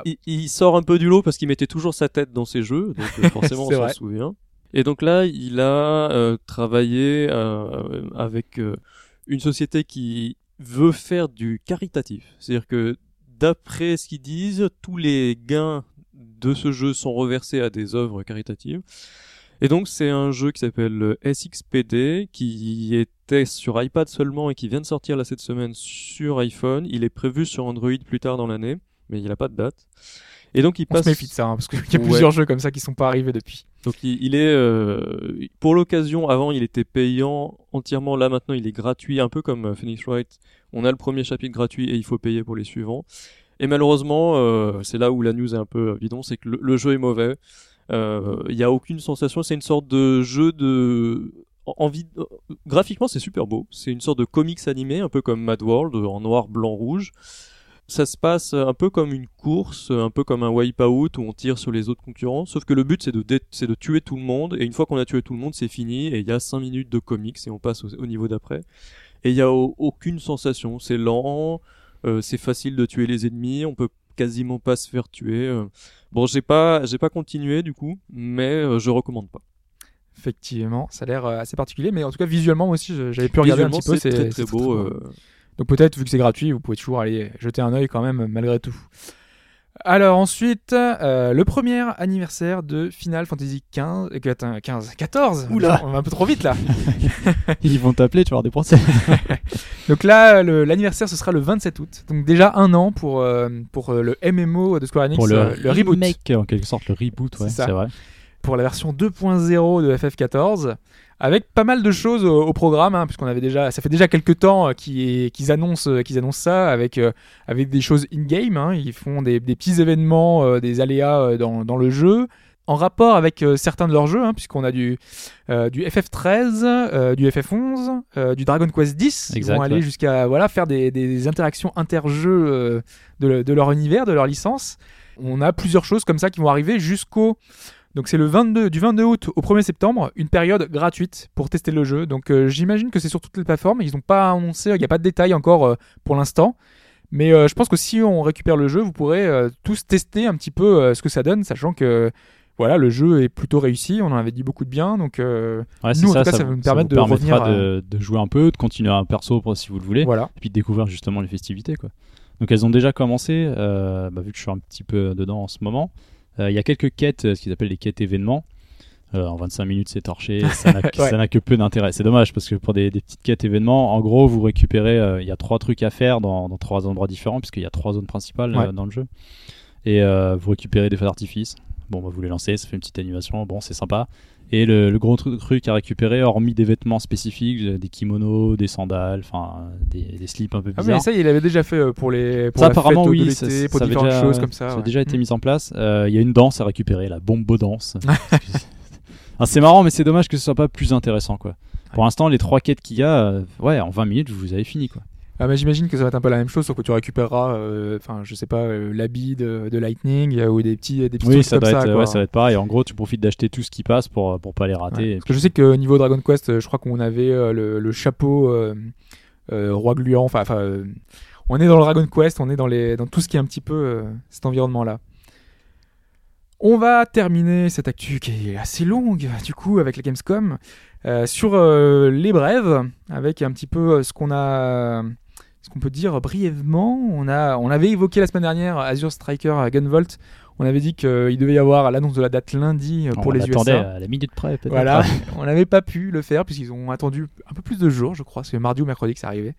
il, il sort un peu du lot parce qu'il mettait toujours sa tête dans ses jeux, donc forcément on s'en souvient. Et donc là, il a euh, travaillé euh, avec euh, une société qui veut faire du caritatif. C'est-à-dire que d'après ce qu'ils disent, tous les gains de ce jeu sont reversés à des œuvres caritatives. Et donc c'est un jeu qui s'appelle euh, SXPD qui était sur iPad seulement et qui vient de sortir là cette semaine sur iPhone. Il est prévu sur Android plus tard dans l'année, mais il n'a pas de date. Et donc il On passe. se méfie de ça, hein, parce qu'il y a Ouais. plusieurs jeux comme ça qui sont pas arrivés depuis. Donc il, est euh, pour l'occasion. Avant il était payant entièrement. Là maintenant il est gratuit, un peu comme euh, Phoenix Wright. On a le premier chapitre gratuit et il faut payer pour les suivants. Et malheureusement, euh, c'est là où la news est un peu bidon, c'est que le, jeu est mauvais. Euh, Il y a aucune sensation. C'est une sorte de jeu de en- envie. euh, Graphiquement, c'est super beau. C'est une sorte de comics animé, un peu comme Mad World, en noir, blanc, rouge. Ça se passe un peu comme une course, un peu comme un wipeout où on tire sur les autres concurrents. Sauf que le but c'est de, c'est de tuer tout le monde. Et une fois qu'on a tué tout le monde, c'est fini. Et il y a 5 minutes de comics et on passe au, au niveau d'après. Et il y a au- aucune sensation. C'est lent, euh, c'est facile de tuer les ennemis. On peut quasiment pas se faire tuer. euh. Bon, j'ai pas, j'ai pas continué du coup, mais euh, je recommande pas. Effectivement, ça a l'air euh, assez particulier, mais en tout cas visuellement moi aussi j'avais pu regarder un petit peu. c'est très très beau. euh, Donc peut-être vu que c'est gratuit, vous pouvez toujours aller jeter un œil quand même malgré tout. Alors ensuite, euh, le premier anniversaire de Final Fantasy 15, euh, attends, 15, 14. Oula. on va un peu trop vite là. Ils vont t'appeler, tu vas avoir des procès. Donc là, l'anniversaire ce sera le 27 août. Donc déjà un an pour euh, pour euh, le MMO de Square Enix, Pour le, euh, le reboot, remake, en quelque sorte, le reboot, ouais, c'est vrai. pour la version 2.0 de FF14, avec pas mal de choses au, au programme, hein, puisqu'on avait déjà, ça fait déjà quelques temps euh, qu'ils annoncent, euh, qu'ils annoncent ça avec euh, avec des choses in game. Hein, ils font des, des petits événements, euh, des aléas dans, dans le jeu. En rapport avec euh, certains de leurs jeux, hein, puisqu'on a du, du FF13, euh, du FF11, euh, du Dragon Quest X. Ils Exact, vont aller ouais. jusqu'à voilà, faire des, des interactions interjeux de, de leur univers, de leur licence. On a plusieurs choses comme ça qui vont arriver jusqu'au donc c'est le 22 du 22 août au 1er septembre, une période gratuite pour tester le jeu. Donc euh, j'imagine que c'est sur toutes les plateformes. Ils n'ont pas annoncé, il n'y a pas de détails encore euh, pour l'instant. Mais euh, je pense que si on récupère le jeu, vous pourrez tous tester un petit peu ce que ça donne, sachant que voilà, le jeu est plutôt réussi. On en avait dit beaucoup de bien, donc Ouais, Nous, en ça, tout cas, ça va nous permettre de revenir de, de jouer un peu, de continuer un perso si vous le voulez, voilà. et puis de découvrir justement les festivités. Quoi. Donc elles ont déjà commencé, bah, vu que je suis un petit peu dedans en ce moment. Euh, Il y a quelques quêtes, euh, ce qu'ils appellent les quêtes événements. Euh, en 25 minutes, c'est torché. Ça n'a que- Ouais. peu d'intérêt. C'est dommage parce que pour des, des petites quêtes événements, en gros, vous récupérez. euh, Il y a trois trucs à faire dans, dans trois endroits différents, puisqu'il y a trois zones principales euh, dans le jeu. Et vous récupérez des feux d'artifice. Bon, bah, vous les lancez, ça fait une petite animation. Bon, c'est sympa. Et le, le gros tru- truc à récupérer, hormis des vêtements spécifiques, euh, des kimonos, des sandales, enfin des, des slips un peu Ah bizarres. mais ça, il avait déjà fait euh, pour les pour Ça, la apparemment, fête oui, de ça- l'été, pour ça avait différentes déjà- choses comme ça. Ça a déjà été Mm. mis en place. Euh, Il y a une danse à récupérer, la bombo danse. Ah, c'est marrant, mais c'est dommage que ce soit pas plus intéressant, quoi. Pour l'instant, les trois quêtes qu'il y a, euh, ouais, en 20 minutes, vous avez fini, quoi. Ah, mais j'imagine que ça va être un peu la même chose, sauf que tu récupéreras, euh, enfin, je sais pas, euh, l'habit de, de Lightning euh, ou des petits, des petits Oui, trucs ça comme doit, ça. être, ouais, ça va être pareil. En gros, tu profites d'acheter tout ce qui passe pour, pour pas les rater. Ouais. Parce que je sais que niveau Dragon Quest, euh, je crois qu'on avait euh, le, le chapeau euh, euh, roi gluant. Enfin, enfin, euh, on est dans le Dragon Quest, on est dans les, dans tout ce qui est un petit peu euh, cet environnement-là. On va terminer cette actu qui est assez longue, du coup, avec la Gamescom, euh, sur euh, les brèves, avec un petit peu euh, ce qu'on a, ce qu'on peut dire brièvement. On a, on avait évoqué la semaine dernière Azure Striker à Gunvolt. On avait dit qu'il devait y avoir l'annonce de la date lundi euh, On pour les USA. à la minute près, peut-être. Voilà, on n'avait pas pu le faire puisqu'ils ont attendu un peu plus de jours, je crois. C'est mardi ou mercredi que ça arrivait.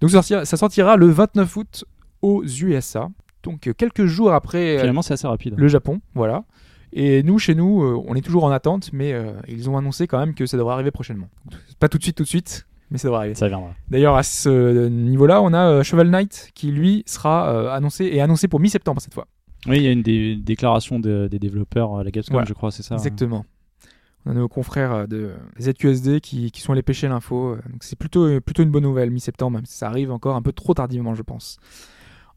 Donc ça sortira, ça sortira le 29 août aux USA. Donc quelques jours après euh, Finalement, c'est assez rapide. le Japon, voilà. Et nous, chez nous, euh, on est toujours en attente, mais ils ont annoncé quand même que ça devrait arriver prochainement. Pas tout de suite, tout de suite, mais ça devrait arriver. Ça viendra. D'ailleurs, à ce niveau-là, on a euh, Shovel Knight qui, lui, sera euh, annoncé et annoncé pour mi-septembre cette fois. Oui, il y a une dé- déclaration de- des développeurs à la Gamescom, Voilà. je crois, c'est ça. hein. Exactement. On a nos confrères euh, de ZQSD qui, qui sont allés pêcher l'info. euh, Donc c'est plutôt, euh, plutôt une bonne nouvelle, mi-septembre, même si ça arrive encore un peu trop tardivement, je pense.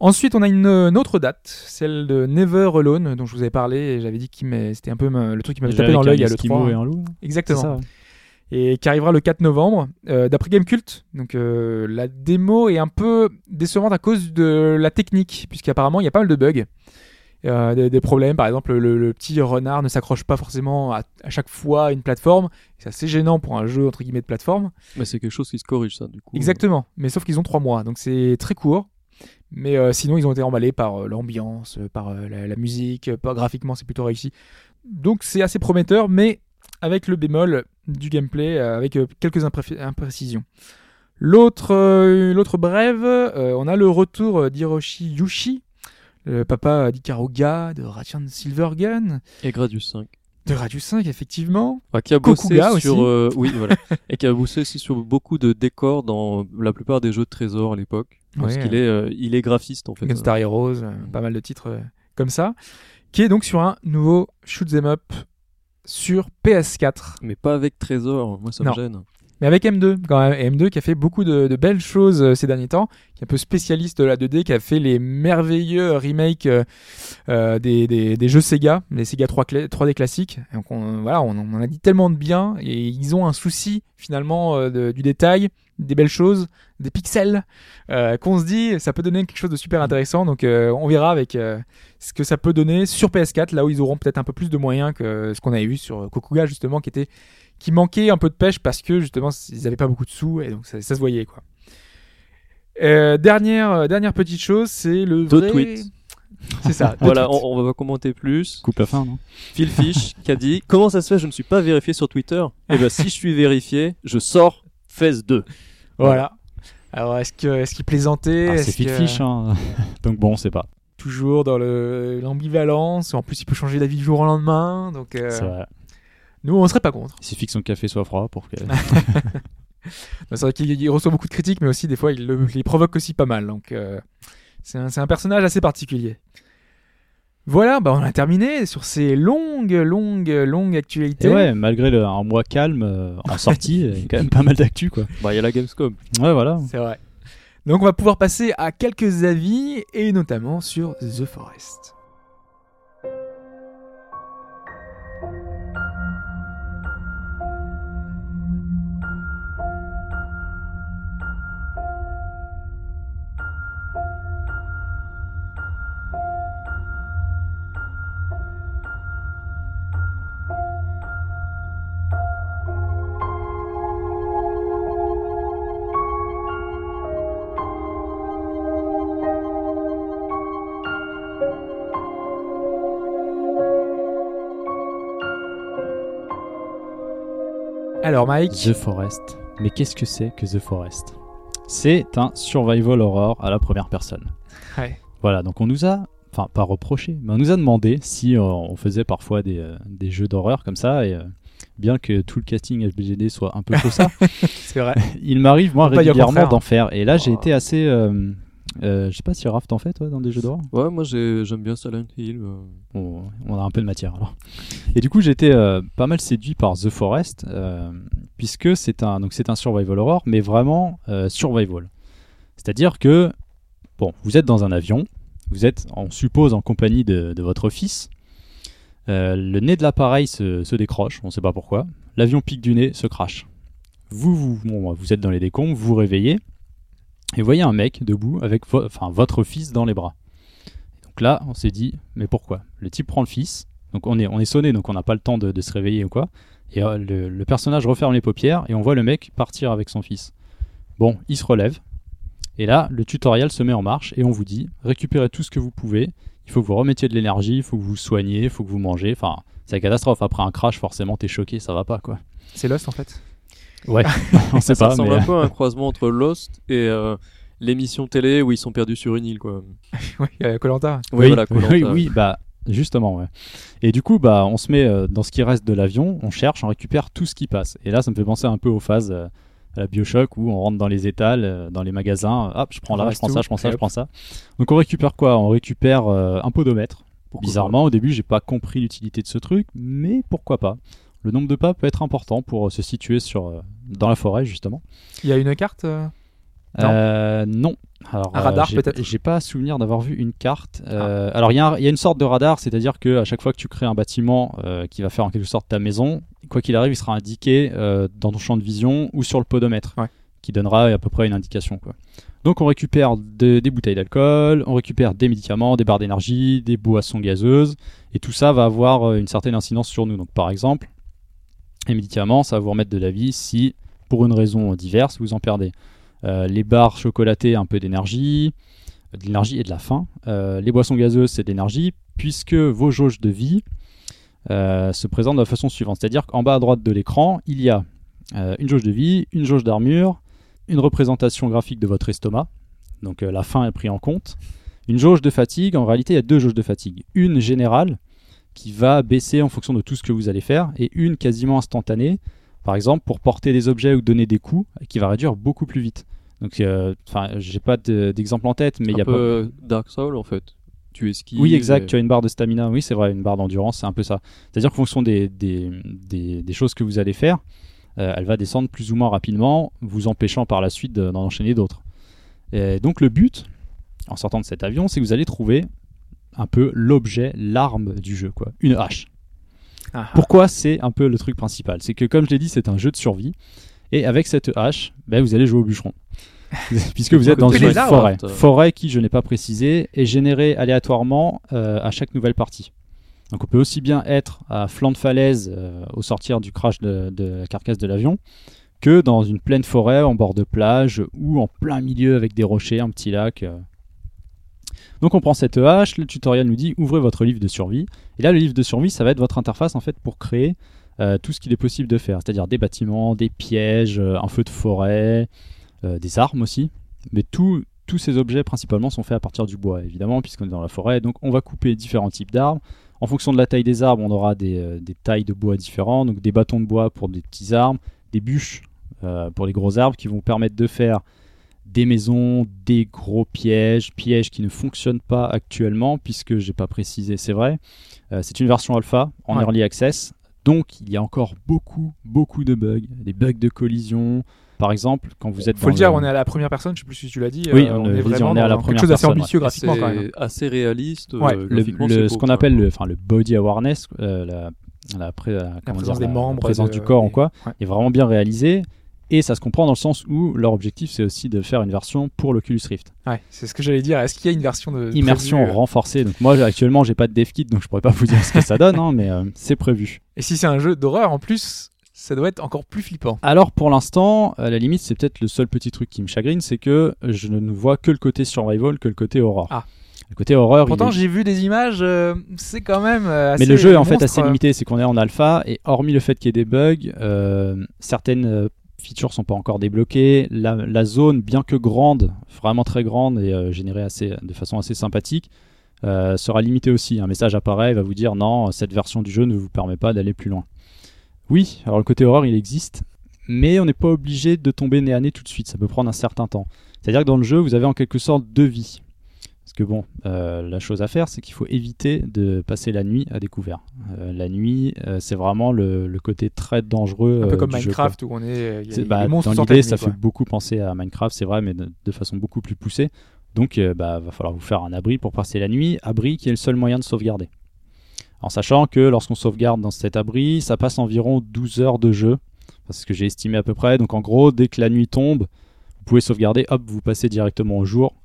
Ensuite, on a une, une autre date, celle de Never Alone, dont je vous avais paré et j'avais dit que c'était un peu le truc qui m'avait tapé dans l'œil à Eskimo l'E3. et un loup. Exactement. Et qui arrivera le 4 novembre. Euh, D'après Gamecult, donc euh, la démo est un peu décevante à cause de la technique, puisqu'apparemment il y a pas mal de bugs. Euh, des, des problèmes, par exemple, le, le petit renard ne s'accroche pas forcément à, à chaque fois à une plateforme. C'est assez gênant pour un jeu entre guillemets de plateforme. Mais c'est quelque chose qui se corrige, ça, du coup. Exactement, mais sauf qu'ils ont trois mois, donc c'est très court. Mais euh, sinon, ils ont été emballés par euh, l'ambiance, par euh, la, la musique, par graphiquement, c'est plutôt réussi. Donc c'est assez prometteur, mais avec le bémol du gameplay, euh, avec euh, quelques impré- imprécisions. L'autre euh, l'autre brève, euh, on a le retour d'Hiroshi Yushi, le papa d'Ikaruga, de Radiant Silvergun, Et Gradius 5. de Radius 5, effectivement. Ah, qui a bossé Kokuga sur euh, oui voilà et qui a bossé aussi sur beaucoup de décors dans la plupart des jeux de trésors à l'époque parce Ouais. qu'il est il est graphiste en fait. Gunstar Heroes, euh, pas mal de titres comme ça, qui est donc sur un nouveau shoot 'em up sur PS4. Mais pas avec trésor, moi ça Non. me gêne. Mais avec M2, quand même. Et M2 qui a fait beaucoup de, de belles choses euh, ces derniers temps, qui est un peu spécialiste de la 2D, qui a fait les merveilleux remakes euh, euh, des, des, des jeux Sega, les Sega 3 cla- 3D classiques. Donc on, voilà, on, en a dit tellement de bien, et ils ont un souci finalement euh, du détail, des belles choses, des pixels, qu'on se dit ça peut donner quelque chose de super intéressant. Donc on verra avec ce que ça peut donner sur PS4, là où ils auront peut-être un peu plus de moyens que ce qu'on avait vu sur Kokuga justement, qui était qui manquait un peu de pêche parce que justement ils avaient pas beaucoup de sous et donc ça, ça se voyait quoi. Euh, dernière euh, dernière petite chose, c'est le Deux vrai... tweets. C'est ça. Voilà, on, on va pas commenter plus. Coupe la fin, non? Phil Fish qui a dit comment ça se fait je ne suis pas vérifié sur Twitter? Eh ben si je suis vérifié, je sors Phase 2. Voilà. Alors est-ce que est-ce qu'il plaisantait Ah, C'est Phil que- Fish, hein. donc bon, c'est pas. Toujours dans le l'ambivalence. En plus, il peut changer d'avis du jour au lendemain. Donc euh, C'est vrai. Nous, on serait pas contre. Il suffit que son café soit froid pour que. C'est vrai qu'il il reçoit beaucoup de critiques, mais aussi des fois il le- il les provoque aussi pas mal. Donc euh, c'est un, personnage assez particulier. Voilà, bah on a terminé sur ces longues, longues, longues actualités. Et ouais, malgré le, un mois calme euh, en sortie, il y a quand même pas mal d'actu quoi. Bah il y a la Gamescom. Ouais, voilà. C'est vrai. Donc on va pouvoir passer à quelques avis et notamment sur The Forest. Alors Mike, The Forest. Mais qu'est-ce que c'est que The Forest? C'est un survival horror à la première personne. Ouais. Voilà, donc on nous a, enfin pas reproché, mais on nous a demandé si euh, on faisait parfois des, euh, des jeux d'horreur comme ça, et euh, bien que tout le casting FBGD soit un peu faux ça, c'est vrai. il m'arrive moi régulièrement contraire. d'en faire. Et là j'ai Oh. été assez... euh, je sais pas si Raph t'en fais toi dans des jeux d'horreur Ouais, moi j'ai- j'aime bien Silent Hill. euh. on, on a un peu de matière alors. Et du coup, été euh, pas mal séduit par The Forest, puisque c'est un, donc c'est un survival horror, mais vraiment survival. C'est-à-dire que, bon, vous êtes dans un avion, vous êtes, on suppose, en compagnie de, de votre fils. Le nez de l'appareil se, se décroche, on ne sait pas pourquoi. L'avion pique du nez, se crache. Vous, vous, bon, vous êtes dans les décombres, vous vous réveillez, et vous voyez un mec debout avec enfin, votre fils dans les bras. Donc là, on s'est dit, mais pourquoi? Le type prend le fils, donc on est, on est sonné, donc on n'a pas le temps de, se réveiller ou quoi. Et euh, le, personnage referme les paupières et on voit le mec partir avec son fils. Bon, il se relève. Et là, le tutoriel se met en marche et on vous dit, récupérez tout ce que vous pouvez. Il faut que vous remettiez de l'énergie, il faut que vous vous soignez, il faut que vous mangez. Enfin, c'est la catastrophe. Après un crash, forcément, t'es choqué, ça va pas quoi. C'est Lost en fait. Ouais, on sait ça pas, ressemble mais. un peu à un croisement entre Lost et euh, l'émission télé où ils sont perdus sur une île quoi. oui, Colanta. Oui, voilà, oui, Koh-Lanta. oui, bah justement, ouais. Et du coup, bah, on se met euh, dans ce qui reste de l'avion, on cherche, on récupère tout ce qui passe. Et là, ça me fait penser un peu aux phases euh, à la Bioshock où on rentre dans les étals, euh, dans les magasins, hop, je prends On là, je reste prends tout, ça, je prends ça, je prends ça. Donc on récupère quoi? On récupère euh, un podomètre. Pourquoi Bizarrement, au début, j'ai pas compris l'utilité de ce truc, mais pourquoi pas Le nombre de pas peut être important pour euh, se situer sur euh, dans la forêt justement. Il y a une carte. euh, Non. Non. Alors, Un radar, peut-être J'ai pas souvenir d'avoir vu une carte. Euh, Alors, il y, a y une sorte de radar, c'est-à-dire que à chaque fois que tu crées un bâtiment qui va faire en quelque sorte ta maison, quoi qu'il arrive, il sera indiqué dans ton champ de vision ou sur le podomètre, Ouais. qui donnera à peu près une indication. Quoi. Donc, on récupère de- des bouteilles d'alcool, on récupère des médicaments, des barres d'énergie, des boissons gazeuses, et tout ça va avoir une certaine incidence sur nous. Donc, par exemple, médicaments, ça va vous remettre de la vie si, pour une raison diverse, vous en perdez. Euh, les barres chocolatées, un peu d'énergie, de l'énergie et de la faim. Euh, les boissons gazeuses, c'est de l'énergie, puisque vos jauges de vie euh, se présente de la façon suivante. C'est-à-dire qu'en bas à droite de l'écran, il y a une jauge de vie, une jauge d'armure, une représentation graphique de votre estomac. Donc la faim est prise en compte. Une jauge de fatigue, en réalité il y a deux jauges de fatigue. Une générale qui va baisser en fonction de tout ce que vous allez faire et une quasiment instantanée, par exemple pour porter des objets ou donner des coups, qui va réduire beaucoup plus vite. Donc, euh, enfin, j'ai pas de- d'exemple en tête, mais il y a peu pas. euh, Dark Soul en fait. Tu esquives. Oui, exact. et- Tu as une barre de stamina. Oui, c'est vrai, une barre d'endurance, c'est un peu ça. C'est-à-dire qu'en fonction des, des, des, des choses que vous allez faire, euh, elle va descendre plus ou moins rapidement, vous empêchant par la suite de- d'en enchaîner d'autres. Et donc, le but, en sortant de cet avion, c'est que vous allez trouver un peu l'objet, l'arme du jeu, quoi. Une hache. Ah, ah. Pourquoi c'est un peu le truc principal? C'est que, comme je l'ai dit, c'est un jeu de survie. Et avec cette hache, ben, vous allez jouer au bûcheron. Puisque vous êtes dans une forêt. Forêt qui, je n'ai pas précisé, est générée aléatoirement euh, à chaque nouvelle partie. Donc on peut aussi bien être à flanc de falaise euh, au sortir du crash de, de la carcasse de l'avion que dans une pleine forêt en bord de plage ou en plein milieu avec des rochers, un petit lac. euh. Donc on prend cette hache, le tutoriel nous dit ouvrez votre livre de survie. Et là le livre de survie ça va être votre interface en fait pour créer euh, tout ce qu'il est possible de faire, c'est-à-dire des bâtiments, des pièges, euh, un feu de forêt, euh, des armes aussi. Mais tous ces objets principalement sont faits à partir du bois évidemment puisqu'on est dans la forêt. Donc on va couper différents types d'arbres. En fonction de la taille des arbres, on aura des, tailles de bois différents, donc des bâtons de bois pour des petits arbres, des bûches pour les gros arbres qui vont permettre de faire des maisons, des gros pièges, pièges qui ne fonctionnent pas actuellement puisque j'ai pas précisé, c'est vrai. Euh, c'est une version alpha en Ouais. early access, donc il y a encore beaucoup, beaucoup de bugs, des bugs de collision. Par exemple, quand vous êtes Faut dans le dire, le- on est à la première personne, je sais plus si tu l'as dit. Oui, euh, on est vas-y, vraiment on est à la première quelque chose d'assez ambitieux graphiquement quand même. C'est assez réaliste. Ouais. euh, le, le- ce qu'on appelle le, enfin, le body awareness, euh, la, la, pré- la- comment présence dire, des la- la membres, présence de- du corps en quoi, ouais. est vraiment bien réalisé. Et ça se comprend dans le sens où leur objectif c'est aussi de faire une version pour l'Oculus Rift. Ouais, c'est ce que j'allais dire. Est-ce qu'il y a une version de Immersion prévue, euh, renforcée. Donc moi actuellement j'ai pas de dev kit donc je pourrais pas vous dire ce que ça donne, hein, mais euh, c'est prévu. Et si c'est un jeu d'horreur en plus, ça doit être encore plus flippant. Alors pour l'instant, à la limite c'est peut-être le seul petit truc qui me chagrine, c'est que je ne vois que le côté survival, que le côté horror. Ah. Le côté horreur, Pourtant, est- j'ai vu des images, euh, c'est quand même euh, assez. Mais le jeu est en fait assez limité, c'est qu'on est en alpha et hormis le fait qu'il y ait des bugs, euh, certaines features sont pas encore débloquées. La, zone, bien que grande, vraiment très grande et euh, générée assez, de façon assez sympathique, euh, sera limitée aussi. Un message apparaît, va vous dire non, cette version du jeu ne vous permet pas d'aller plus loin. Oui, alors le côté horreur il existe, mais on n'est pas obligé de tomber nez à nez tout de suite, ça peut prendre un certain temps. C'est-à-dire que dans le jeu, vous avez en quelque sorte deux vies. Parce que bon, euh, la chose à faire, c'est qu'il faut éviter de passer la nuit à découvert. Euh, la nuit, euh, c'est vraiment le, le côté très dangereux. Un peu comme jeu, Minecraft où on est. y a- c'est- les bah, dans l'idée, ça quoi. fait beaucoup penser à Minecraft, c'est vrai, mais de, de façon beaucoup plus poussée. Donc, bah, va falloir vous faire un abri pour passer la nuit. Abri qui est le seul moyen de sauvegarder. En sachant que lorsqu'on sauvegarde dans cet abri, ça passe environ 12 heures de jeu. C'est ce que j'ai estimé à peu près. Donc, en gros, dès que la nuit tombe, vous pouvez sauvegarder, hop, vous passez directement au jour.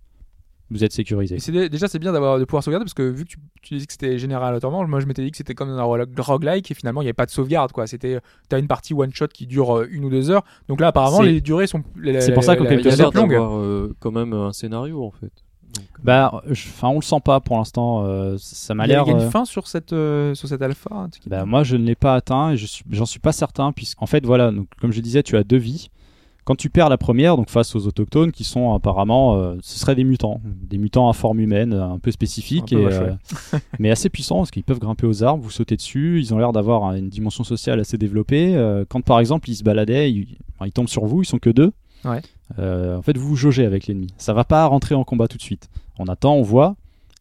Vous êtes sécurisé. C'est déjà c'est bien d'avoir de pouvoir sauvegarder parce que vu que tu, tu disais que c'était général aléatoirement, moi je m'étais dit que c'était comme un rogue- roguelike et finalement il n'y avait pas de sauvegarde quoi. C'était t'as une partie one shot qui dure euh, une ou deux heures. Donc là apparemment les durées sont c'est pour ça qu'en quelque sorte, longue. d'avoir euh, quand même un scénario en fait. Donc, euh, Bah, je- enfin, on le sent pas pour l'instant. euh, ça m'a Il y a, l'air. il y a une fin sur cette euh, sur cette alpha. hein, Bah, moi, je ne l'ai pas atteint et je suis, j'en suis pas certain puisqu'en fait, voilà, donc, comme je disais, tu as deux vies. Quand tu perds la première, donc face aux autochtones qui sont apparemment, euh, ce seraient des mutants, des mutants à forme humaine, un peu spécifiques, Un peu et, moche, euh, mais assez puissants parce qu'ils peuvent grimper aux arbres, vous sautez dessus, ils ont l'air d'avoir une dimension sociale assez développée. Euh, quand par exemple ils se baladaient, ils, tombent sur vous, ils sont que deux. Ouais. En fait, vous vous jaugez avec l'ennemi. Ça va pas rentrer en combat tout de suite. On attend, on voit,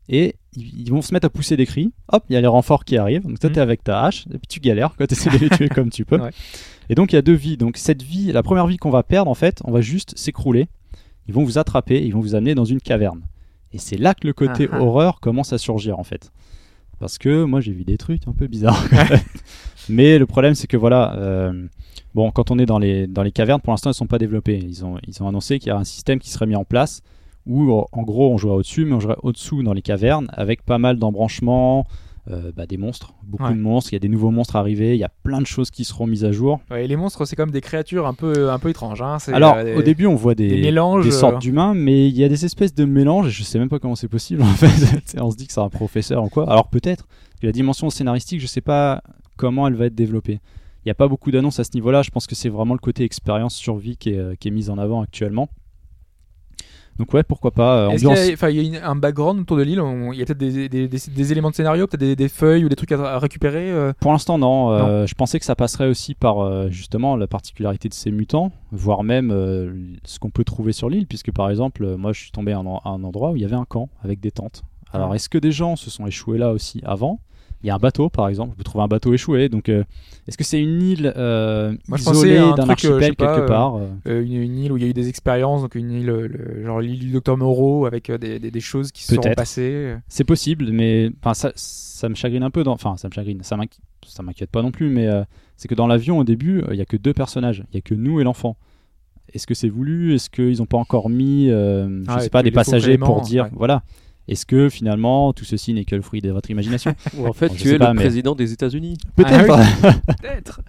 et ils vont se mettre à pousser des cris. Hop, il y a les renforts qui arrivent. Donc toi, Mhm. t'es avec ta hache, et puis tu galères, quoi. T'essaies de les tuer comme tu peux. Ouais. Et donc il y a deux vies. Donc cette vie, la première vie qu'on va perdre, en fait, on va juste s'écrouler. Ils vont vous attraper, ils vont vous amener dans une caverne. Et c'est là que le côté Ah ah. horreur commence à surgir, en fait. Parce que moi, j'ai vu des trucs un peu bizarres. Mais le problème, c'est que voilà, euh, bon, quand on est dans les, dans les cavernes, pour l'instant, elles sont pas développées. Ils ont, ils ont annoncé qu'il y a un système qui serait mis en place où, en gros, on jouerait au-dessus, mais on jouerait au-dessous dans les cavernes avec pas mal d'embranchements, euh, bah, des monstres, beaucoup Ouais. de monstres. Il y a des nouveaux monstres arrivés, il y a plein de choses qui seront mises à jour. Ouais, et les monstres c'est comme des créatures un peu un peu étranges. Hein. Alors, euh, des- au début, on voit des, des mélanges, des sortes euh, d'humains, mais il y a des espèces de mélanges, et je sais même pas comment c'est possible en fait. On se dit que c'est un professeur ou quoi. Alors peut-être, la dimension scénaristique, je sais pas comment elle va être développée. Il n'y a pas beaucoup d'annonces à ce niveau-là. Je pense que c'est vraiment le côté expérience survie qui est, qui est mis en avant actuellement. Donc ouais, pourquoi pas. euh, Est-ce qu'il y a, enfin, il y a une- un background autour de l'île Il y a peut-être des, des- des- des éléments de scénario, peut-être des, des feuilles ou des trucs à, à récupérer euh, Pour l'instant, non. Euh, Je pensais que ça passerait aussi par euh, justement la particularité de ces mutants, voire même ce qu'on peut trouver sur l'île, puisque par exemple, moi je suis tombé à un, en- à un endroit où il y avait un camp avec des tentes. Alors, Ah. est-ce que des gens se sont échoués là aussi avant? Il y a un bateau, par exemple. On peut trouver un bateau échoué. Donc, euh, est-ce que c'est une île euh, Moi, isolée d'un euh, archipel pas, quelque part euh, une, une île où il y a eu des expériences, donc une île, le- genre l'île du docteur Moreau avec des, des- des choses qui se sont passées. C'est possible, mais enfin ça, ça me chagrine un peu. Enfin, ça me chagrine. Ça m'inqui- ça m'inquiète pas non plus, mais c'est que dans l'avion au début, il y a que deux personnages. Il y a que nous et l'enfant. Est-ce que c'est voulu? Est-ce qu'ils n'ont pas encore mis, je Ah, sais pas, des passagers pour dire, ouais. voilà. Est-ce que finalement tout ceci n'est que le fruit de votre imagination Ou en fait, Bon, tu es pas, le mais- président des États-Unis. Peut-être. Ah Peut-être.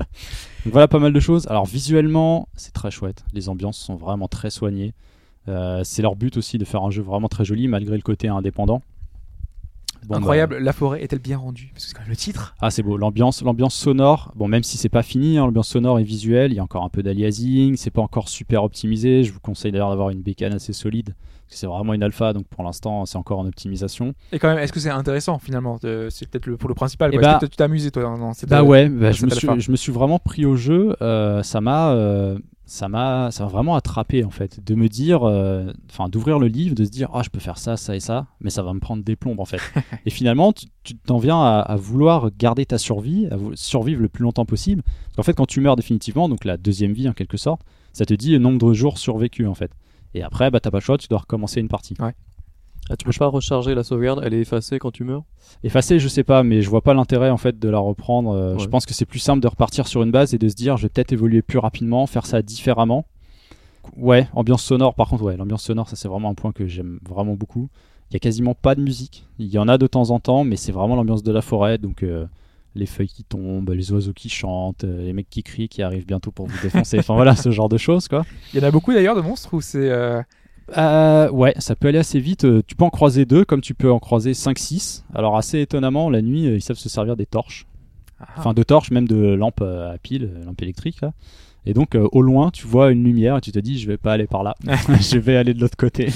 Voilà pas mal de choses. Alors visuellement, c'est très chouette. Les ambiances sont vraiment très soignées. Euh, c'est leur but aussi de faire un jeu vraiment très joli malgré le côté indépendant. Bon, bah, Incroyable, la forêt est-elle bien rendue? Parce que c'est quand même le titre. Ah c'est beau, l'ambiance, l'ambiance sonore, bon même si c'est pas fini, hein, l'ambiance sonore et visuelle, il y a encore un peu d'aliasing, c'est pas encore super optimisé, je vous conseille d'ailleurs d'avoir une bécane assez solide, c'est vraiment une alpha, donc pour l'instant c'est encore en optimisation. Et quand même, est-ce que c'est intéressant finalement C'est peut-être le, pour le principal. Eh bah- Est-ce que tu t'es amusé toi dans, cette Bah ouais, bah, je, me suis, je me suis vraiment pris au jeu, euh, ça m'a... euh, ça m'a ça m'a vraiment attrapé en fait de me dire euh, enfin d'ouvrir le livre de se dire ah je peux faire ça ça et ça mais ça va me prendre des plombes en fait et finalement tu t'en viens à, à vouloir garder ta survie à survivre le plus longtemps possible parce qu'en fait quand tu meurs définitivement donc la deuxième vie en quelque sorte ça te dit le nombre de jours survécus en fait et après bah t'as pas le choix tu dois recommencer une partie Ah, tu peux pas recharger la sauvegarde, elle est effacée quand tu meurs? Effacer, je sais pas, mais je vois pas l'intérêt en fait de la reprendre. Euh, Je Ouais. pense que c'est plus simple de repartir sur une base et de se dire je vais peut-être évoluer plus rapidement, faire ça différemment. Ouais, ambiance sonore, par contre, ouais, l'ambiance sonore, ça c'est vraiment un point que j'aime vraiment beaucoup. Il y a quasiment pas de musique. Il y en a de temps en temps, mais c'est vraiment l'ambiance de la forêt, donc euh, les feuilles qui tombent, les oiseaux qui chantent, euh, les mecs qui crient, qui arrivent bientôt pour vous défoncer. enfin voilà, ce genre de choses quoi. Il y en a beaucoup d'ailleurs de monstres où c'est. euh, Euh, ouais, ça peut aller assez vite. Tu peux en croiser deux, comme tu peux en croiser 5-6. Alors, assez étonnamment, la nuit, ils savent se servir des torches. ah, Enfin, de torches, même de lampes à pile, lampes électriques. Là. Et donc, euh, au loin, tu vois une lumière et tu te dis, je vais pas aller par là. je vais aller de l'autre côté.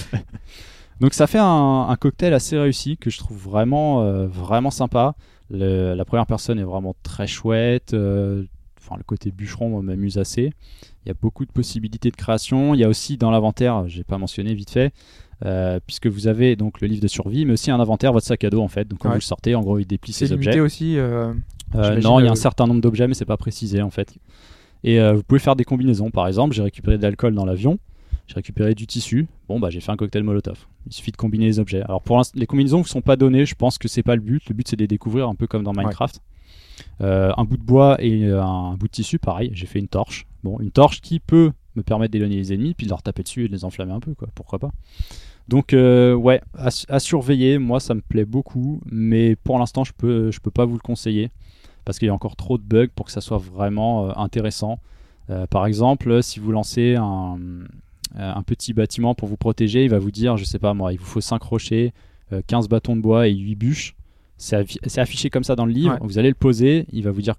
donc, ça fait un, un cocktail assez réussi que je trouve vraiment, euh, vraiment sympa. Le- la première personne est vraiment très chouette. euh, Enfin, le côté bûcheron m'amuse assez. Il y a beaucoup de possibilités de création. Il y a aussi dans l'inventaire, j'ai pas mentionné vite fait, euh, puisque vous avez donc le livre de survie, mais aussi un inventaire, votre sac à dos en fait. Donc quand Ouais. vous le sortez, en gros, il déplie ses objets. aussi. euh, Euh, non, il y a un certain nombre d'objets, mais c'est pas précisé en fait. Et vous pouvez faire des combinaisons. Par exemple, j'ai récupéré de l'alcool dans l'avion, j'ai récupéré du tissu. Bon, bah j'ai fait un cocktail Molotov. Il suffit de combiner les objets. Alors pour l'instant, les combinaisons ne sont pas données. Je pense que c'est pas le but. Le but c'est de les découvrir un peu comme dans Minecraft. Euh, un bout de bois et euh, un bout de tissu, pareil. J'ai fait une torche. Bon, une torche qui peut me permettre d'éloigner les ennemis, puis de leur taper dessus et de les enflammer un peu, quoi. Pourquoi pas? Donc euh, ouais, à, su- à surveiller. Moi, ça me plaît beaucoup, mais pour l'instant, je peux, je peux pas vous le conseiller parce qu'il y a encore trop de bugs pour que ça soit vraiment euh, intéressant. Euh, par exemple, si vous lancez un, un petit bâtiment pour vous protéger, il va vous dire, je sais pas moi, il vous faut 5 rochers, euh, 15 bâtons de bois et 8 bûches. C'est affi- c'est affiché comme ça dans le livre. Ouais. Vous allez le poser, il va vous dire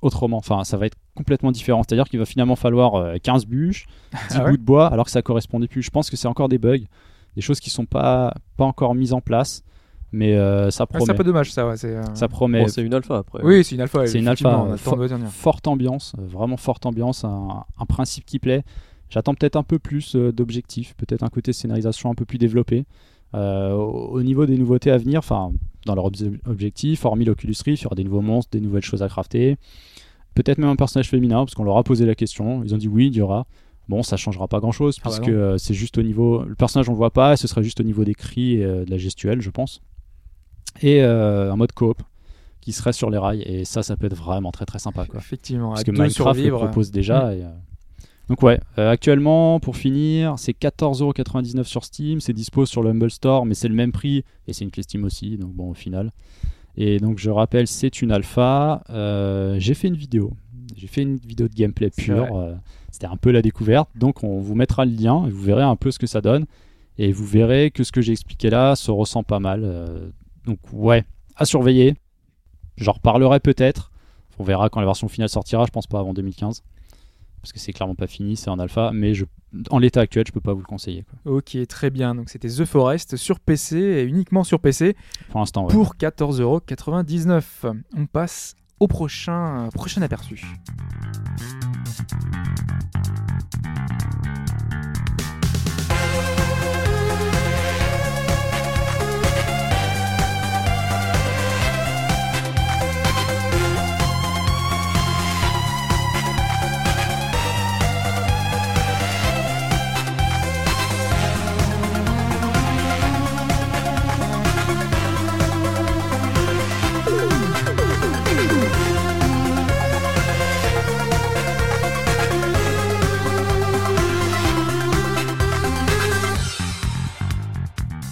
autrement. Enfin, ça va être complètement différent. C'est-à-dire qu'il va finalement falloir euh, 15 bûches, 10 Ah ouais bouts de bois, alors que ça correspondait plus. Je pense que c'est encore des bugs, des choses qui sont pas, pas encore mises en place, mais euh, ça ah, promet. c'est un peu dommage ça. Ouais, c'est, euh, ça promet. Bon, c'est une alpha après. Oui, c'est une alpha. C'est une alpha, euh, forte ambiance, euh, vraiment forte ambiance, un, un principe qui plaît. J'attends peut-être un peu plus euh, d'objectifs, peut-être un côté scénarisation un peu plus développé. Euh, au, au niveau des nouveautés à venir, enfin dans leurs obje- objectifs, hormis l'Oculus Rift, il y aura des nouveaux monstres, des nouvelles choses à crafter. Peut-être même un personnage féminin, parce qu'on leur a posé la question. Ils ont dit oui, il y aura. Bon, ça changera pas grand-chose, Ah bah puisque non. euh, c'est juste au niveau. Le personnage, on le voit pas, et ce serait juste au niveau des cris et de la gestuelle, je pense. Et euh, un mode coop qui serait sur les rails, et ça, ça peut être vraiment très très sympa. Quoi. Effectivement, Parce que Minecraft le propose déjà. et, euh, Donc ouais, euh, actuellement, pour finir, c'est 14,99€ sur Steam, c'est dispo sur le Humble Store, mais c'est le même prix, et c'est une clé Steam aussi, donc bon, au final. Et donc je rappelle, c'est une alpha. Euh, j'ai fait une vidéo, j'ai fait une vidéo de gameplay pure, euh, c'était un peu la découverte, donc on vous mettra le lien, et vous verrez un peu ce que ça donne, et vous verrez que ce que j'ai expliqué là se ressent pas mal. donc ouais, à surveiller. J'en reparlerai peut-être. On verra quand la version finale sortira, je pense pas avant 2015. Parce que c'est clairement pas fini, c'est en alpha, mais je, en l'état actuel, je peux pas vous le conseiller. quoi. Ok, très bien. Donc c'était The Forest sur PC et uniquement sur PC Pour l'instant, ouais. pour 14,99€. On passe au prochain, prochain aperçu.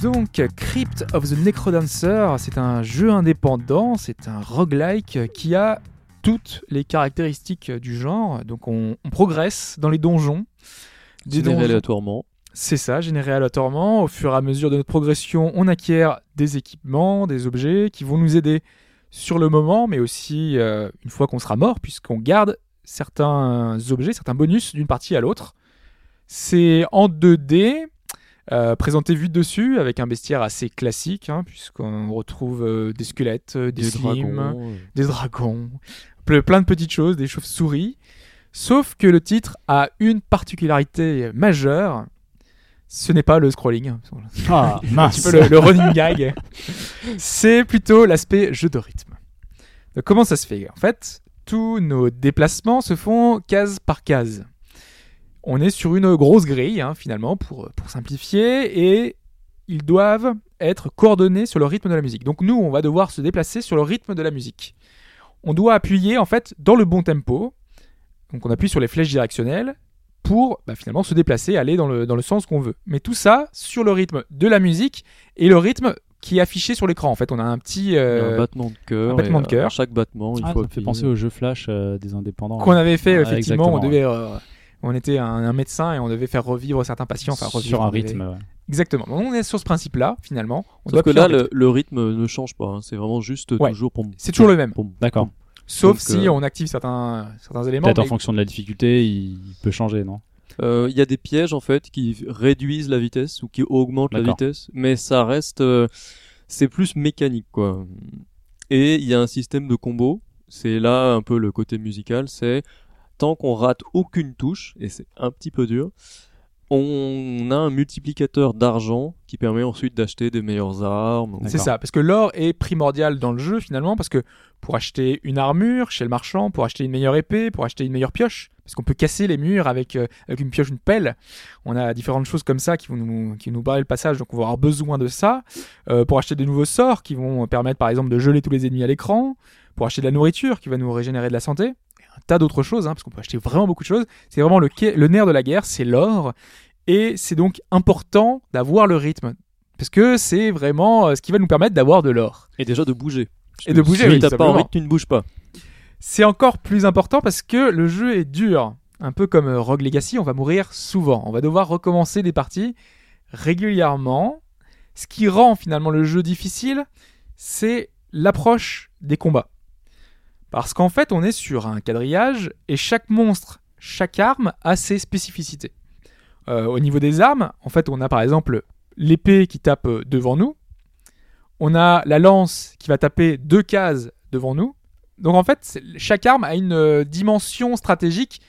Donc, Crypt of the Necrodancer, c'est un jeu indépendant, c'est un roguelike qui a toutes les caractéristiques du genre. Donc, on, on progresse dans les donjons. Des Généré aléatoirement. C'est ça, généré aléatoirement. Au fur et à mesure de notre progression, on acquiert des équipements, des objets qui vont nous aider sur le moment, mais aussi euh, une fois qu'on sera mort, puisqu'on garde certains objets, certains bonus d'une partie à l'autre. C'est en 2D, euh, présenté vu de dessus, avec un bestiaire assez classique, hein, puisqu'on retrouve euh, des squelettes, euh, des, Des slimes, dragons. des dragons, ple- plein de petites choses, des chauves-souris. Sauf que le titre a une particularité majeure. Ce n'est pas le scrolling, Ah, un mince. petit peu le, le running gag. C'est plutôt l'aspect jeu de rythme. Donc, comment ça se fait? En fait, tous nos déplacements se font case par case. On est sur une grosse grille, hein, finalement, pour, pour simplifier, et ils doivent être coordonnés sur le rythme de la musique. Donc nous, on va devoir se déplacer sur le rythme de la musique. On doit appuyer, en fait, dans le bon tempo. Donc on appuie sur les flèches directionnelles pour bah, finalement se déplacer, aller dans le, dans le sens qu'on veut. Mais tout ça sur le rythme de la musique et le rythme qui est affiché sur l'écran. En fait, on a un petit euh, un battement de cœur. un battement et de cœur. À chaque battement, il Ah, faut ça me fait penser au jeu Flash euh, des indépendants. qu'on avait fait Ouais, effectivement. On devait, euh, on était un, un médecin et on devait faire revivre certains patients. Enfin, revivre, sur un rythme. ouais. Exactement. Donc, on est sur ce principe-là finalement. On Sauf doit que là, le, le rythme ne change pas. hein. C'est vraiment juste Ouais. toujours pom. C'est toujours le même. D'accord. Sauf Donc, si euh, on active certains, certains éléments. Peut-être en fonction de la difficulté, il peut changer, non? Euh, Il y a des pièges en fait qui réduisent la vitesse ou qui augmentent la vitesse, mais ça reste, euh, c'est plus mécanique quoi. Et il y a un système de combo. C'est là un peu le côté musical. C'est tant qu'on rate aucune touche et c'est un petit peu dur, on a un multiplicateur d'argent qui permet ensuite d'acheter des meilleures armes. C'est ça, parce que l'or est primordial dans le jeu finalement, parce que pour acheter une armure chez le marchand, pour acheter une meilleure épée, pour acheter une meilleure pioche, parce qu'on peut casser les murs avec, euh, avec une pioche, une pelle, on a différentes choses comme ça qui vont nous, qui nous barrer le passage, donc on va avoir besoin de ça, Euh, pour acheter de nouveaux sorts qui vont permettre par exemple de geler tous les ennemis à l'écran, pour acheter de la nourriture qui va nous régénérer de la santé, un tas d'autres choses, hein, parce qu'on peut acheter vraiment beaucoup de choses, c'est vraiment le, nerf de la guerre, c'est l'or, et c'est donc important d'avoir le rythme. Parce que c'est vraiment euh, ce qui va nous permettre d'avoir de l'or. Et déjà de bouger. Et de bouger, si oui, t'as pas que tu ne bouges pas. C'est encore plus important parce que le jeu est dur. Un peu comme euh, Rogue Legacy, on va mourir souvent. On va devoir recommencer des parties régulièrement. Ce qui rend finalement le jeu difficile, c'est l'approche des combats. Parce qu'en fait, on est sur un quadrillage et chaque monstre, chaque arme a ses spécificités. Euh, au niveau des armes, en fait, on a par exemple l'épée qui tape euh, devant nous. On a la lance qui va taper deux cases devant nous. Donc en fait, chaque arme a une euh, dimension stratégique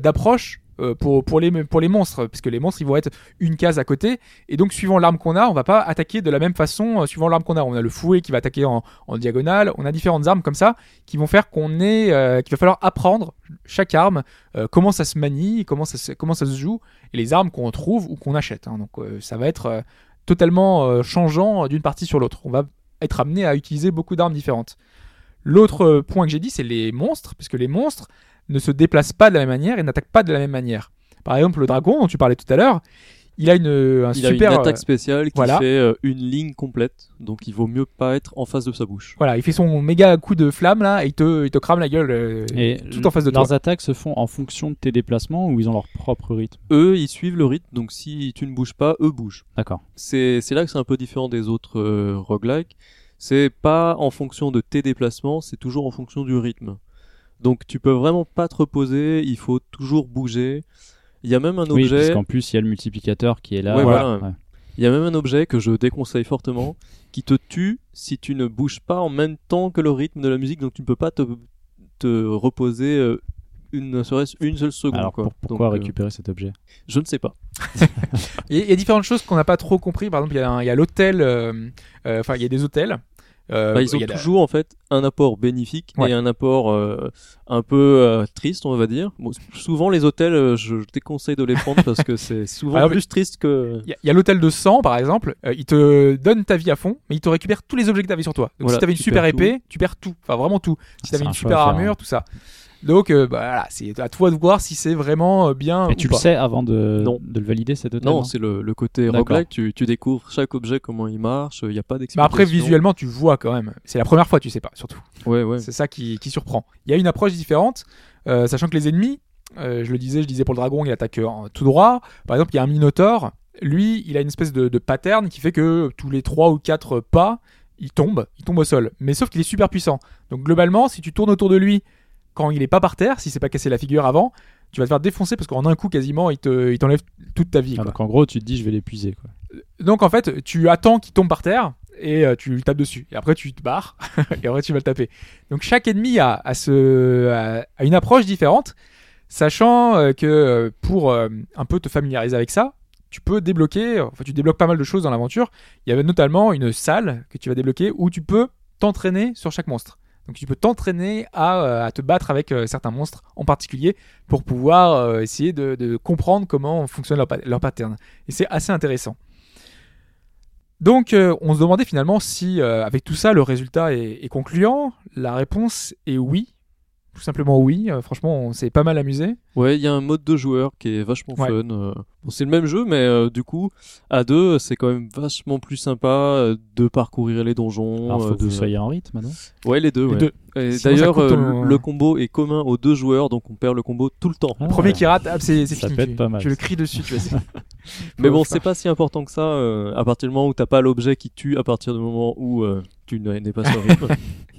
d'approche euh, pour, les, pour les monstres, puisque les monstres ils vont être une case à côté, et donc suivant l'arme qu'on a, on va pas attaquer de la même façon euh, suivant l'arme qu'on a. On a le fouet qui va attaquer en, diagonale, on a différentes armes comme ça qui vont faire qu'on est, euh, qu'il va falloir apprendre chaque arme, comment ça se manie, comment ça se, joue, et les armes qu'on trouve ou qu'on achète. hein. Donc ça va être totalement changeant d'une partie sur l'autre. On va être amené à utiliser beaucoup d'armes différentes. L'autre point que j'ai dit, c'est les monstres, puisque les monstres ne se déplacent pas de la même manière et n'attaquent pas de la même manière. Par exemple, le dragon dont tu parlais tout à l'heure, il a une, un Il super. a une attaque euh, spéciale qui voilà. fait euh, une ligne complète, donc il vaut mieux pas être en face de sa bouche. voilà, il fait son méga coup de flamme là et il te, il te crame la gueule euh, Et tout en face de leurs toi. attaques se font en fonction de tes déplacements ou ils ont leur propre rythme? Eux, ils suivent le rythme, donc si tu ne bouges pas, eux bougent. D'accord. C'est c'est là que c'est un peu différent des autres euh, roguelikes. c'est pas en fonction de tes déplacements, c'est toujours en fonction du rythme. Donc tu peux vraiment pas te reposer, il faut toujours bouger. Il y a même un Oui, objet. parce qu'en plus, il y a le multiplicateur qui est là. Ouais, voilà. Ouais. Il y a même un objet que je déconseille fortement qui te tue si tu ne bouges pas en même temps que le rythme de la musique, donc tu ne peux pas te, te reposer euh, une, ne serait-ce une seule seconde. Alors quoi. pour- pourquoi Donc, euh, récupérer cet objet? Je ne sais pas. Il y, a- il y a différentes choses qu'on n'a pas trop compris. Par exemple, il y a, un- il y a l'hôtel. euh, euh, Enfin, il y a des hôtels. Euh, Bah, ils ont la- toujours en fait un apport bénéfique Ouais. et un apport euh, un peu euh, triste, on va dire. Bon, souvent les hôtels, euh, je, je déconseille de les prendre parce que c'est souvent Alors, plus triste que. Il y a- l'hôtel de sang, par exemple. il te donne ta vie à fond, mais il te récupère tous les objets que tu avais sur toi. Donc Voilà, si tu avais une super épée, tu perds tout. Enfin, vraiment tout. Si tu c'est avais un une super armure, hein. tout ça. Donc, euh, bah, voilà, c'est à toi de voir si c'est vraiment euh, bien. Et ou tu pas. le sais avant de, Non. de le valider cet hôtel Non, c'est le, le côté roguelike. Tu, tu découvres chaque objet, comment il marche. Il n'y a pas Mais d'explication. après, visuellement, tu vois quand même. C'est la première fois, tu sais pas, surtout. Ouais, ouais. C'est ça qui, qui surprend. Il y a une approche différente, euh, sachant que les ennemis, euh, je le disais, je disais pour le dragon, il attaque euh, en tout droit. Par exemple, il y a un minotaure. Lui, il a une espèce de, de pattern qui fait que tous les 3 ou 4 pas, il tombe, il tombe au sol. Mais sauf qu'il est super puissant. Donc globalement, si tu tournes autour de lui quand il est pas par terre, si c'est pas cassé la figure avant, tu vas te faire défoncer parce qu'en un coup quasiment, il te, il t'enlève toute ta vie. Ah, donc en gros, tu te dis, je vais l'épuiser. quoi. Donc en fait, tu attends qu'il tombe par terre et euh, tu lui tapes dessus. Et après, tu te barres et après, tu vas le taper. Donc chaque ennemi a, a ce, a, a une approche différente, sachant euh, que euh, pour euh, un peu te familiariser avec ça, tu peux débloquer, enfin tu débloques pas mal de choses dans l'aventure. Il y avait notamment une salle que tu vas débloquer où tu peux t'entraîner sur chaque monstre. Donc tu peux t'entraîner à, euh, te battre avec euh, certains monstres en particulier pour pouvoir euh, essayer de, comprendre comment fonctionne leur, pa- leur pattern. Et c'est assez intéressant. Donc on se demandait finalement si avec tout ça le résultat est concluant. La réponse est oui. Tout simplement oui. Euh, franchement on s'est pas mal amusé. Ouais, il y a un mode de joueur qui est vachement Ouais. fun. euh. Bon, c'est le même jeu, mais euh, du coup, à deux, c'est quand même vachement plus sympa euh, de parcourir les donjons. Alors, faut euh, que de... vous soyez en rythme, non? Ouais, les deux. Les ouais. deux. D'ailleurs, euh, ton- le combo est commun aux deux joueurs, donc on perd le combo tout le temps. Ah, Premier ouais. qui rate, ah, c'est fini. être tu, pas mal, tu le cries dessus. Tu vois, Mais bon, c'est pas si important que ça. euh, à partir du moment où t'as pas l'objet qui tue, à partir du moment où euh, tu n'es pas sur le rythme.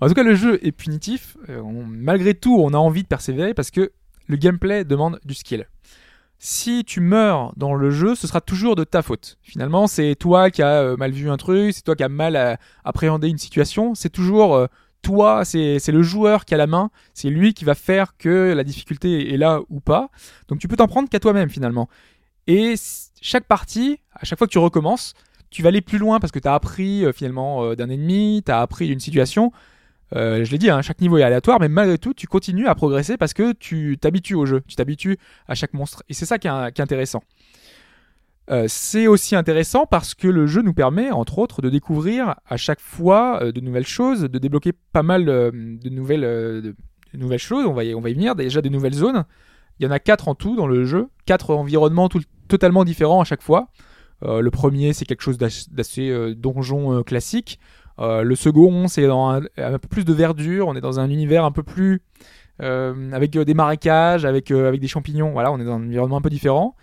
En tout cas, le jeu est punitif. Euh, malgré tout, on a envie de persévérer parce que le gameplay demande du skill. Si tu meurs dans le jeu, ce sera toujours de ta faute. Finalement, c'est toi qui as euh, mal vu un truc, c'est toi qui as mal euh, appréhendé une situation. C'est toujours toi, c'est le joueur qui a la main, c'est lui qui va faire que la difficulté est là ou pas. Donc tu peux t'en prendre qu'à toi-même finalement. Et chaque partie, à chaque fois que tu recommences, tu vas aller plus loin parce que tu as appris finalement d'un ennemi, tu as appris d'une situation. Euh, je l'ai dit, hein, chaque niveau est aléatoire, mais malgré tout, tu continues à progresser parce que tu t'habitues au jeu, tu t'habitues à chaque monstre. Et c'est ça qui est, intéressant. Euh, c'est aussi intéressant parce que le jeu nous permet, entre autres, de découvrir à chaque fois euh, de nouvelles choses, de débloquer pas mal de, nouvelles, de, de nouvelles choses. On va, y, on va y venir. Déjà des nouvelles zones. Il y en a quatre en tout dans le jeu, quatre environnements totalement différents à chaque fois. Le premier, c'est quelque chose d'as- d'assez donjon classique. Euh, le second, c'est dans un, un peu plus de verdure. On est dans un univers un peu plus euh, avec euh, des marécages, avec avec des champignons. Voilà, on est dans un environnement un peu différent.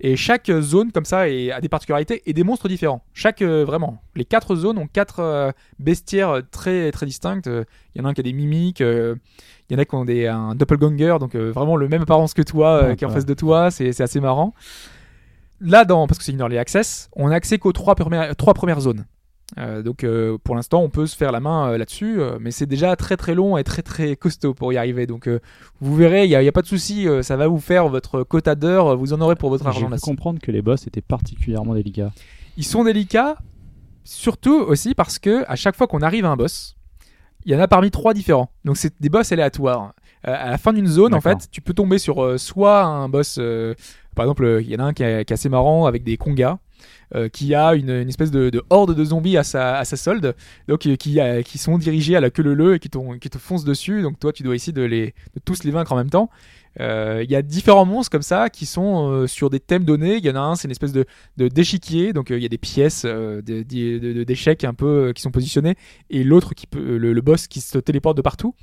Et chaque zone comme ça est- a des particularités et des monstres différents. Chaque euh, vraiment, les quatre zones ont quatre euh, bestiaires très très distinctes. Euh, Il y en a un qui a des mimiques. il y en a qui ont des, un doppelganger, donc vraiment le même apparence que toi, Ouais, qui est en face de toi. C'est c'est assez marrant. Là, dans, parce que c'est une early access, on a accès qu'aux trois premières, trois premières zones. Euh, donc euh, pour l'instant, on peut se faire la main euh, là-dessus, mais c'est déjà très très long et très très costaud pour y arriver. Donc vous verrez, il n'y a, il y a pas de souci, ça va vous faire votre quota d'heures, euh, vous en aurez pour votre argent là-dessus. comprendre que les boss étaient particulièrement délicats. Ils sont délicats, surtout aussi parce que à chaque fois qu'on arrive à un boss, il y en a parmi trois différents. Donc c'est des boss aléatoires. À la fin d'une zone, en fait, tu peux tomber sur soit un boss, par exemple, il y en a un qui est, qui est assez marrant avec des congas. Euh, qui a une, espèce de, de horde de zombies à sa, solde, donc euh, qui, sont dirigés à la queue leu et qui, te foncent dessus. Donc toi, tu dois essayer de, les, tous les vaincre en même temps. Euh, Il y a différents monstres comme ça qui sont sur des thèmes donnés. Il y en a un, c'est une espèce de, d'échiquier, donc il y a des pièces d'échecs un peu qui sont positionnées, et l'autre qui peut, le, le boss qui se téléporte de partout.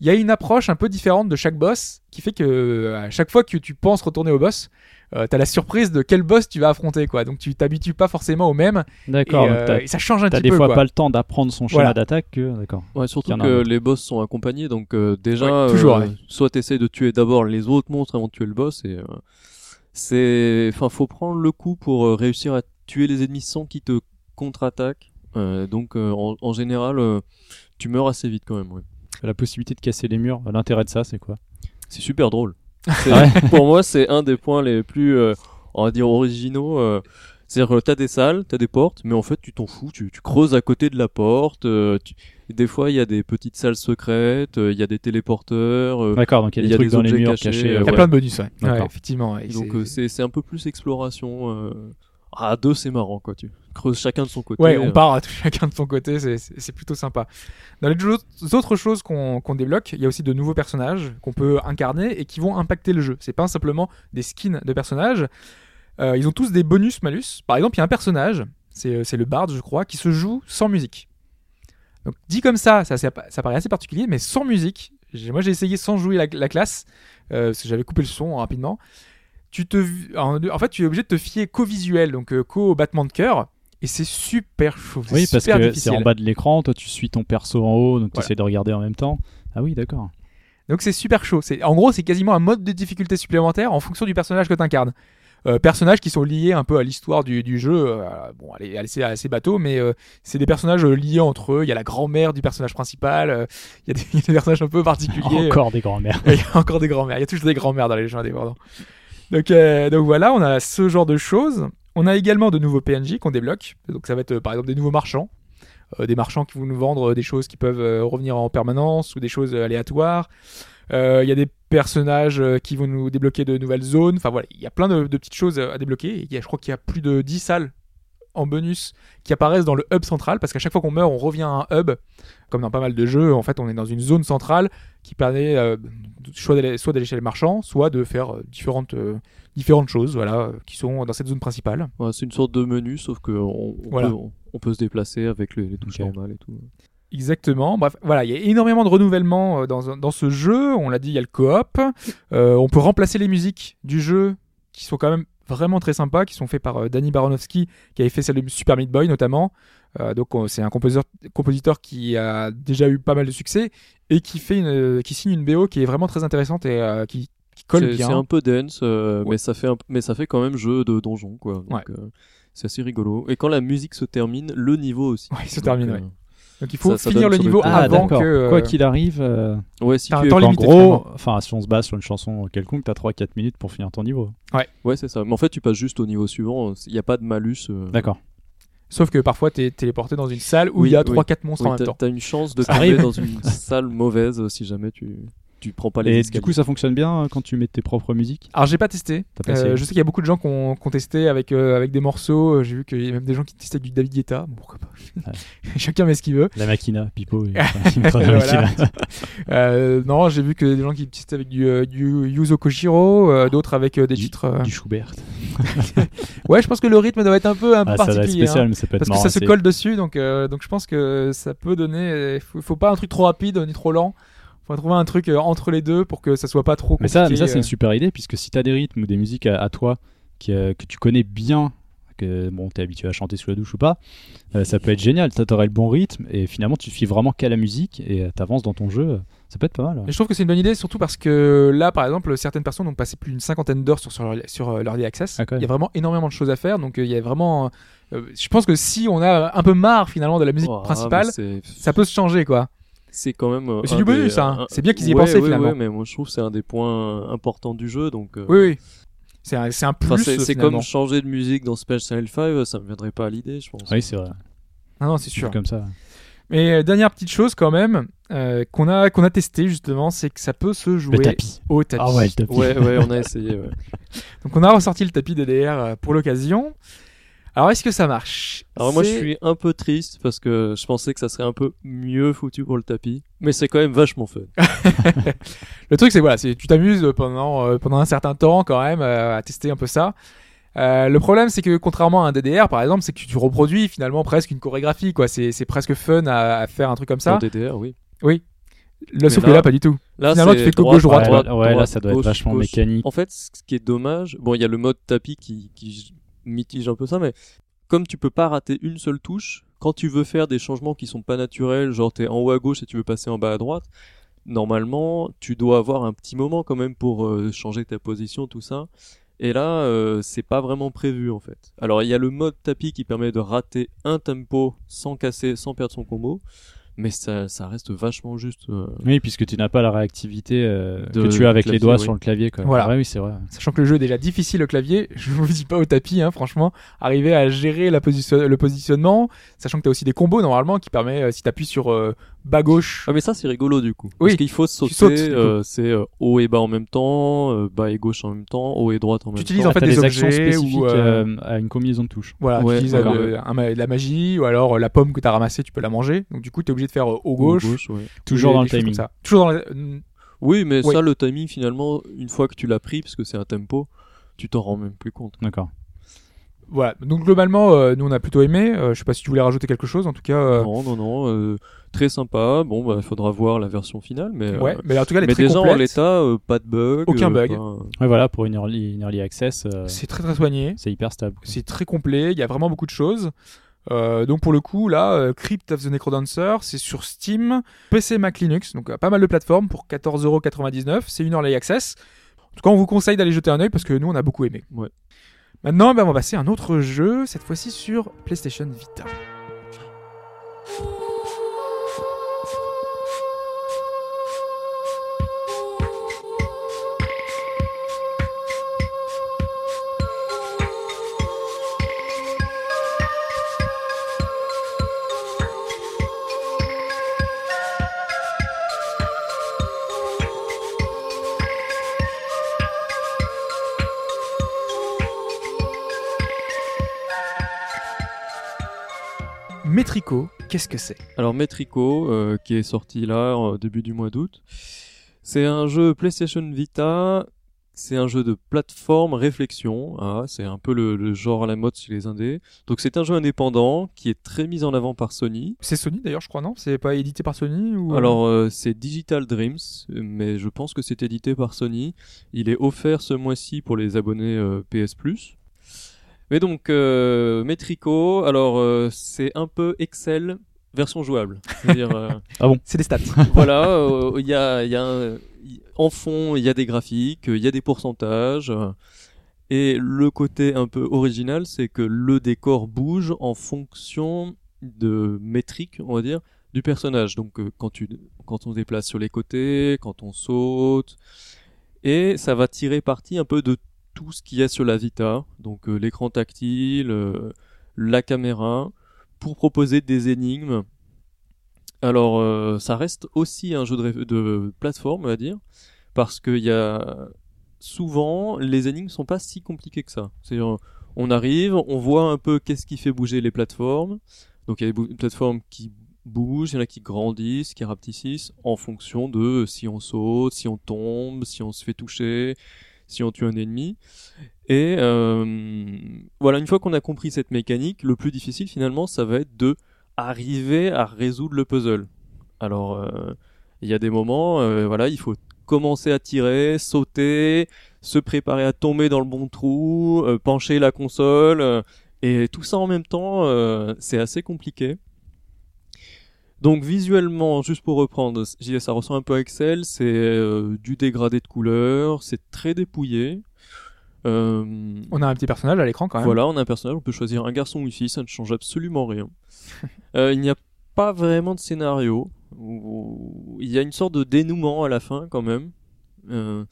Il y a une approche un peu différente de chaque boss qui fait que à chaque fois que tu penses retourner au boss, euh, t'as la surprise de quel boss tu vas affronter, quoi. Donc tu t'habitues pas forcément au même. Et, D'accord. donc euh, t'as- et ça change un T'as petit des peu, fois quoi. pas le temps d'apprendre son schéma Voilà. d'attaque que. D'accord. Ouais, surtout que les boss sont accompagnés, donc euh, déjà, Ouais, toujours, euh, ouais. soit t'essayes de tuer d'abord les autres monstres avant de tuer le boss, et euh, c'est, enfin, faut prendre le coup pour réussir à tuer les ennemis sans qu'ils te contre-attaquent. Euh, donc, euh, en, en général, euh, tu meurs assez vite quand même. Ouais. La possibilité de casser les murs, l'intérêt de ça, c'est quoi? C'est super drôle. Pour moi, c'est un des points les plus, euh, on va dire, originaux. euh, c'est-à-dire que t'as des salles, t'as des portes, mais en fait, tu t'en fous. Tu, tu creuses à côté de la porte. euh, tu- Des fois, il y a des petites salles secrètes, euh, il y a des téléporteurs. euh, D'accord, donc il y a des y a trucs des dans les objets murs cachés, euh, Il y a ouais. plein de bonus, ouais. D'accord. Ouais, effectivement. ouais, Donc euh, c'est un peu plus exploration. Euh, À deux, c'est marrant, quoi. Tu creuses chacun de son côté. Ouais, on euh. part à tout- chacun de son côté, c'est- plutôt sympa. Dans les autres choses qu'on qu'on débloque, il y a aussi de nouveaux personnages qu'on peut incarner et qui vont impacter le jeu. C'est pas simplement des skins de personnages. Euh, ils ont tous des bonus malus. Par exemple, il y a un personnage, c'est euh, c'est le Bard, je crois, qui se joue sans musique. Donc dit comme ça, ça, ça, ça paraît assez particulier, mais sans musique. Moi, j'ai essayé sans jouer la, la classe, euh, parce que j'avais coupé le son rapidement. Tu te, en, fait, tu es obligé de te fier qu'au visuel, donc euh, qu'au battement de cœur. Et c'est super chaud. Oui, parce que c'est en bas de l'écran, toi tu suis ton perso en haut, donc tu Voilà. essaies de regarder en même temps. Ah oui, d'accord. Donc c'est super chaud. C'est, en gros, c'est quasiment un mode de difficulté supplémentaire en fonction du personnage que tu incarnes. personnages qui sont liés un peu à l'histoire du, du jeu. euh, bon, elle est assez bateau, mais euh, c'est des personnages euh, liés entre eux. Il y a la grand-mère du personnage principal. euh, il, y a des, il y a des personnages un peu particuliers. Encore des grands-mères. Il y a encore des grands-mères. Il y a toujours des grands-mères dans les jeux indépendants. Donc, euh, donc voilà, on a ce genre de choses. On a également de nouveaux PNJ qu'on débloque. Donc ça va être euh, par exemple des nouveaux marchands. Euh, des marchands qui vont nous vendre euh, des choses qui peuvent revenir en permanence ou des choses aléatoires. Il y a des personnages qui vont nous débloquer de nouvelles zones. Enfin voilà, il y a plein de, petites choses à débloquer. Je crois qu'il y a plus de 10 salles en bonus qui apparaissent dans le hub central parce qu'à chaque fois qu'on meurt, on revient à un hub. Comme dans pas mal de jeux, en fait, on est dans une zone centrale qui permet euh, soit d'aller chez les marchands, soit de faire euh, différentes, euh, différentes choses voilà, qui sont dans cette zone principale. Ouais, c'est une sorte de menu, sauf que on, Voilà. peut, on, on peut se déplacer avec les, les touches normales et tout. Exactement. Bref, voilà, il y a énormément de renouvellement dans, dans ce jeu. On l'a dit, il y a le coop. Euh, on peut remplacer les musiques du jeu qui sont quand même vraiment très sympas, qui sont faits par euh, Danny Baronowski, qui avait fait celle de Super Meat Boy notamment. Euh, donc on- c'est un compositeur, compositeur qui a déjà eu pas mal de succès et qui fait une, qui signe une BO qui est vraiment très intéressante et euh, qui, qui colle bien. c'est un peu dense, euh, Ouais. mais ça fait un- mais ça fait quand même jeu de donjon quoi. Donc, Ouais. euh, c'est assez rigolo. Et quand la musique se termine, le niveau aussi. Ouais, il se Donc, termine, euh. Donc il faut ça- ça finir le le niveau temps. Ah avant d'accord. que. euh, Quoi qu'il arrive, euh, Ouais, si tu es- en gros, enfin si on se base sur une chanson quelconque, t'as 3-4 minutes pour finir ton niveau. Ouais, c'est ça. Mais en fait, tu passes juste au niveau suivant. Il n'y a pas de malus. euh. D'accord. Sauf que parfois t'es téléporté dans une salle où Oui, il y a oui. 3-4 monstres Oui, en même t'as- temps. T'as une chance de tomber dans une salle mauvaise euh, si jamais tu tu prends pas les Et escaliers. du coup, ça fonctionne bien euh, quand tu mets tes propres musiques? Alors j'ai pas testé. Pas Euh, je sais qu'il y a beaucoup de gens qui ont, qui ont testé avec, euh, avec des morceaux. J'ai vu qu'il y a même des gens qui testaient du David Guetta. Bon, pourquoi pas Chacun met ce qu'il veut. La Makina, Pipo. et- Voilà. Euh, non, j'ai vu que des gens qui testaient avec du, du Yuzo Koshiro, euh, d'autres avec euh, des Du- titres. euh, Du Schubert. Ouais, je pense que le rythme doit être un peu, un peu Ah, ça va être particulier. spécial, hein, mais ça peut être parce que ça se colle dessus, donc, euh, donc je pense que ça peut donner. Il faut, faut pas un truc trop rapide ni trop lent. Faut trouver un truc euh, entre les deux pour que ça soit pas trop Mais compliqué. ça, mais ça c'est euh. une super idée, puisque si t'as des rythmes ou des musiques à, à toi qui, euh, que tu connais bien, que bon, t'es habitué à chanter sous la douche ou pas, euh, ça peut être génial. T'aurais le bon rythme et finalement tu suis vraiment qu'à la musique et euh, t'avances dans ton jeu. euh, Ça peut être pas mal. ouais. Et je trouve que c'est une bonne idée, surtout parce que là, par exemple, certaines personnes ont passé plus d'une cinquantaine d'heures sur, sur, leur, sur euh, leur Access. Ah, il y a vraiment énormément de choses à faire, donc euh, il y a vraiment. euh, je pense que si on a un peu marre finalement de la musique Oh, principale, mais c'est- ça peut se changer quoi. C'est quand même. euh, c'est du bonus, des- hein. un- C'est bien qu'ils y aient Ouais, pensé, ouais, finalement. ouais, mais moi je trouve que c'est un des points importants du jeu. Donc, euh, Oui, oui. C'est un, un plus. enfin, c'est comme changer de musique dans Special 5, ça me viendrait pas à l'idée, je pense. Oui, c'est vrai. Ah non, c'est C'est sûr. comme ça. Mais euh, dernière petite chose quand même euh, qu'on a qu'on a testé justement, c'est que ça peut se jouer Le tapis. au tapis. Ah ouais, le tapis. Ouais, ouais, on a essayé. Ouais. Donc on a ressorti le tapis DDR euh, pour l'occasion. Alors est-ce que ça marche? Alors moi je suis un peu triste parce que je pensais que ça serait un peu mieux foutu pour le tapis, mais c'est quand même vachement fun. Le truc, c'est voilà, c'est tu t'amuses pendant euh, pendant un certain temps quand même euh, à tester un peu ça. Euh, le problème, c'est que contrairement à un DDR, par exemple, c'est que tu reproduis finalement presque une chorégraphie, quoi. C'est c'est presque fun à, à faire un truc comme ça. En DDR, oui. Oui. Là, sauf Mais que là- pas du tout. Là, Finalement, c'est tu fais que droite, Ouais, droite, là- ouais, là, ça doit être gauche, vachement gauche. mécanique. En fait, ce qui est dommage, bon, il y a le mode tapis qui, qui mitige un peu ça, mais comme tu peux pas rater une seule touche, quand tu veux faire des changements qui sont pas naturels, genre t'es en haut à gauche et tu veux passer en bas à droite, normalement, tu dois avoir un petit moment quand même pour euh, changer ta position, tout ça. Et là, euh, c'est pas vraiment prévu en fait. Alors il y a le mode tapis qui permet de rater un tempo sans casser, sans perdre son combo, mais ça, ça reste vachement juste. euh, Oui, puisque tu n'as pas la réactivité euh, De que tu as avec clavier, les doigts oui. sur le clavier. Quoi. Voilà. Ouais, oui, c'est vrai. Sachant que le jeu est déjà difficile au clavier, je vous dis pas au tapis, hein, franchement, arriver à gérer la position- le positionnement, sachant que tu as aussi des combos normalement qui permet, euh, si tu appuies sur euh, bas gauche, Ah mais ça c'est rigolo du coup. Oui, Parce qu'il faut sauter, euh, c'est euh, haut et bas en même temps, euh, bas et gauche en même temps, haut et droite en même utilises temps. en fait T'as des des actions spécifiques ou, euh, euh, à une combinaison de touches. voilà, Ouais, tu utilises de la magie ou alors euh, la pomme que tu as ramassée, tu peux la manger. Donc du coup, tu es obligé de faire euh, haut gauche. ouais. Toujours ou dans le timing. ça. Toujours dans le... euh, Oui mais Oui. ça le timing finalement, une fois que tu l'as pris, parce que c'est un tempo, tu t'en rends même plus compte. D'accord. Voilà. Donc globalement, euh, nous on a plutôt aimé. Euh, je sais pas si tu voulais rajouter quelque chose. En tout cas, euh, Non non non, euh, très sympa. Bon bah il faudra voir la version finale, mais ouais. euh, Mais en tout cas, elle est mais très déjà en l'état, euh, pas de bug. Aucun bug. Ouais, voilà, pour une early, une early access, euh, C'est très très soigné. c'est hyper stable. C'est très complet, il y a vraiment beaucoup de choses. Euh, donc pour le coup, là, euh, Crypt of the Necrodancer, c'est sur Steam, PC, Mac, Linux, donc euh, pas mal de plateformes pour 14,99€, c'est une early access. En tout cas, on vous conseille d'aller jeter un œil parce que nous, on a beaucoup aimé. Ouais. Maintenant, ben, on va passer à un autre jeu, cette fois-ci sur PlayStation Vita. Metrico, qu'est-ce que c'est? Alors Metrico, euh, qui est sorti là au début du mois d'août, c'est un jeu PlayStation Vita, c'est un jeu de plateforme réflexion, ah, c'est un peu le, le genre à la mode chez les indés. Donc c'est un jeu indépendant qui est très mis en avant par Sony. C'est Sony d'ailleurs, je crois, non? C'est pas édité par Sony ou... Alors euh, c'est Digital Dreams, mais je pense que c'est édité par Sony. Il est offert ce mois-ci pour les abonnés euh, PS Plus. Mais donc euh, Metrico, alors euh, c'est un peu Excel version jouable. C'est-à-dire euh, C'est des stats. voilà, euh, il y a, il y a un- en fond, il y a des graphiques, il y a des pourcentages. Et le côté un peu original, c'est que le décor bouge en fonction de métriques, on va dire, du personnage. Donc euh, quand tu quand on se déplace sur les côtés, quand on saute, et ça va tirer parti un peu de tout ce qu'il y a sur la Vita, donc euh, l'écran tactile, euh, la caméra, pour proposer des énigmes alors, euh, ça reste aussi un jeu de, plateforme, on va dire, parce qu'il y a souvent les énigmes sont pas si compliquées que ça. C'est on arrive, on voit un peu qu'est-ce qui fait bouger les plateformes. Donc il y a des plateformes qui bougent, il y en a qui grandissent, qui rapetissent en fonction de si on saute, si on tombe, si on se fait toucher, si on tue un ennemi. Et euh, voilà, une fois qu'on a compris cette mécanique, le plus difficile finalement, ça va être de arriver à résoudre le puzzle. Alors, euh, il y a des moments, euh, voilà, il faut commencer à tirer, sauter, se préparer à tomber dans le bon trou, pencher la console, et tout ça en même temps, c'est assez compliqué. Donc visuellement, juste pour reprendre, ça ressemble un peu à Excel, c'est euh, du dégradé de couleurs, c'est très dépouillé. Euh, On a un petit personnage à l'écran quand même. voilà, on a un personnage, on peut choisir un garçon ou une fille, ça ne change absolument rien. Euh, il n'y a pas vraiment de scénario. Il y a une sorte de dénouement à la fin quand même. Euh,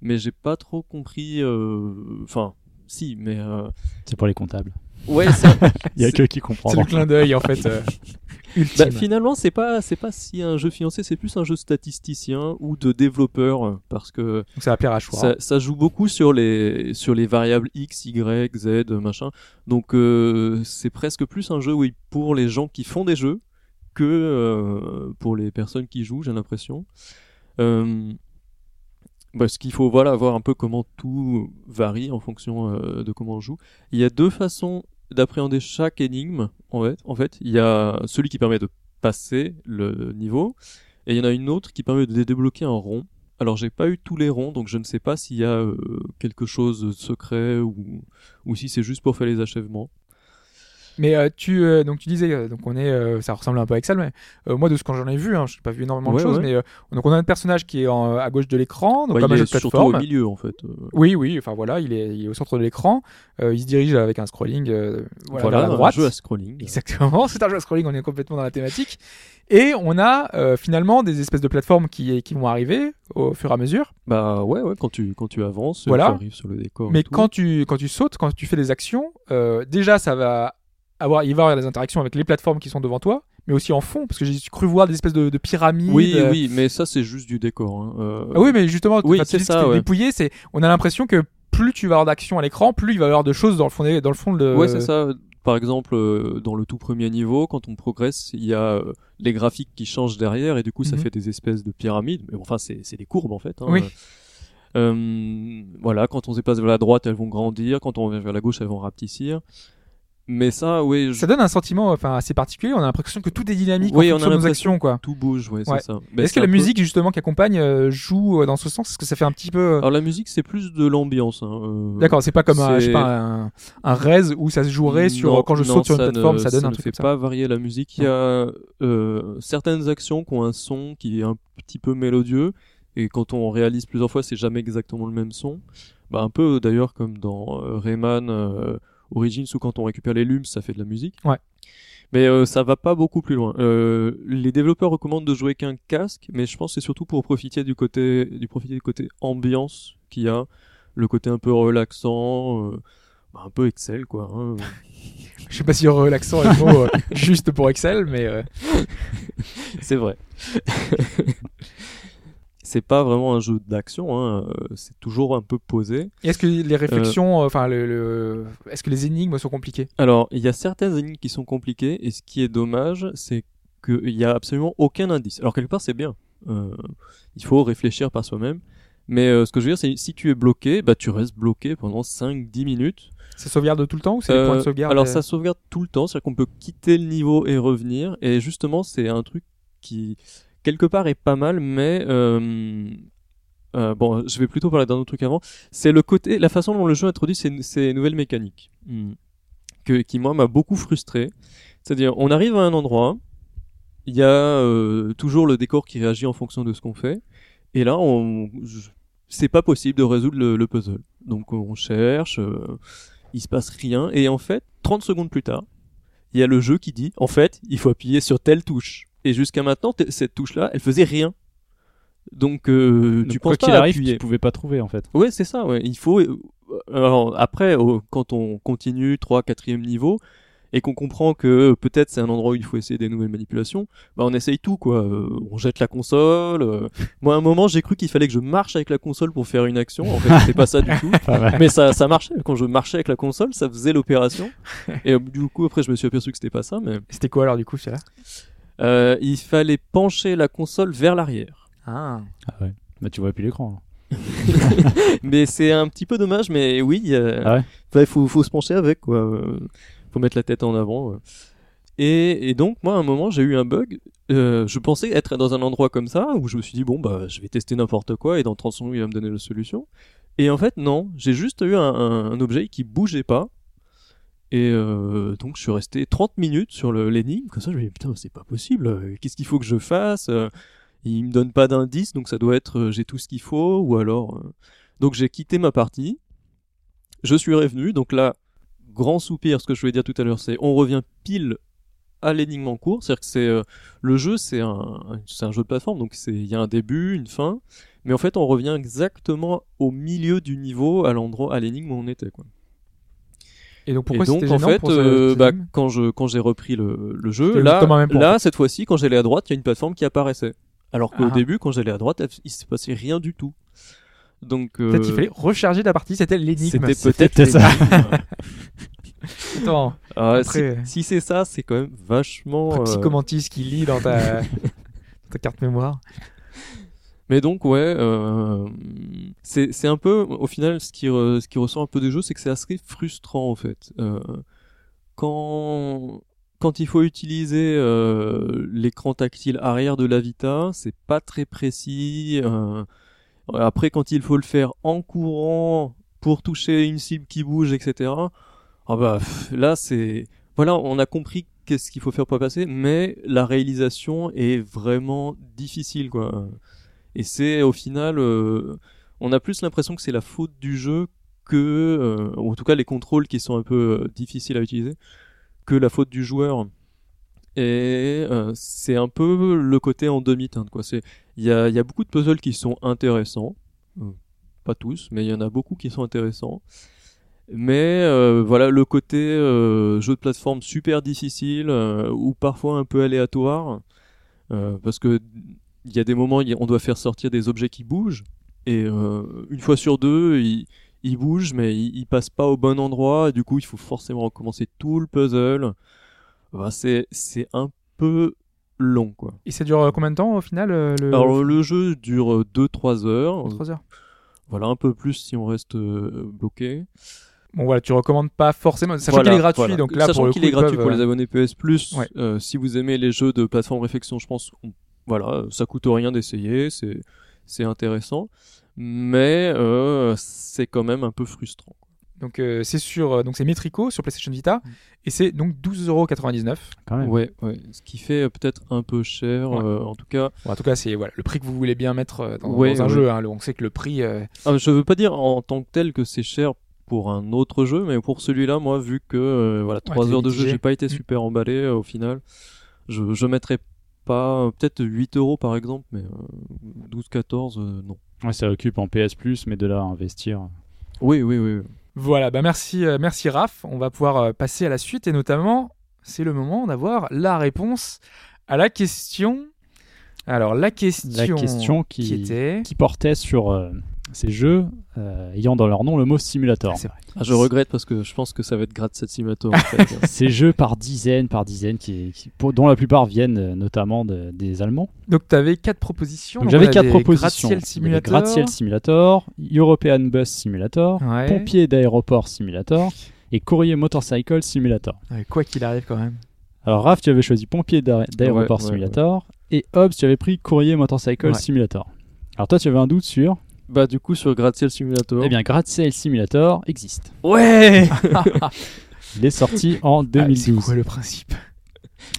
mais j'ai pas trop compris. euh, Enfin, si, mais. euh, C'est pour les comptables. Ouais, c'est- Il y a C'est- que qui C'est comprendront. le clin d'œil en fait. ultime. bah, finalement, c'est pas, c'est pas si un jeu financier, c'est plus un jeu statisticien ou de développeur, parce que Donc ça va plaire à choix. ça, ça joue beaucoup sur les sur les variables x, y, z, machin. Donc euh, c'est presque plus un jeu oui pour les gens qui font des jeux que euh, pour les personnes qui jouent, j'ai l'impression. Euh, parce qu'il faut voilà voir un peu comment tout varie en fonction euh, de comment on joue. Il y a deux façons d'appréhender chaque énigme en fait. Il y a celui qui permet de passer le niveau Et il y en a une autre qui permet de débloquer un rond. Alors j'ai pas eu tous les ronds, donc je ne sais pas s'il y a euh, quelque chose de secret ou si c'est juste pour faire les achèvements. Mais euh, tu euh, donc tu disais euh, donc on est euh, ça ressemble un peu à Excel mais euh, moi de ce que j'en ai vu hein, je n'ai pas vu énormément de Ouais, choses ouais. mais euh, donc on a un personnage qui est en- à gauche de l'écran donc Bah, comme un il jeu est de surtout plateforme. au milieu en fait. Oui oui enfin voilà il est, il est au centre de l'écran Euh, il se dirige avec un scrolling euh, voilà, vers la un jeu à scrolling. Exactement, c'est un jeu à scrolling, on est complètement dans la thématique. Et on a euh, finalement des espèces de plateformes qui, qui vont arriver au fur et à mesure. Bah ouais, ouais, quand tu, quand tu avances, Voilà. tu arrives sur le décor. et Mais tout. quand tu, quand tu sautes, quand tu fais des actions, euh, déjà ça va avoir, il va y avoir des interactions avec les plateformes qui sont devant toi, mais aussi en fond, parce que j'ai cru voir des espèces de, de pyramides. Oui, euh, oui, mais ça c'est juste du décor. hein. Euh, Ah oui, mais justement, Oui, c'est ça, ouais. dépouillé, c'est, on a l'impression que plus tu vas avoir d'action à l'écran, plus il va y avoir de choses dans le fond, dans le fond de. Ouais, c'est ça. Par exemple, euh, dans le tout premier niveau, quand on progresse, il y a euh, les graphiques qui changent derrière et du coup, ça Mhm. fait des espèces de pyramides. Mais enfin, c'est c'est des courbes en fait. hein. Oui. Euh, voilà, quand on se passe vers la droite, elles vont grandir. Quand on va vers la gauche, elles vont rapetissir. Mais ça, oui, je- Ça donne un sentiment, enfin, assez particulier. On a l'impression que tout est dynamique Oui, en on a nos actions, quoi. tout bouge, ouais, Ouais. c'est ça. Est-ce c'est que la peu- musique justement qui accompagne euh, joue euh, dans ce sens? Est-ce que ça fait un petit peu euh, Alors la musique, c'est plus de l'ambiance. hein, euh, D'accord, c'est pas comme un, je sais pas, un, un Rez où ça se jouerait sur quand je non, saute sur une ça plateforme, ne- ça donne un ne truc fait comme ça. pas varier la musique. Il y a euh, certaines actions qui ont un son qui est un petit peu mélodieux et quand on réalise plusieurs fois, c'est jamais exactement le même son. Bah, un peu d'ailleurs comme dans Rayman euh, Origins où quand on récupère les lumes, ça fait de la musique. Ouais. Mais euh, ça va pas beaucoup plus loin. Euh, les développeurs recommandent de jouer qu'un casque, mais je pense que c'est surtout pour profiter du côté du profiter du côté ambiance qu'il y a, le côté un peu relaxant, euh, bah, un peu Excel quoi. hein. Je sais pas si relaxant est le mot euh, juste pour Excel, mais euh, C'est vrai. c'est pas vraiment un jeu d'action, hein, euh, c'est toujours un peu posé. est-ce que les réflexions, euh, enfin, le, le- est-ce que les énigmes sont compliquées? Alors, il y a certaines énigmes qui sont compliquées, et ce qui est dommage, c'est qu'il y a absolument aucun indice. Alors, quelque part, c'est bien. Euh, il faut réfléchir par soi-même. Mais euh, ce que je veux dire, c'est si tu es bloqué, bah, tu restes bloqué pendant 5-10 minutes. Ça sauvegarde tout le temps ou c'est les Euh, points de sauvegarde alors euh, ça sauvegarde tout le temps, c'est-à-dire qu'on peut quitter le niveau et revenir. Et justement, c'est un truc qui quelque part est pas mal, mais euh, euh, bon, je vais plutôt parler d'un autre truc avant. C'est le côté, la façon dont le jeu introduit ces, nouvelles mécaniques, Hmm. qui moi m'a beaucoup frustré. C'est-à-dire, on arrive à un endroit, il y a euh, toujours le décor qui réagit en fonction de ce qu'on fait, et là, on, c'est pas possible de résoudre le, le puzzle. Donc on cherche. il se passe rien et en fait 30 secondes plus tard il y a le jeu qui dit en fait il faut appuyer sur telle touche et jusqu'à maintenant cette touche là elle faisait rien donc euh, Donc, tu quoi penses qu'il arrive, appuyer tu pouvais pas trouver en fait. ouais c'est ça ouais il faut euh, alors après quand on continue 3 4 niveau et qu'on comprend que peut-être c'est un endroit où il faut essayer des nouvelles manipulations, bah on essaye tout quoi. Euh, on jette la console. euh. Moi à un moment j'ai cru qu'il fallait que je marche avec la console pour faire une action. En fait c'était pas ça du tout. Mais ça, ça marchait. Quand je marchais avec la console, ça faisait l'opération. Et euh, du coup, après, je me suis aperçu que c'était pas ça. Mais C'était quoi alors du coup, c'est là euh, il fallait pencher la console vers l'arrière. Ah. Ah ouais. Bah tu vois plus l'écran. hein. mais c'est un petit peu dommage. Mais oui, euh, Ah ouais bah, il faut, faut se pencher avec. Quoi. Euh, faut mettre la tête en avant. ouais. Et, et donc, moi, à un moment, j'ai eu un bug. Euh, je pensais être dans un endroit comme ça où je me suis dit bon bah je vais tester n'importe quoi et dans 30 secondes il va me donner la solution. Et en fait non, j'ai juste eu un, un- un objet qui bougeait pas. Et euh, donc je suis resté 30 minutes sur l'énigme, comme ça je me dis putain c'est pas possible, qu'est-ce qu'il faut que je fasse? Euh, Il me donne pas d'indice, donc ça doit être euh, j'ai tout ce qu'il faut, ou alors... euh, Donc j'ai quitté ma partie, je suis revenu, donc là, grand soupir, ce que je voulais dire tout à l'heure, c'est on revient pile à l'énigme en cours, c'est-à-dire que c'est le jeu c'est un, un jeu de plateforme, donc il y a un début, une fin, mais en fait on revient exactement au milieu du niveau, à l'endroit, à l'énigme où on était quoi. Et donc pourquoi et donc en fait, pour ce- euh, bah, quand je quand j'ai repris le, le jeu, là, même en là cette fois-ci, quand j'allais à droite, il y a une plateforme qui apparaissait. Alors qu'au Ah. début, quand j'allais à droite, il se passait rien du tout. Donc euh, Peut-être il fallait recharger la partie, c'était l'énigme. c'était peut-être ça. Attends, Ah, Après, si, si c'est ça, c'est quand même vachement. euh, Psychomantis qui lit dans ta, dans ta carte mémoire. Mais donc ouais, euh, c'est c'est un peu au final ce qui re- ce qui ressort un peu des jeux, c'est que c'est assez frustrant en fait. Euh, quand quand il faut utiliser euh, l'écran tactile arrière de la Vita, c'est pas très précis. euh, après, quand il faut le faire en courant pour toucher une cible qui bouge, etc. Ah bah là, c'est voilà, on a compris qu'est-ce qu'il faut faire pour passer, mais la réalisation est vraiment difficile, quoi. Et c'est au final, euh, on a plus l'impression que c'est la faute du jeu que, euh, ou en tout cas les contrôles qui sont un peu euh, difficiles à utiliser, que la faute du joueur. Et c'est un peu le côté en demi-teinte, il y a, beaucoup de puzzles qui sont intéressants, pas tous, mais il y en a beaucoup qui sont intéressants. Mais voilà le côté jeu de plateforme super difficile ou parfois un peu aléatoire parce que il y a des moments on doit faire sortir des objets qui bougent et euh, une fois sur deux ils, ils bougent mais ils, ils passent pas au bon endroit et du coup il faut forcément recommencer tout le puzzle. Bah, c'est c'est un peu long quoi. Et ça dure euh, combien de temps au final euh, le... Alors le jeu dure 2-3 heures, 3 heures. voilà un peu plus si on reste bloqué. Bon voilà, tu recommandes pas forcément, sachant Voilà, qu'il est gratuit, voilà. donc là Sachant pour le qu'il coup, est gratuit peuvent, pour les abonnés PS Plus, Ouais. euh, si vous aimez les jeux de plateforme réflexion, je pense, on- voilà, ça coûte rien d'essayer, c'est c'est intéressant, mais euh, c'est quand même un peu frustrant. Donc euh, c'est sur euh, donc c'est Metrico sur PlayStation Vita Mm. et c'est donc 12,99€. Quand même. Ouais, ouais, ce qui fait euh, peut-être un peu cher, Ouais. euh, en tout cas. Bon, en tout cas, c'est voilà, le prix que vous voulez bien mettre euh, dans, Ouais, dans un ouais. jeu. hein. Le- on sait que le prix, euh, Ah, je veux pas dire en tant que tel que c'est cher pour un autre jeu, mais pour celui-là, moi, vu que euh, voilà, Ouais, 3 t'es heures de jeu, j'ai pas été Mm. super emballé euh, au final. Je je mettrais pas euh, peut-être 8 euros par exemple, mais euh, 12-14, euh, non. Ouais, ça occupe en PS Plus, mais de là à investir. Oui, oui, oui. voilà. Bah merci, euh, merci Raph. On va pouvoir euh, passer à la suite et notamment, c'est le moment d'avoir la réponse à la question. Alors la question, La question qui, qui était. qui portait sur euh, ces jeux euh, ayant dans leur nom le mot simulator. C'est vrai. Ah, je regrette parce que je pense que ça va être grade 7 Simulator. en fait. Ces jeux par dizaines, par dizaines, qui, qui- pour- dont la plupart viennent euh, notamment de- des Allemands. Donc tu avais quatre propositions. J'avais quatre propositions. Gratte-ciel Simulator. Gratte-ciel Simulator, European Bus Simulator, Ouais. Pompier d'aéroport Simulator et Courrier Motorcycle Simulator. Ouais, Quoi qu'il arrive quand même. Alors Raph, tu avais choisi Pompier d'aé- d'aéroport Ouais, ouais, Simulator et Hobbs, tu avais pris Courrier Motorcycle Ouais. Simulator. Alors toi, tu avais un doute sur bah, du coup, sur Gratte-Ciel Simulator. Eh bien, Gratte-ciel Simulator existe. Ouais. Il est sorti en Ah, c'est 2012. quoi le principe?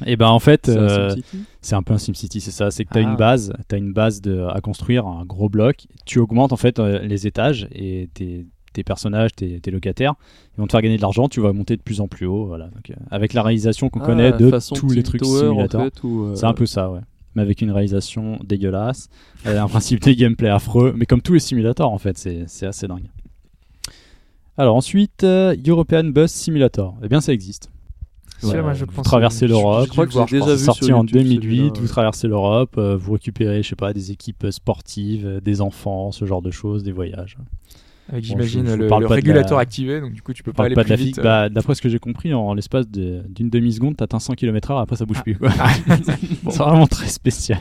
Et ben en fait, C'est un euh, SimCity. c'est un peu un SimCity, c'est ça. C'est que tu as Ah. une base, tu une base de, à construire, un gros bloc. Tu augmentes en fait euh, les étages et tes, tes personnages, tes, tes locataires, ils vont te faire gagner de l'argent. Tu vas monter de plus en plus haut. Voilà. Donc, euh, avec la réalisation qu'on Ah, connaît de tous les trucs Tower, en simulateurs. fait, où, euh, C'est un peu ça, ouais. Mais avec une réalisation dégueulasse, euh, un principe de gameplay affreux, mais comme tous les simulateurs en fait, c'est assez dingue. Alors ensuite, euh, European Bus Simulator. Eh bien, ça existe. Ouais, moi, je vous pense traversez que- l'Europe. j'ai crois que j'ai je déjà vu sorti sur en YouTube, 2008, celui-là, vous traversez l'Europe, euh, vous récupérez, je sais pas, des équipes sportives, euh, des enfants, ce genre de choses, des voyages. Avec Bon, j'imagine je- je vous le, régulateur la- activé, donc du coup tu peux pas aller pas de la vite. physique. Bah, D'après ce que j'ai compris, en l'espace de- d'une demi-seconde, t'atteins 100 km/h, après ça bouge Ah. plus. quoi. Ah, C'est vraiment très spécial.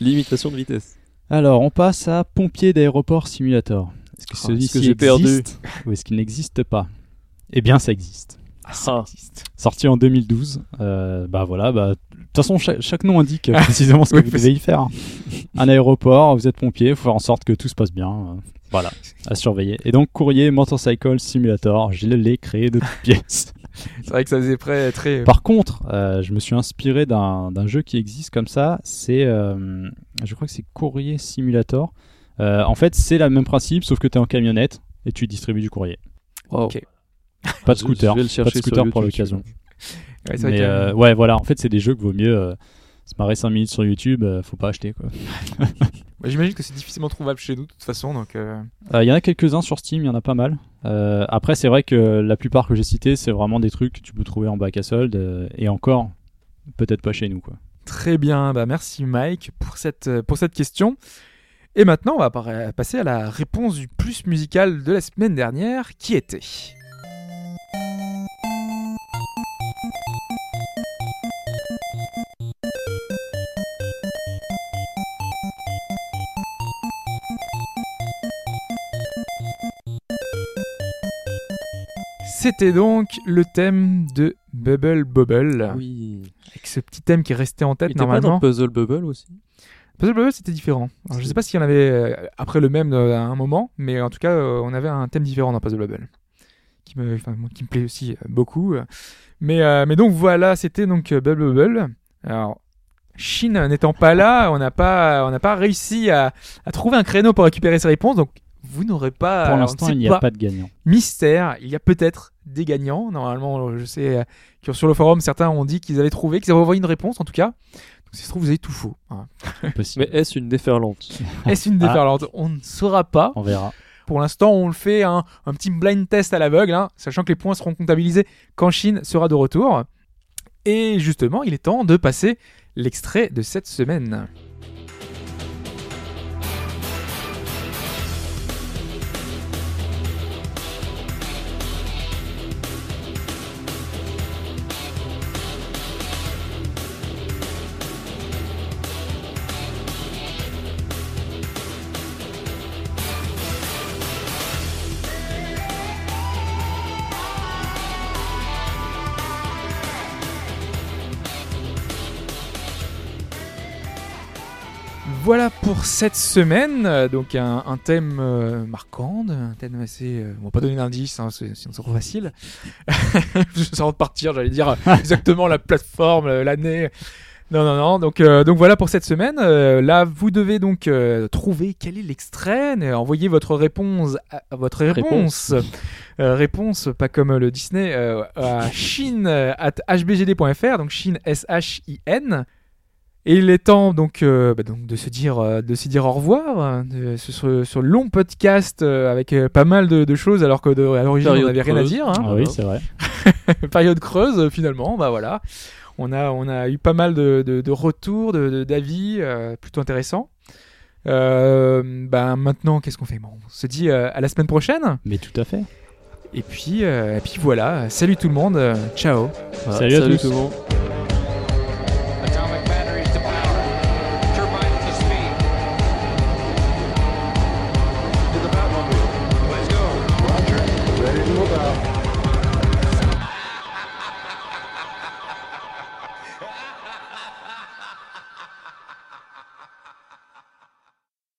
Limitation de vitesse. Alors, on passe à Pompier d'aéroport Simulator. Est-ce que Ah, celui-ci perdu existe ou est-ce qu'il n'existe pas? Eh bien, ça existe. ah, ça existe. Sorti en 2012. Euh, bah voilà, bah, de toute façon, chaque, chaque nom indique euh, précisément ce que Oui, vous devez y faire. Un aéroport, vous êtes pompier, il faut faire en sorte que tout se passe bien. Euh, voilà, à surveiller. Et donc, Courrier Motorcycle Simulator, je l'ai créé de toutes pièces. C'est vrai que ça faisait très. très... Par contre, euh, je me suis inspiré d'un d'un jeu qui existe comme ça. C'est, euh, je crois que c'est Courrier Simulator. Euh, en fait, c'est le même principe, sauf que tu es en camionnette et tu distribues du courrier. Wow. Ok. Pas de scooter, je vais le pas de scooter pour l'occasion. Ouais, c'est vrai Mais euh, ouais, voilà, en fait, c'est des jeux que vaut mieux euh, se marrer 5 minutes sur YouTube, euh, faut pas acheter quoi. Bah, J'imagine que c'est difficilement trouvable chez nous de toute façon, donc. euh, Euh, Il y en a quelques-uns sur Steam, il y en a pas mal. Euh, après, c'est vrai que la plupart que j'ai cités, c'est vraiment des trucs que tu peux trouver en bac à solde et encore, peut-être pas chez nous quoi. Très bien, bah merci Mike pour cette, pour cette question. Et maintenant, on va passer à la réponse du plus musical de la semaine dernière, qui était. C'était donc le thème de Bubble Bobble, Oui. avec ce petit thème qui est resté en Il tête pas normalement. dans Puzzle Bubble aussi Puzzle Bubble c'était différent. Alors, je sais pas s'il y en avait euh, après le même euh, à un moment, mais en tout cas euh, on avait un thème différent dans Puzzle Bubble qui me, qui me plaît aussi beaucoup. Mais, mais donc voilà, c'était donc Bubble Bubble. Alors Chine n'étant pas là, on n'a pas, on n'a pas réussi à, à trouver un créneau pour récupérer ces réponses, donc vous n'aurez pas. Pour l'instant, il n'y a pas de gagnant. mystère. Il y a peut-être des gagnants. Normalement, je sais euh, que sur le forum, certains ont dit qu'ils avaient trouvé, qu'ils avaient envoyé une réponse en tout cas. Donc, si ça se trouve, vous avez tout faux. hein. Impossible. Mais est-ce une déferlante? Est-ce une Ah. déferlante On ne saura pas. On verra. Pour l'instant, on le fait un, un petit blind test à l'aveugle, hein, sachant que les points seront comptabilisés quand Chine sera de retour. Et justement, il est temps de passer l'extrait de cette semaine. Voilà pour cette semaine. Euh, Donc un, un thème euh, marquant, un thème assez. euh, on va pas donner d'indice, hein, c'est- sinon c'est trop facile. Sans repartir, j'allais dire exactement la plateforme, euh, l'année. Non, non, non. Donc, euh, donc voilà pour cette semaine. Euh, là, vous devez donc euh, trouver quel est l'extrait. Euh, Envoyez votre réponse, à, votre réponse, Euh, réponse, pas comme le Disney, euh, à chine at hbgd.fr. Donc chine s h i n. Et il est temps donc, euh, bah, donc de se dire euh, de se dire au revoir hein, de- sur, sur, le long podcast euh, avec euh, pas mal de, de choses alors que de, à l'origine on n'avait rien à dire. hein. Ah oui, c'est vrai. période creuse finalement bah voilà on a on a eu pas mal de, de, de retours de de- d'avis euh, plutôt intéressants euh, ben maintenant qu'est-ce qu'on fait? Bon, on se dit euh, à la semaine prochaine Mais tout à fait. et puis euh, et puis voilà salut tout le monde ciao Voilà, Salut à tous. tout le monde.